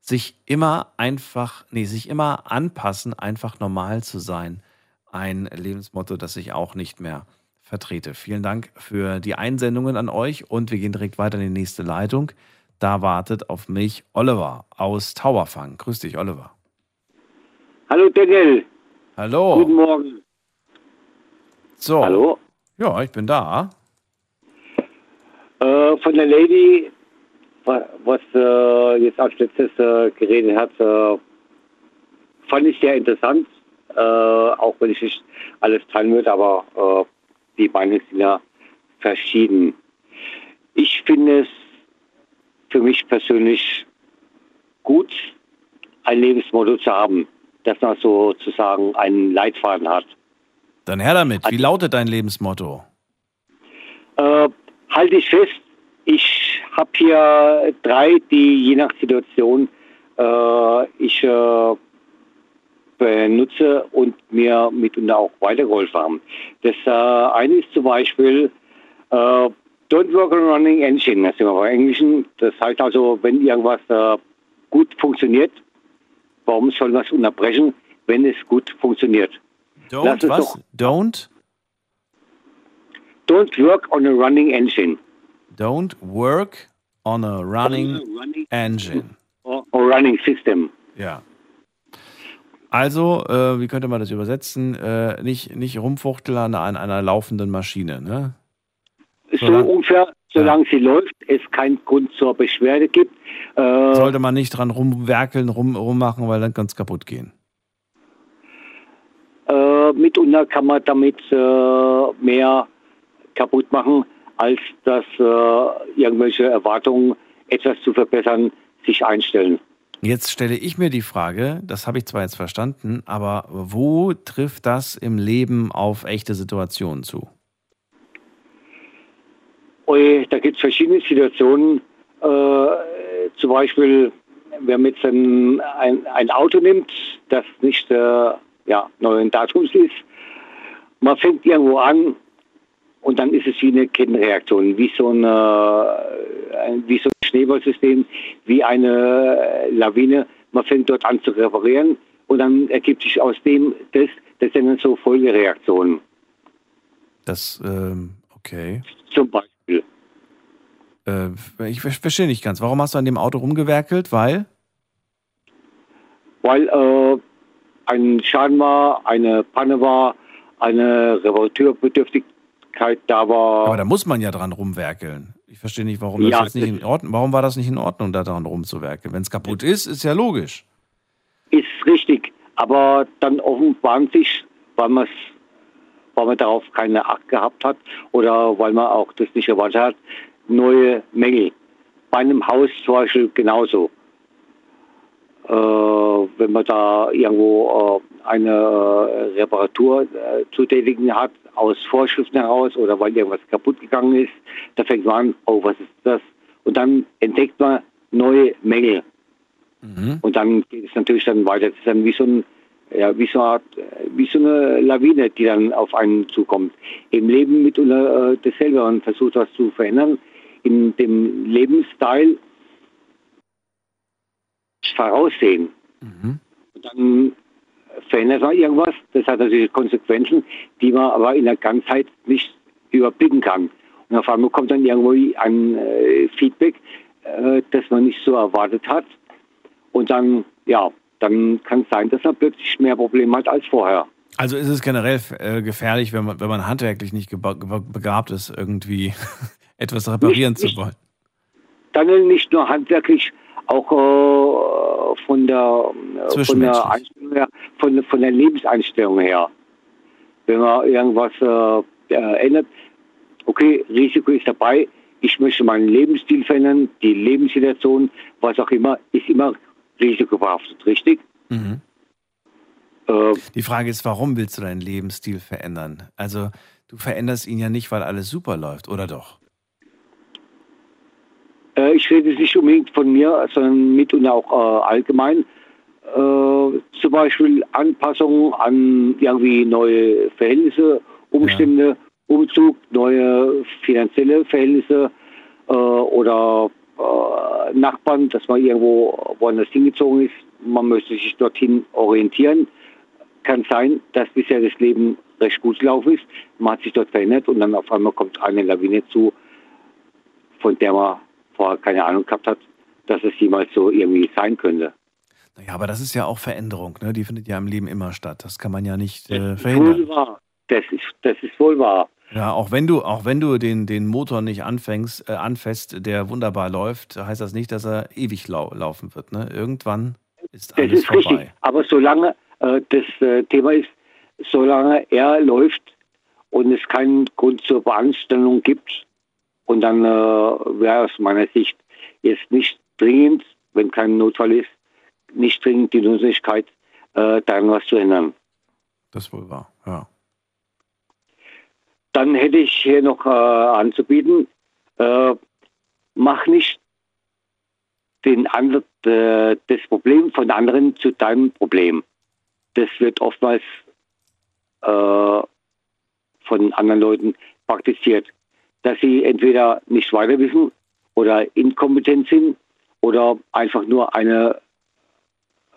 Sich immer einfach, nee, sich immer anpassen, einfach normal zu sein. Ein Lebensmotto, das ich auch nicht mehr vertrete. Vielen Dank für die Einsendungen an euch und wir gehen direkt weiter in die nächste Leitung. Da wartet auf mich Oliver aus Tauberfang. Grüß dich, Oliver. Hallo Daniel. Hallo. Guten Morgen. So. Hallo. Ja, ich bin da. Äh, von der Lady, wa- was äh, jetzt als letztes äh, geredet hat, äh, fand ich sehr interessant. Äh, auch wenn ich nicht alles teilen würde, aber äh, die Meinungen sind ja verschieden. Ich finde es für mich persönlich gut, ein Lebensmotto zu haben, dass man sozusagen einen Leitfaden hat. Dann her damit. Wie lautet dein Lebensmotto? Äh, halte ich fest, ich habe hier drei, die je nach Situation äh, ich äh, benutze und mir mitunter auch weitergeholfen haben. Das äh, eine ist zum Beispiel äh, Don't work on running engine, das sind wir bei Englischen. Das heißt also, wenn irgendwas äh, gut funktioniert, warum soll man es unterbrechen, wenn es gut funktioniert? Don't was? Don't? Don't work on a running engine. Don't work on a running engine. Or, or running system. Ja. Also, äh, wie könnte man das übersetzen? Äh, nicht, nicht rumfuchteln an, an einer laufenden Maschine, ne? So Solang- ungefähr, solange sie läuft, es keinen Grund zur Beschwerde gibt. Äh, Sollte man nicht dran rumwerkeln, rum, rummachen, weil dann kann es kaputt gehen. Mitunter kann man damit äh, mehr kaputt machen, als dass äh, irgendwelche Erwartungen, etwas zu verbessern, sich einstellen. Jetzt stelle ich mir die Frage, das habe ich zwar jetzt verstanden, aber wo trifft das im Leben auf echte Situationen zu? Da gibt es verschiedene Situationen. Äh, zum Beispiel, wenn man jetzt ein, ein, ein Auto nimmt, das nicht äh, ja, neuen Datums ist, man fängt irgendwo an und dann ist es wie eine Kettenreaktion, wie so, eine, ein- wie so ein Schneeballsystem, wie eine Lawine. Man fängt dort an zu reparieren und dann ergibt sich aus dem das, das sind dann so Folgereaktionen. Das, ähm, okay. Zum Beispiel. Äh, ich ver- verstehe nicht ganz. Warum hast du an dem Auto rumgewerkelt? Weil? Weil äh, ein Schaden war, eine Panne war, eine Reparaturbedürftigkeit da war. Aber da muss man ja dran rumwerkeln. Ich verstehe nicht, warum das Ja, jetzt nicht in Ordnung. Warum war das nicht in Ordnung, da dran rumzuwerkeln? Wenn es kaputt ist, ist ja logisch. Ist richtig, aber dann offenbaren sich, weil, man's, weil man darauf keine Acht gehabt hat oder weil man auch das nicht erwartet hat, neue Mängel. Bei einem Haus zum Beispiel genauso. Äh, wenn man da irgendwo äh, eine äh, Reparatur zu tätigen hat, aus Vorschriften heraus oder weil irgendwas kaputt gegangen ist, da fängt man an, oh, was ist das? Und dann entdeckt man neue Mängel. Und dann geht es natürlich dann weiter. Das ist dann wie so, ein, ja, wie so, eine, Art, wie so eine Lawine, die dann auf einen zukommt. Im Leben mitunter äh, dasselbe. Man versucht was zu verändern. In dem Lebensstil voraussehen. Und dann verändert man irgendwas. Das hat natürlich Konsequenzen, die man aber in der Ganzheit nicht überblicken kann. Und auf einmal kommt dann irgendwo ein äh, Feedback, äh, das man nicht so erwartet hat. Und dann, ja, dann kann es sein, dass man plötzlich mehr Probleme hat als vorher. Also ist es generell äh, gefährlich, wenn man, wenn man handwerklich nicht begabt ist, irgendwie etwas reparieren zu wollen. Dann nicht nur handwerklich, auch äh, von der, äh, von der Einstellung her, von, von der Lebenseinstellung her. Wenn man irgendwas äh, äh, ändert, okay, Risiko ist dabei, ich möchte meinen Lebensstil verändern, die Lebenssituation, was auch immer, ist immer risikobehaftet, richtig? Mhm. Äh, Die Frage ist, warum willst du deinen Lebensstil verändern? Also du veränderst ihn ja nicht, weil alles super läuft, oder doch? Äh, ich rede nicht unbedingt von mir, sondern mit und auch äh, allgemein. Äh, zum Beispiel Anpassungen an irgendwie neue Verhältnisse, Umstände, Umzug, neue finanzielle Verhältnisse äh, oder äh, Nachbarn, dass man irgendwo woanders hingezogen ist. Man möchte sich dorthin orientieren. Kann sein, dass bisher das Leben recht gut gelaufen ist. Man hat sich dort verändert und dann auf einmal kommt eine Lawine zu, von der man vorher keine Ahnung gehabt hat, dass es jemals so irgendwie sein könnte. Naja, aber das ist ja auch Veränderung, ne? Die findet ja im Leben immer statt. Das kann man ja nicht äh, Wohl verhindern. wahr. Das ist, das ist wohl wahr. Ja, auch wenn du, auch wenn du den, den Motor nicht anfängst, äh, anfasst, der wunderbar läuft, heißt das nicht, dass er ewig lau laufen wird. Ne? Irgendwann ist Das alles ist vorbei. richtig. Aber solange äh, das äh, Thema ist, solange er läuft und es keinen Grund zur Beanstandung gibt, und dann äh, wäre aus meiner Sicht jetzt nicht dringend, wenn kein Notfall ist, nicht dringend die Notwendigkeit, äh, daran was zu ändern. Das wohl wahr, ja. Dann hätte ich hier noch äh, anzubieten, äh, mach nicht den andre, äh, das Problem von anderen zu deinem Problem. Das wird oftmals äh, von anderen Leuten praktiziert, dass sie entweder nicht weiter wissen oder inkompetent sind oder einfach nur eine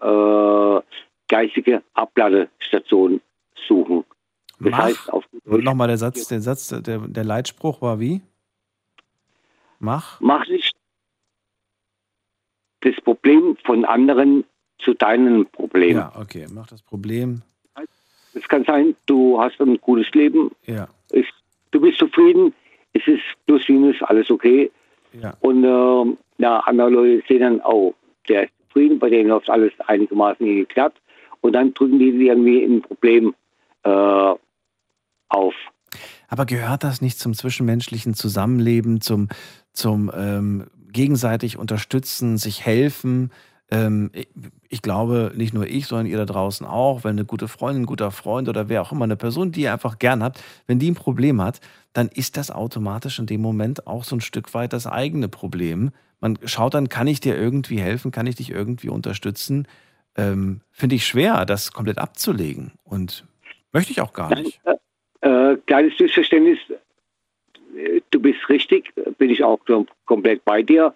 äh, geistige Abladestation suchen. Das Mach, heißt, auf nochmal der Satz, der Satz, der, der Leitspruch war wie? Mach. Mach nicht das Problem von anderen zu deinem Problem. Ja, okay, mach das Problem. Es kann sein, du hast ein gutes Leben, Ja, du bist zufrieden, es ist plus minus alles okay. ja. Und ähm, ja, andere Leute sehen dann, oh, der ist zufrieden, bei denen läuft alles einigermaßen geklärt. Und dann drücken die irgendwie ein Problem äh, auf. Aber gehört das nicht zum zwischenmenschlichen Zusammenleben, zum, zum ähm, gegenseitig unterstützen, sich helfen? Ähm, ich, ich glaube, nicht nur ich, sondern ihr da draußen auch, wenn eine gute Freundin, ein guter Freund oder wer auch immer, eine Person, die ihr einfach gern habt, wenn die ein Problem hat, dann ist das automatisch in dem Moment auch so ein Stück weit das eigene Problem. Man schaut dann, kann ich dir irgendwie helfen, kann ich dich irgendwie unterstützen? Ähm, Finde ich schwer, das komplett abzulegen und möchte ich auch gar nicht. Äh, kleines Missverständnis. Du bist richtig, bin ich auch kom- komplett bei dir.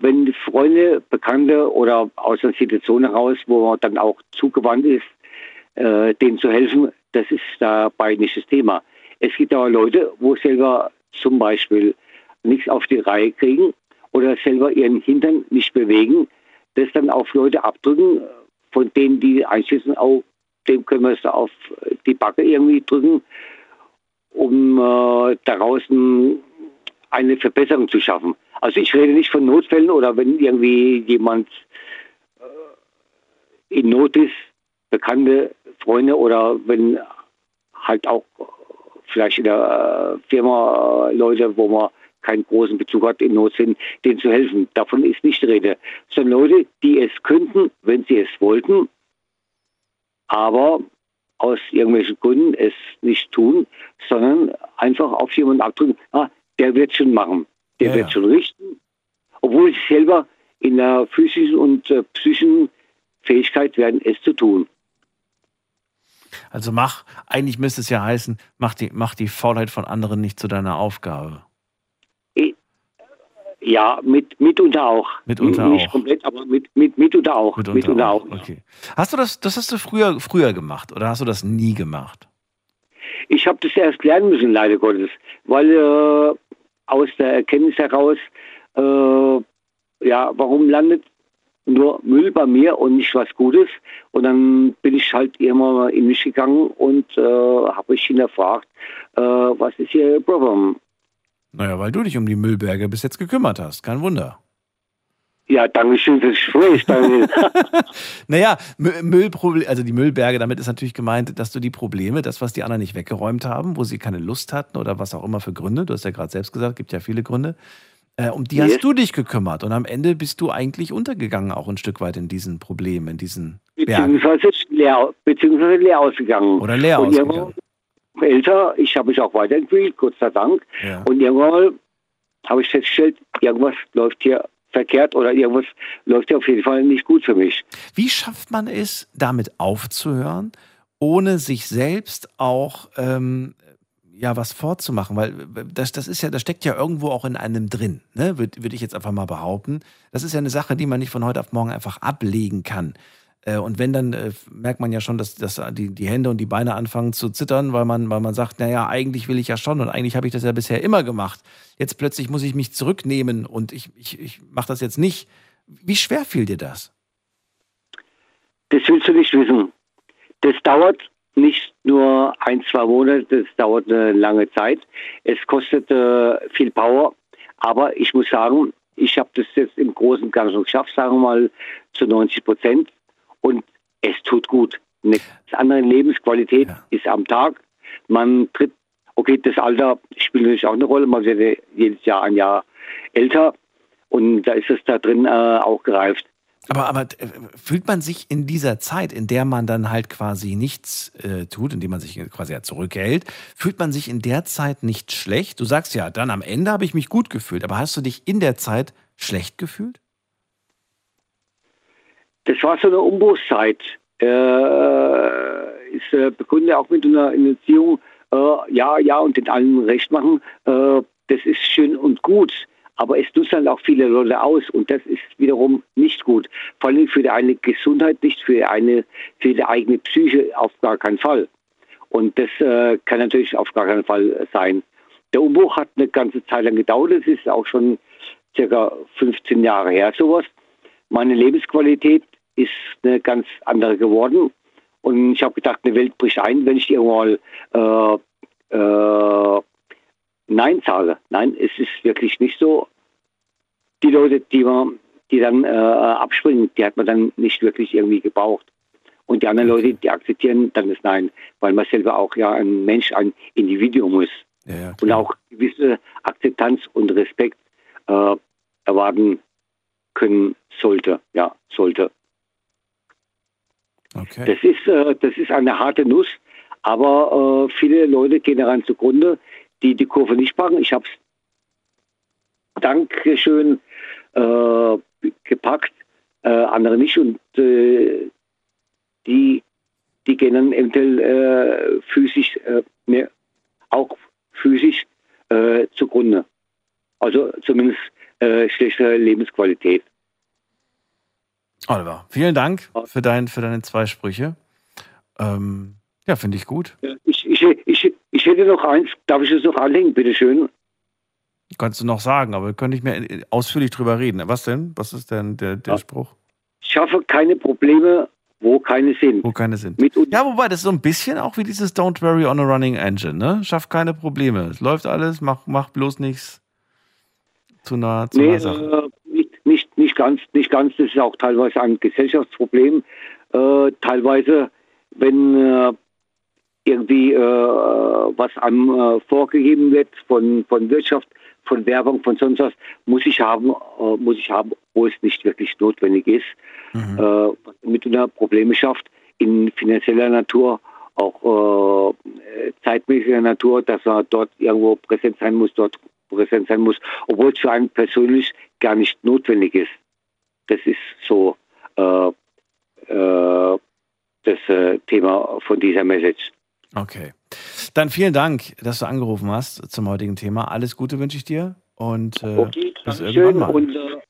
Wenn Freunde, Bekannte oder aus einer Situation heraus, wo man dann auch zugewandt ist, äh, denen zu helfen, das ist dabei nicht das Thema. Es gibt aber Leute, wo selber zum Beispiel nichts auf die Reihe kriegen oder selber ihren Hintern nicht bewegen, das dann auf Leute abdrücken, von denen die einschätzen, auch dem können wir es auf die Backe irgendwie drücken, um äh, daraus ein, eine Verbesserung zu schaffen. Also ich rede nicht von Notfällen oder wenn irgendwie jemand äh, in Not ist, bekannte Freunde oder wenn halt auch vielleicht in der äh, Firma äh, Leute, wo man keinen großen Bezug hat, in Not sind, denen zu helfen. Davon ist nicht die Rede. Sondern Leute, die es könnten, wenn sie es wollten, aber aus irgendwelchen Gründen es nicht tun, sondern einfach auf jemanden abdrücken, ah, der wird schon machen, der Ja, wird ja. schon richten, obwohl sie selber in der physischen und äh, psychischen Fähigkeit werden, es zu tun. Also mach, eigentlich müsste es ja heißen, mach die, mach die Faulheit von anderen nicht zu deiner Aufgabe. Ja, mit, mitunter auch. Mitunter nicht auch. komplett, aber mit, mit, mitunter auch. Mitunter auch. Okay. Hast du das, das hast du früher, früher gemacht oder hast du das nie gemacht? Ich habe das erst lernen müssen, leider Gottes, weil äh, aus der Erkenntnis heraus, äh, ja, warum landet nur Müll bei mir und nicht was Gutes? Und dann bin ich halt immer in mich gegangen und äh, habe mich hinterfragt, äh, was ist hier Problem? Naja, weil du dich um die Müllberge bis jetzt gekümmert hast. Kein Wunder. Ja, danke schön fürs Gespräch. Daniel. Naja, Mü- Müllproblem, also die Müllberge, damit ist natürlich gemeint, dass du die Probleme, das, was die anderen nicht weggeräumt haben, wo sie keine Lust hatten oder was auch immer für Gründe, du hast ja gerade selbst gesagt, gibt ja viele Gründe, äh, um die Yes. hast du dich gekümmert. Und am Ende bist du eigentlich untergegangen, auch ein Stück weit in diesen Problemen, in diesen Bergen. beziehungsweise leer, beziehungsweise leer ausgegangen. Oder leer und ausgegangen. Älter, ich habe mich auch weiterentwickelt, Gott sei Dank. Ja. Und irgendwann habe ich festgestellt, irgendwas läuft hier verkehrt oder irgendwas läuft hier auf jeden Fall nicht gut für mich. Wie schafft man es, damit aufzuhören, ohne sich selbst auch ähm, ja was vorzumachen? Weil das, das ist ja, das steckt ja irgendwo auch in einem drin, ne? würde würd ich jetzt einfach mal behaupten. Das ist ja eine Sache, die man nicht von heute auf morgen einfach ablegen kann. Äh, Und wenn dann äh, merkt man ja schon, dass, dass die, die Hände und die Beine anfangen zu zittern, weil man, weil man sagt, naja, eigentlich will ich ja schon und eigentlich habe ich das ja bisher immer gemacht. Jetzt plötzlich muss ich mich zurücknehmen und ich, ich, ich mache das jetzt nicht. Wie schwer fiel dir das? Das willst du nicht wissen. Das dauert nicht nur ein, zwei Monate, das dauert eine lange Zeit. Es kostet äh, viel Power, aber ich muss sagen, ich habe das jetzt im Großen und Ganzen geschafft, sagen wir mal zu 90 Prozent. Und es tut gut. Eine andere Lebensqualität ist am Tag. Man tritt, okay, das Alter spielt natürlich auch eine Rolle. Man wird jedes Jahr ein Jahr älter. Und da ist es da drin äh, auch gereift. Aber, aber äh, fühlt man sich in dieser Zeit, in der man dann halt quasi nichts äh, tut, in der man sich quasi ja zurückhält, fühlt man sich in der Zeit nicht schlecht? Du sagst ja, dann am Ende habe ich mich gut gefühlt, aber hast du dich in der Zeit schlecht gefühlt? Das war so eine Umbruchszeit. Äh, ist äh, begründet auch mit einer Initiierung, äh, ja, ja, und den allen recht machen. Äh, das ist schön und gut, aber es nutzt halt auch viele Leute aus und das ist wiederum nicht gut. Vor allem für die eigene Gesundheit nicht, für, eine, für die eigene Psyche auf gar keinen Fall. Und das äh, kann natürlich auf gar keinen Fall sein. Der Umbruch hat eine ganze Zeit lang gedauert. Es ist auch schon circa 15 Jahre her, sowas. Meine Lebensqualität ist eine ganz andere geworden. Und ich habe gedacht, eine Welt bricht ein, wenn ich irgendwann mal äh, äh, Nein sage. Nein, es ist wirklich nicht so. Die Leute, die, man, die dann äh, abspringen, die hat man dann nicht wirklich irgendwie gebraucht. Und die anderen Leute, die akzeptieren dann das Nein, weil man selber auch ja ein Mensch, ein Individuum ist. und auch gewisse Akzeptanz und Respekt äh, erwarten können sollte. Ja, sollte. Okay. Das ist, äh, das ist eine harte Nuss, aber äh, viele Leute gehen daran zugrunde, die die Kurve nicht packen. Ich habe es Dankeschön äh, gepackt, äh, andere nicht und äh, die, die gehen dann eventuell äh, physisch, ne, auch physisch zugrunde. Also zumindest äh, schlechtere Lebensqualität. Oliver, vielen Dank für, dein, für deine zwei Sprüche. Ähm, ja, finde ich gut. Ich, ich, ich, ich hätte noch eins, darf ich es noch anlegen, bitteschön? Kannst du noch sagen, aber könnte ich mir ausführlich drüber reden. Was denn? Was ist denn der, der Spruch? Schaffe keine Probleme, wo keine sind. Wo keine sind. ja, wobei, das ist so ein bisschen auch wie dieses Don't worry on a running engine, ne? Schaff keine Probleme. Es läuft alles, mach, mach bloß nichts zu nah zu nee, einer Sache. Nicht, ganz, nicht ganz. Das ist auch teilweise ein Gesellschaftsproblem. Äh, teilweise, wenn äh, irgendwie äh, was einem äh, vorgegeben wird von, von Wirtschaft, von Werbung, von sonst was, muss ich haben, äh, muss ich haben, wo es nicht wirklich notwendig ist, Mhm. äh, was mitunter Probleme schafft in finanzieller Natur, auch äh, zeitmäßiger Natur, dass er dort irgendwo präsent sein muss, dort präsent sein muss, obwohl es für einen persönlich gar nicht notwendig ist. Das ist so äh, äh, das äh, Thema von dieser Message. Okay. Dann vielen Dank, dass du angerufen hast zum heutigen Thema. Alles Gute wünsche ich dir und äh, Okay, bis irgendwann mal. und äh,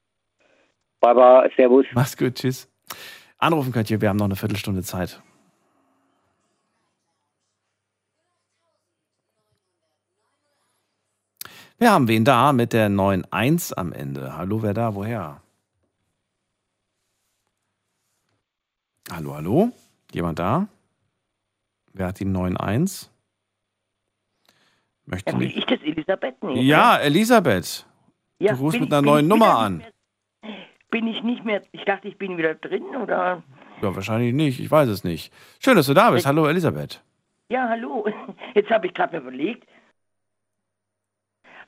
Baba, Servus. Mach's gut, tschüss. Anrufen könnt ihr, wir haben noch eine Viertelstunde Zeit. Wir haben wen da mit der 9.1 am Ende. Hallo, wer da? Woher? Hallo, hallo? Jemand da? Wer hat die 9.1? Möchte Ja, ich das Elisabeth nicht? Ja, Elisabeth. Ja, du rufst mit ich- einer bin neuen ich Nummer an. mehr- Bin ich nicht mehr, ich dachte, ich bin wieder drin oder? Ja, wahrscheinlich nicht. Ich weiß es nicht. Schön, dass du da bist. Hallo, Elisabeth. Ja, hallo. Jetzt habe ich gerade überlegt.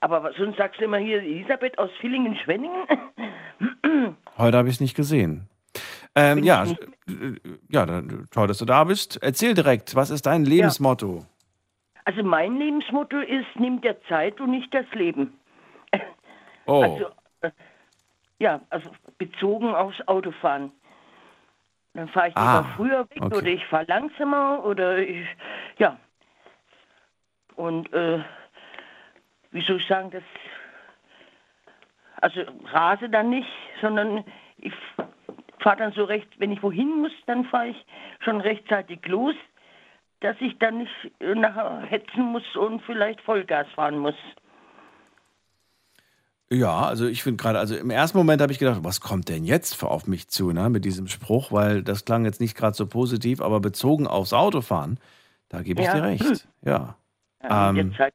Aber sonst sagst du immer hier Elisabeth aus Villingen-Schwenningen? Heute habe ich es nicht gesehen. Ähm, ja, äh, ja, dann, toll, dass du da bist. Erzähl direkt, was ist dein Lebensmotto? Also mein Lebensmotto ist, nimm dir Zeit und nicht das Leben. Oh, Also, äh, ja, also bezogen aufs Autofahren. Dann fahre ich Ah, lieber früher weg okay. oder ich fahre langsamer oder ich, ja. Und äh, wie soll ich sagen, das, also rase dann nicht, sondern ich fahre dann so recht, wenn ich wohin muss, dann fahre ich schon rechtzeitig los, dass ich dann nicht nachher hetzen muss und vielleicht Vollgas fahren muss. ja, also ich finde gerade, also im ersten Moment habe ich gedacht, was kommt denn jetzt auf mich zu, ne, mit diesem Spruch, weil das klang jetzt nicht gerade so positiv, aber bezogen aufs Autofahren, da gebe ich Ja. dir recht. Ja. Ja, Ähm, Zeit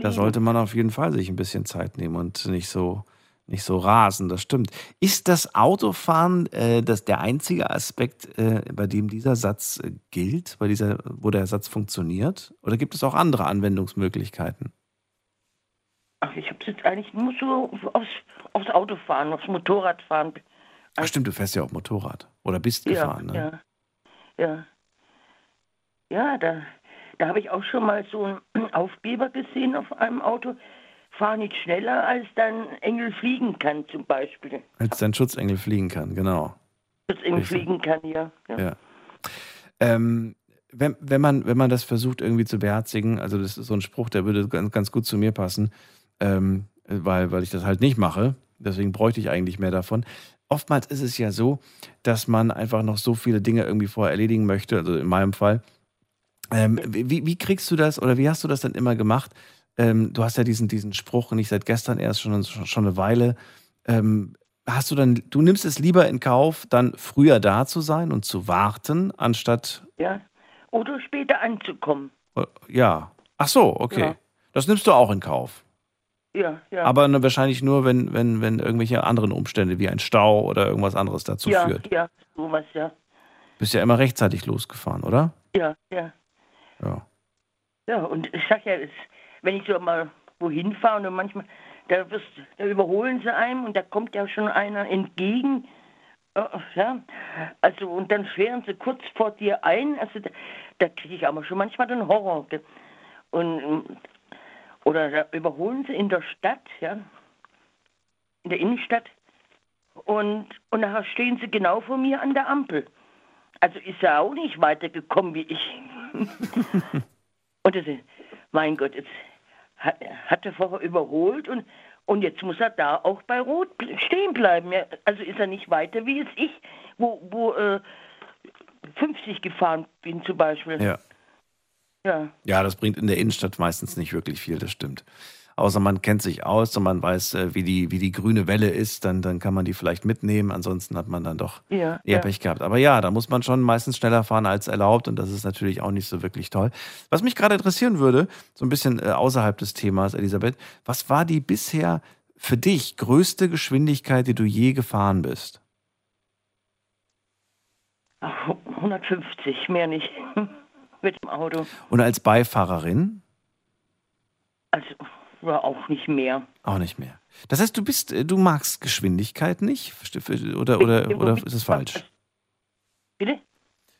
da sollte man auf jeden Fall sich ein bisschen Zeit nehmen und nicht so, nicht so rasen, das stimmt. Ist das Autofahren äh, das der einzige Aspekt, äh, bei dem dieser Satz äh, gilt, bei dieser, wo der Satz funktioniert? Oder gibt es auch andere Anwendungsmöglichkeiten? Ach, ich habe es jetzt eigentlich nur so aufs, aufs Autofahren, aufs Motorradfahren. Ach stimmt, du fährst ja auch Motorrad. Oder bist Ja, gefahren, ne? ja, ja. Ja, da, da habe ich auch schon mal so einen Aufkleber gesehen auf einem Auto. Fahr nicht schneller, als dein Engel fliegen kann, zum Beispiel. Als dein Schutzengel fliegen kann, genau. Das Engel Richtig. fliegen kann, ja. ja. Ja. Ähm, wenn, wenn, man, wenn man das versucht irgendwie zu beherzigen, also das ist so ein Spruch, der würde ganz, ganz gut zu mir passen, ähm, weil, weil ich das halt nicht mache. Deswegen bräuchte ich eigentlich mehr davon. Oftmals ist es ja so, dass man einfach noch so viele Dinge irgendwie vorher erledigen möchte, also in meinem Fall. Ähm, wie, wie kriegst du das oder wie hast du das dann immer gemacht? Ähm, du hast ja diesen, diesen Spruch nicht seit gestern erst, schon, schon eine Weile. Ähm, hast du dann, du nimmst es lieber in Kauf, dann früher da zu sein und zu warten, anstatt, ja. Oder später anzukommen. äh, ja. Ach so, okay. Ja. Das nimmst du auch in Kauf. Ja, ja. Aber wahrscheinlich nur, wenn, wenn, wenn irgendwelche anderen Umstände wie ein Stau oder irgendwas anderes dazu ja, führt. ja, sowas, ja. Bist ja immer rechtzeitig losgefahren, oder? Ja, ja. Ja. Ja, und ich sag ja, wenn ich so mal wohin fahre und manchmal, da, wirst, da überholen sie einem und da kommt ja schon einer entgegen. Äh, Ja, also und dann schweren sie kurz vor dir ein. Also da, da kriege ich aber schon manchmal den Horror. Und ähm, oder da überholen sie in der Stadt, ja, in der Innenstadt. Und, und nachher stehen sie genau vor mir an der Ampel. Also ist er auch nicht weitergekommen wie ich. und das, ist- mein Gott, jetzt hat, hat er vorher überholt und, und jetzt muss er da auch bei Rot stehen bleiben. Ja, also ist er nicht weiter wie es ich, wo, wo äh, 50 gefahren bin zum Beispiel. Ja. Ja. Ja, das bringt in der Innenstadt meistens nicht wirklich viel, das stimmt. Außer man kennt sich aus und man weiß, äh, wie die, wie die grüne Welle ist, dann, dann kann man die vielleicht mitnehmen. Ansonsten hat man dann doch Ja, eher ja. Pech gehabt. Aber ja, da muss man schon meistens schneller fahren als erlaubt und das ist natürlich auch nicht so wirklich toll. Was mich gerade interessieren würde, so ein bisschen äh, außerhalb des Themas, Elisabeth, was war die bisher für dich größte Geschwindigkeit, die du je gefahren bist? Ach, 150, mehr nicht. Mit dem Auto. Und als Beifahrerin? Also war auch nicht mehr. Auch nicht mehr. Das heißt, du bist, äh, du magst Geschwindigkeit nicht? Oder, oder, oder ist es falsch? Bitte?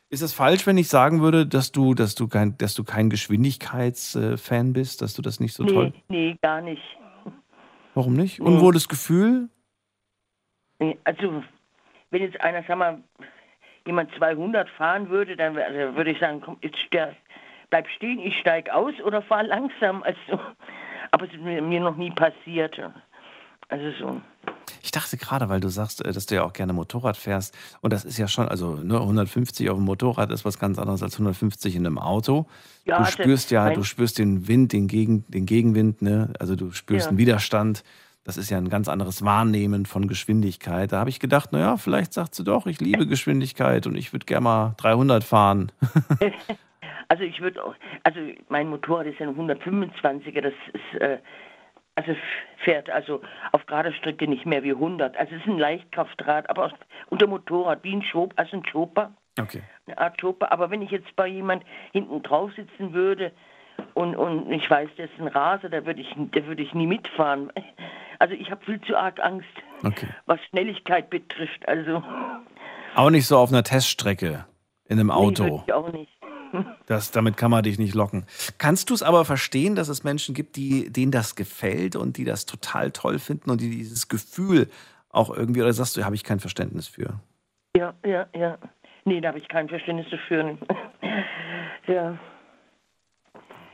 Ist es falsch, wenn ich sagen würde, dass du, dass du kein, dass du kein Geschwindigkeitsfan bist, dass du das nicht so nee, toll? nee, gar nicht. Warum nicht? Unwohles Gefühl? Nee, Also, wenn jetzt einer, sag mal, jemand 200 fahren würde, dann also würde ich sagen, komm, jetzt ste- bleib stehen, ich steig aus oder fahr langsam. Also, aber es ist mir, mir noch nie passiert. Also so. Ich dachte gerade, weil du sagst, äh, dass du ja auch gerne Motorrad fährst. Und das ist ja schon, also ne, 150 auf dem Motorrad ist was ganz anderes als 150 in einem Auto. Ja, du spürst ja, du spürst den Wind, den, Gegen, den Gegenwind, ne? Also du spürst Ja. einen Widerstand. Das ist ja ein ganz anderes Wahrnehmen von Geschwindigkeit. Da habe ich gedacht, naja, vielleicht sagt sie doch, ich liebe Geschwindigkeit und ich würde gerne mal 300 fahren. Also ich würde auch, also mein Motorrad ist ja ein 125er, das ist, äh, also fährt also auf gerader Strecke nicht mehr wie 100. Also es ist ein Leichtkraftrad, aber auch unter Motorrad wie ein Schop, also ein Chopper, Okay. eine Art Chopper. Aber wenn ich jetzt bei jemand hinten drauf sitzen würde und, und ich weiß, der ist ein Raser, da würde ich, da würde ich nie mitfahren. Also ich habe viel zu arg Angst, Okay. was Schnelligkeit betrifft. Also Auch nicht so auf einer Teststrecke in einem nee, Auto. würde ich auch nicht. Das, damit kann man dich nicht locken. Kannst du es aber verstehen, dass es Menschen gibt, die, denen das gefällt und die das total toll finden und die dieses Gefühl auch irgendwie, oder sagst du, habe ich kein Verständnis für? Ja, ja, ja. Nee, da habe ich kein Verständnis dafür. ja.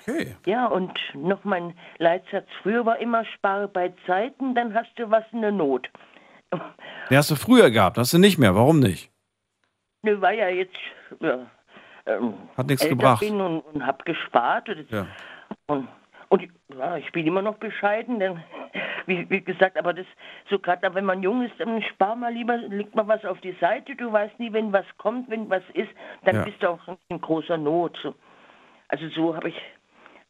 Okay. Ja, und noch mein Leitsatz früher war immer, spare bei Zeiten, dann hast du was in der Not. Den hast du früher gehabt, hast du nicht mehr. Warum nicht? Ne, war ja jetzt ja, ähm, Hat nichts gebracht. bin und, und habe gespart. Und, Ja. und, und ja, ich bin immer noch bescheiden, denn wie, wie gesagt, aber das so gerade wenn man jung ist, dann spar mal lieber, leg mal was auf die Seite, du weißt nie, wenn was kommt, wenn was ist, dann Ja. bist du auch in großer Not. So. Also so habe ich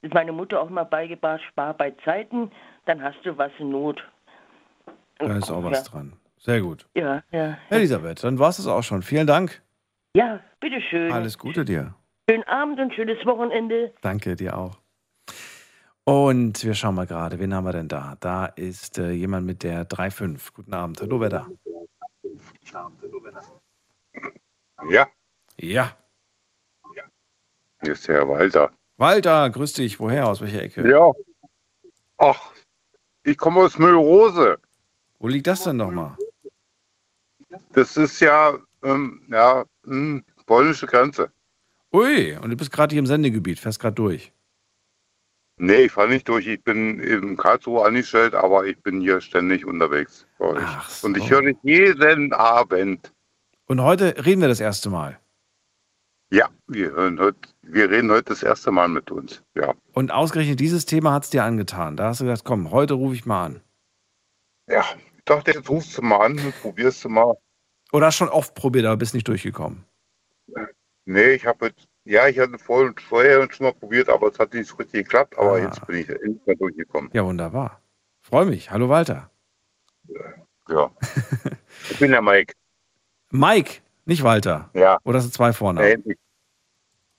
ist meine Mutter auch mal beigebracht, spar bei Zeiten, dann hast du was in Not. Da ist auch was ja. dran. Sehr gut. Ja, ja. Elisabeth, dann war es das auch schon. Vielen Dank. Ja, bitteschön. Alles Gute dir. Schönen Abend und schönes Wochenende. Danke dir auch. Und wir schauen mal gerade, wen haben wir denn da? Da ist äh, jemand mit der 3.5. Guten Abend. Hallo, wer da? Ja, Ja. hier ist der Herr Walter. Walter, grüß dich. Woher? Aus welcher Ecke? Ja. Ach, ich komme aus Müllrose. Wo liegt das denn nochmal? Das ist ja, ähm, ja, hm, polnische Grenze. Ui, und du bist gerade hier im Sendegebiet, fährst gerade durch. Nee, ich fahre nicht durch. Ich bin in Karlsruhe angestellt, aber ich bin hier ständig unterwegs. bei euch. Und ich höre dich jeden Abend. Und heute reden wir das erste Mal. Ja, wir, hören heute, wir reden heute das erste Mal mit uns. Ja. Und ausgerechnet dieses Thema hat es dir angetan. Da hast du gesagt, komm, heute rufe ich mal an. Ja, ich dachte, jetzt rufst du mal an und probierst du mal. Oder hast schon oft probiert, aber bist nicht durchgekommen. Nee, ich habe jetzt, ja, ich hatte vor, vorher schon mal probiert, aber es hat nicht so richtig geklappt. Aber Ah. jetzt bin ich endlich mal durchgekommen. Ja, wunderbar. Freue mich. Hallo Walter. Ja. ich bin der Mike. Mike, nicht Walter. Ja. Oder sind zwei Vornamen? Nein, ich,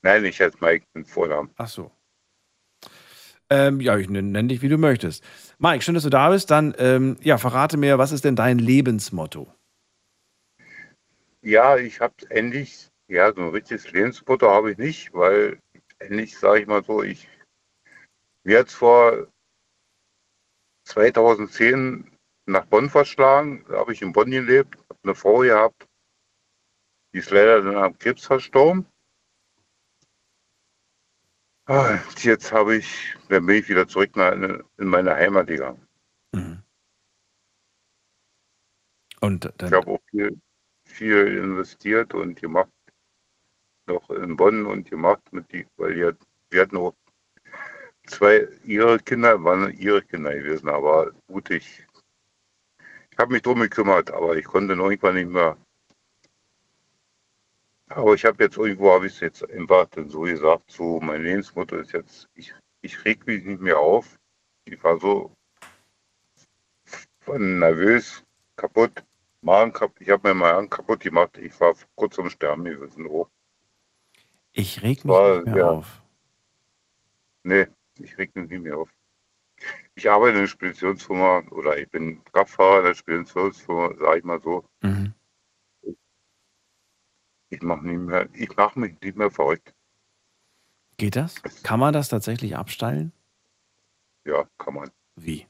nein, ich heiße Mike, den Vornamen. Ach so. Ähm, ja, ich nenne nenn dich, wie du möchtest. Mike, schön, dass du da bist. Dann, ähm, ja, verrate mir, was ist denn dein Lebensmotto? Ja, ich habe endlich, ja, so ein richtiges Lebensmotto habe ich nicht, weil endlich, sage ich mal so, ich, mir hat's vor 2010 nach Bonn verschlagen, da habe ich in Bonn gelebt, habe eine Frau gehabt, die ist leider dann am Krebs verstorben. Ah, Jetzt habe ich, dann bin ich wieder zurück nach, in meine Heimat gegangen. Und Ich habe auch viel, viel investiert und gemacht, noch in Bonn und gemacht, mit die, weil die, wir hatten auch zwei, ihre Kinder waren ihre Kinder gewesen, aber gut, ich, ich habe mich drum gekümmert, aber ich konnte noch irgendwann nicht mehr. Aber ich habe jetzt irgendwo, habe ich es jetzt einfach dann so gesagt, so, meine Lebensmutter ist jetzt, ich, ich reg mich nicht mehr auf. Ich war so nervös, kaputt, Magen kaputt. Ich habe mir Magen kaputt gemacht. Ich war kurz zum Sterben gewesen. Oh. Ich reg mich War, nicht mehr ja. auf. Nee, ich reg mich nicht mehr auf. Ich arbeite in einer Speditionsfirma oder ich bin Kraftfahrer in einer Speditionsfirma, sage ich mal so. Mhm. Ich mache mach mich nicht mehr verrückt. Geht das? Kann man das tatsächlich abstellen? Ja, kann man. Wie?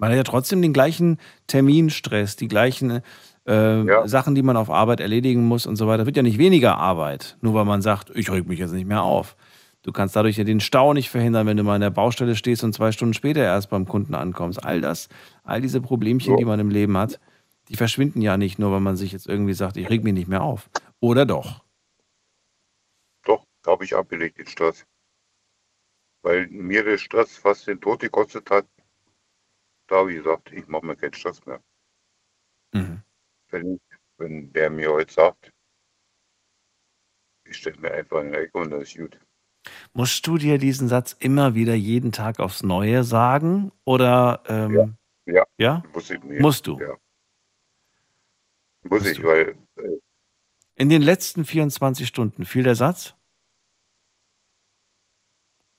Man hat ja trotzdem den gleichen Terminstress, die gleichen äh, Sachen, die man auf Arbeit erledigen muss und so weiter. Wird ja nicht weniger Arbeit, nur weil man sagt, ich reg mich jetzt nicht mehr auf. Du kannst dadurch ja den Stau nicht verhindern, wenn du mal an der Baustelle stehst und zwei Stunden später erst beim Kunden ankommst. All das, all diese Problemchen, die man im Leben hat, die verschwinden ja nicht nur, weil man sich jetzt irgendwie sagt, ich reg mich nicht mehr auf. Oder doch? Doch, da habe ich abgelegt, den Stress. Weil mir der Stress fast den Tod gekostet hat, da habe ich gesagt, ich mache mir keinen Stress mehr. Mhm. Wenn, ich, wenn der mir heute sagt, ich stelle mir einfach in der Ecke und das ist gut. Musst du dir diesen Satz immer wieder jeden Tag aufs Neue sagen? Oder ähm, Ja, ja? muss ich mir. Musst du? Ja. Muss Musst ich, du. weil äh, In den letzten 24 Stunden fiel der Satz?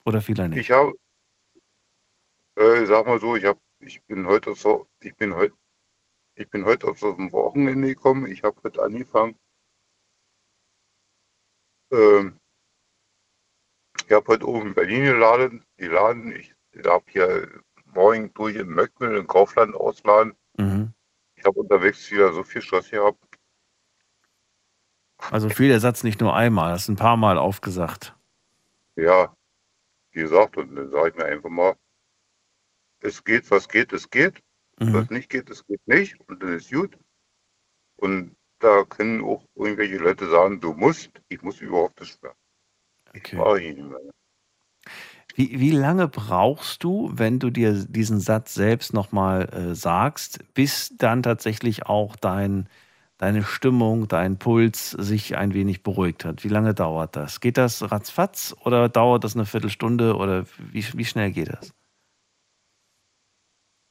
Oder fiel er nicht? ich habe, äh, sag mal so, ich habe, ich bin heute so, ich bin heute, ich bin heute aus dem Wochenende gekommen. Ich habe heute angefangen. Ähm, ich habe heute oben in Berlin geladen, geladen. Ich habe hier morgen durch in Möckmühl in Kaufland ausladen. Mhm. Ich habe unterwegs wieder so viel Stress gehabt. Also fiel der Satz nicht nur einmal, hast ein paar Mal aufgesagt. Ja, wie gesagt, und dann sage ich mir einfach mal, es geht, was geht, es geht. Mhm. Was nicht geht, es geht nicht. Und dann ist gut. Und da können auch irgendwelche Leute sagen, du musst, ich muss überhaupt nicht mehr. Ich mache ich nicht mehr. Wie, wie lange brauchst du, wenn du dir diesen Satz selbst nochmal äh, sagst, bis dann tatsächlich auch dein, deine Stimmung, dein Puls sich ein wenig beruhigt hat? Wie lange dauert das? Geht das ratzfatz oder dauert das eine Viertelstunde oder wie, wie schnell geht das?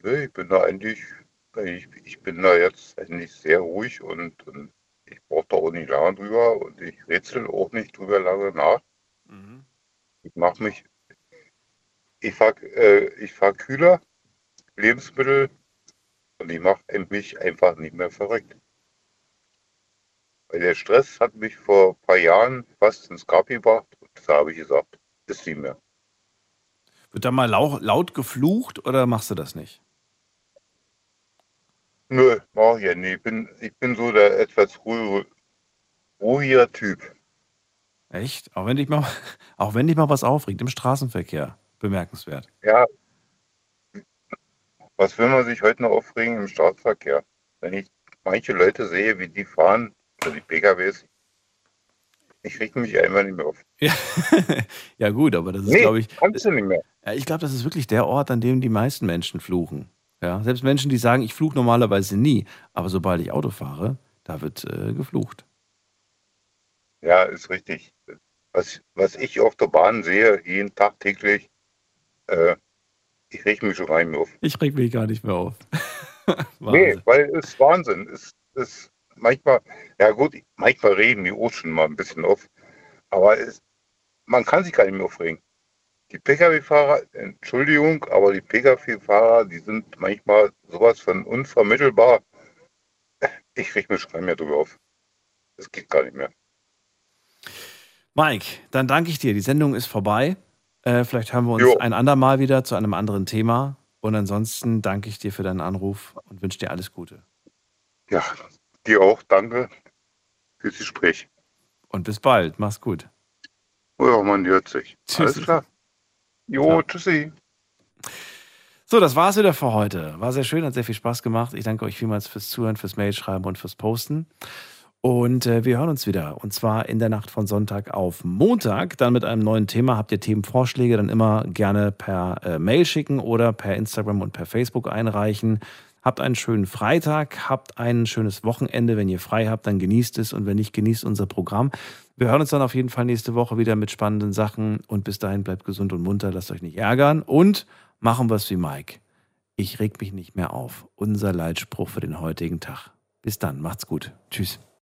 Nee, ich bin da eigentlich, ich, ich bin da jetzt eigentlich sehr ruhig und, und ich brauche da auch nicht lange drüber und ich rätsel auch nicht drüber lange nach. Ich mache mich, ich fahr, äh, ich fahr kühler, Lebensmittel und ich mache mich einfach nicht mehr verrückt. Weil der Stress hat mich vor ein paar Jahren fast ins Grab gebracht und da habe ich gesagt, ist nicht mehr. Wird da mal lau laut geflucht oder machst du das nicht? Nö, mach ich ja nicht. Ich bin, ich bin so der etwas ruhige, ruhiger Typ. Echt? Auch wenn dich mal, auch wenn dich mal was aufregt im Straßenverkehr. Bemerkenswert. Ja. Was will man sich heute noch aufregen im Straßenverkehr? Wenn ich manche Leute sehe, wie die fahren, oder die PKWs, ich reg mich einfach nicht mehr auf. Ja, ja gut, aber das ist, Nee, glaube ich. kannst du nicht mehr. Ich glaube, das ist wirklich der Ort, an dem die meisten Menschen fluchen. Ja, selbst Menschen, die sagen, ich fluche normalerweise nie, aber sobald ich Auto fahre, da wird äh, geflucht. Ja, ist richtig. Was, was ich auf der Bahn sehe, jeden Tag täglich, äh, ich reg mich schon gar nicht mehr auf. Ich reg mich gar nicht mehr auf. Nee, weil es ist Wahnsinn. Es ist manchmal, ja gut, manchmal reden die auch schon mal ein bisschen auf, aber es, man kann sich gar nicht mehr aufregen. Die Pkw-Fahrer, Entschuldigung, aber die Pkw-Fahrer, die sind manchmal sowas von unvermittelbar. Ich reg mich nicht mehr drüber auf. Das geht gar nicht mehr. Mike, dann danke ich dir. Die Sendung ist vorbei. Äh, vielleicht hören wir uns Jo. ein andermal wieder zu einem anderen Thema. Und ansonsten danke ich dir für deinen Anruf und wünsche dir alles Gute. Ja, dir auch, danke fürs Gespräch. Und bis bald. Mach's gut. Ja, man hört sich. Tschüss. Alles klar. Jo, tschüssi. So, das war's wieder für heute. War sehr schön, hat sehr viel Spaß gemacht. Ich danke euch vielmals fürs Zuhören, fürs Mailschreiben und fürs Posten. Und äh, wir hören uns wieder. Und zwar in der Nacht von Sonntag auf Montag. Dann mit einem neuen Thema. Habt ihr Themenvorschläge, dann immer gerne per äh, Mail schicken oder per Instagram und per Facebook einreichen. Habt einen schönen Freitag, habt ein schönes Wochenende. Wenn ihr frei habt, dann genießt es und wenn nicht, genießt unser Programm. Wir hören uns dann auf jeden Fall nächste Woche wieder mit spannenden Sachen und bis dahin bleibt gesund und munter, lasst euch nicht ärgern und machen es wie Mike. Ich reg mich nicht mehr auf. Unser Leitspruch für den heutigen Tag. Bis dann, macht's gut. Tschüss.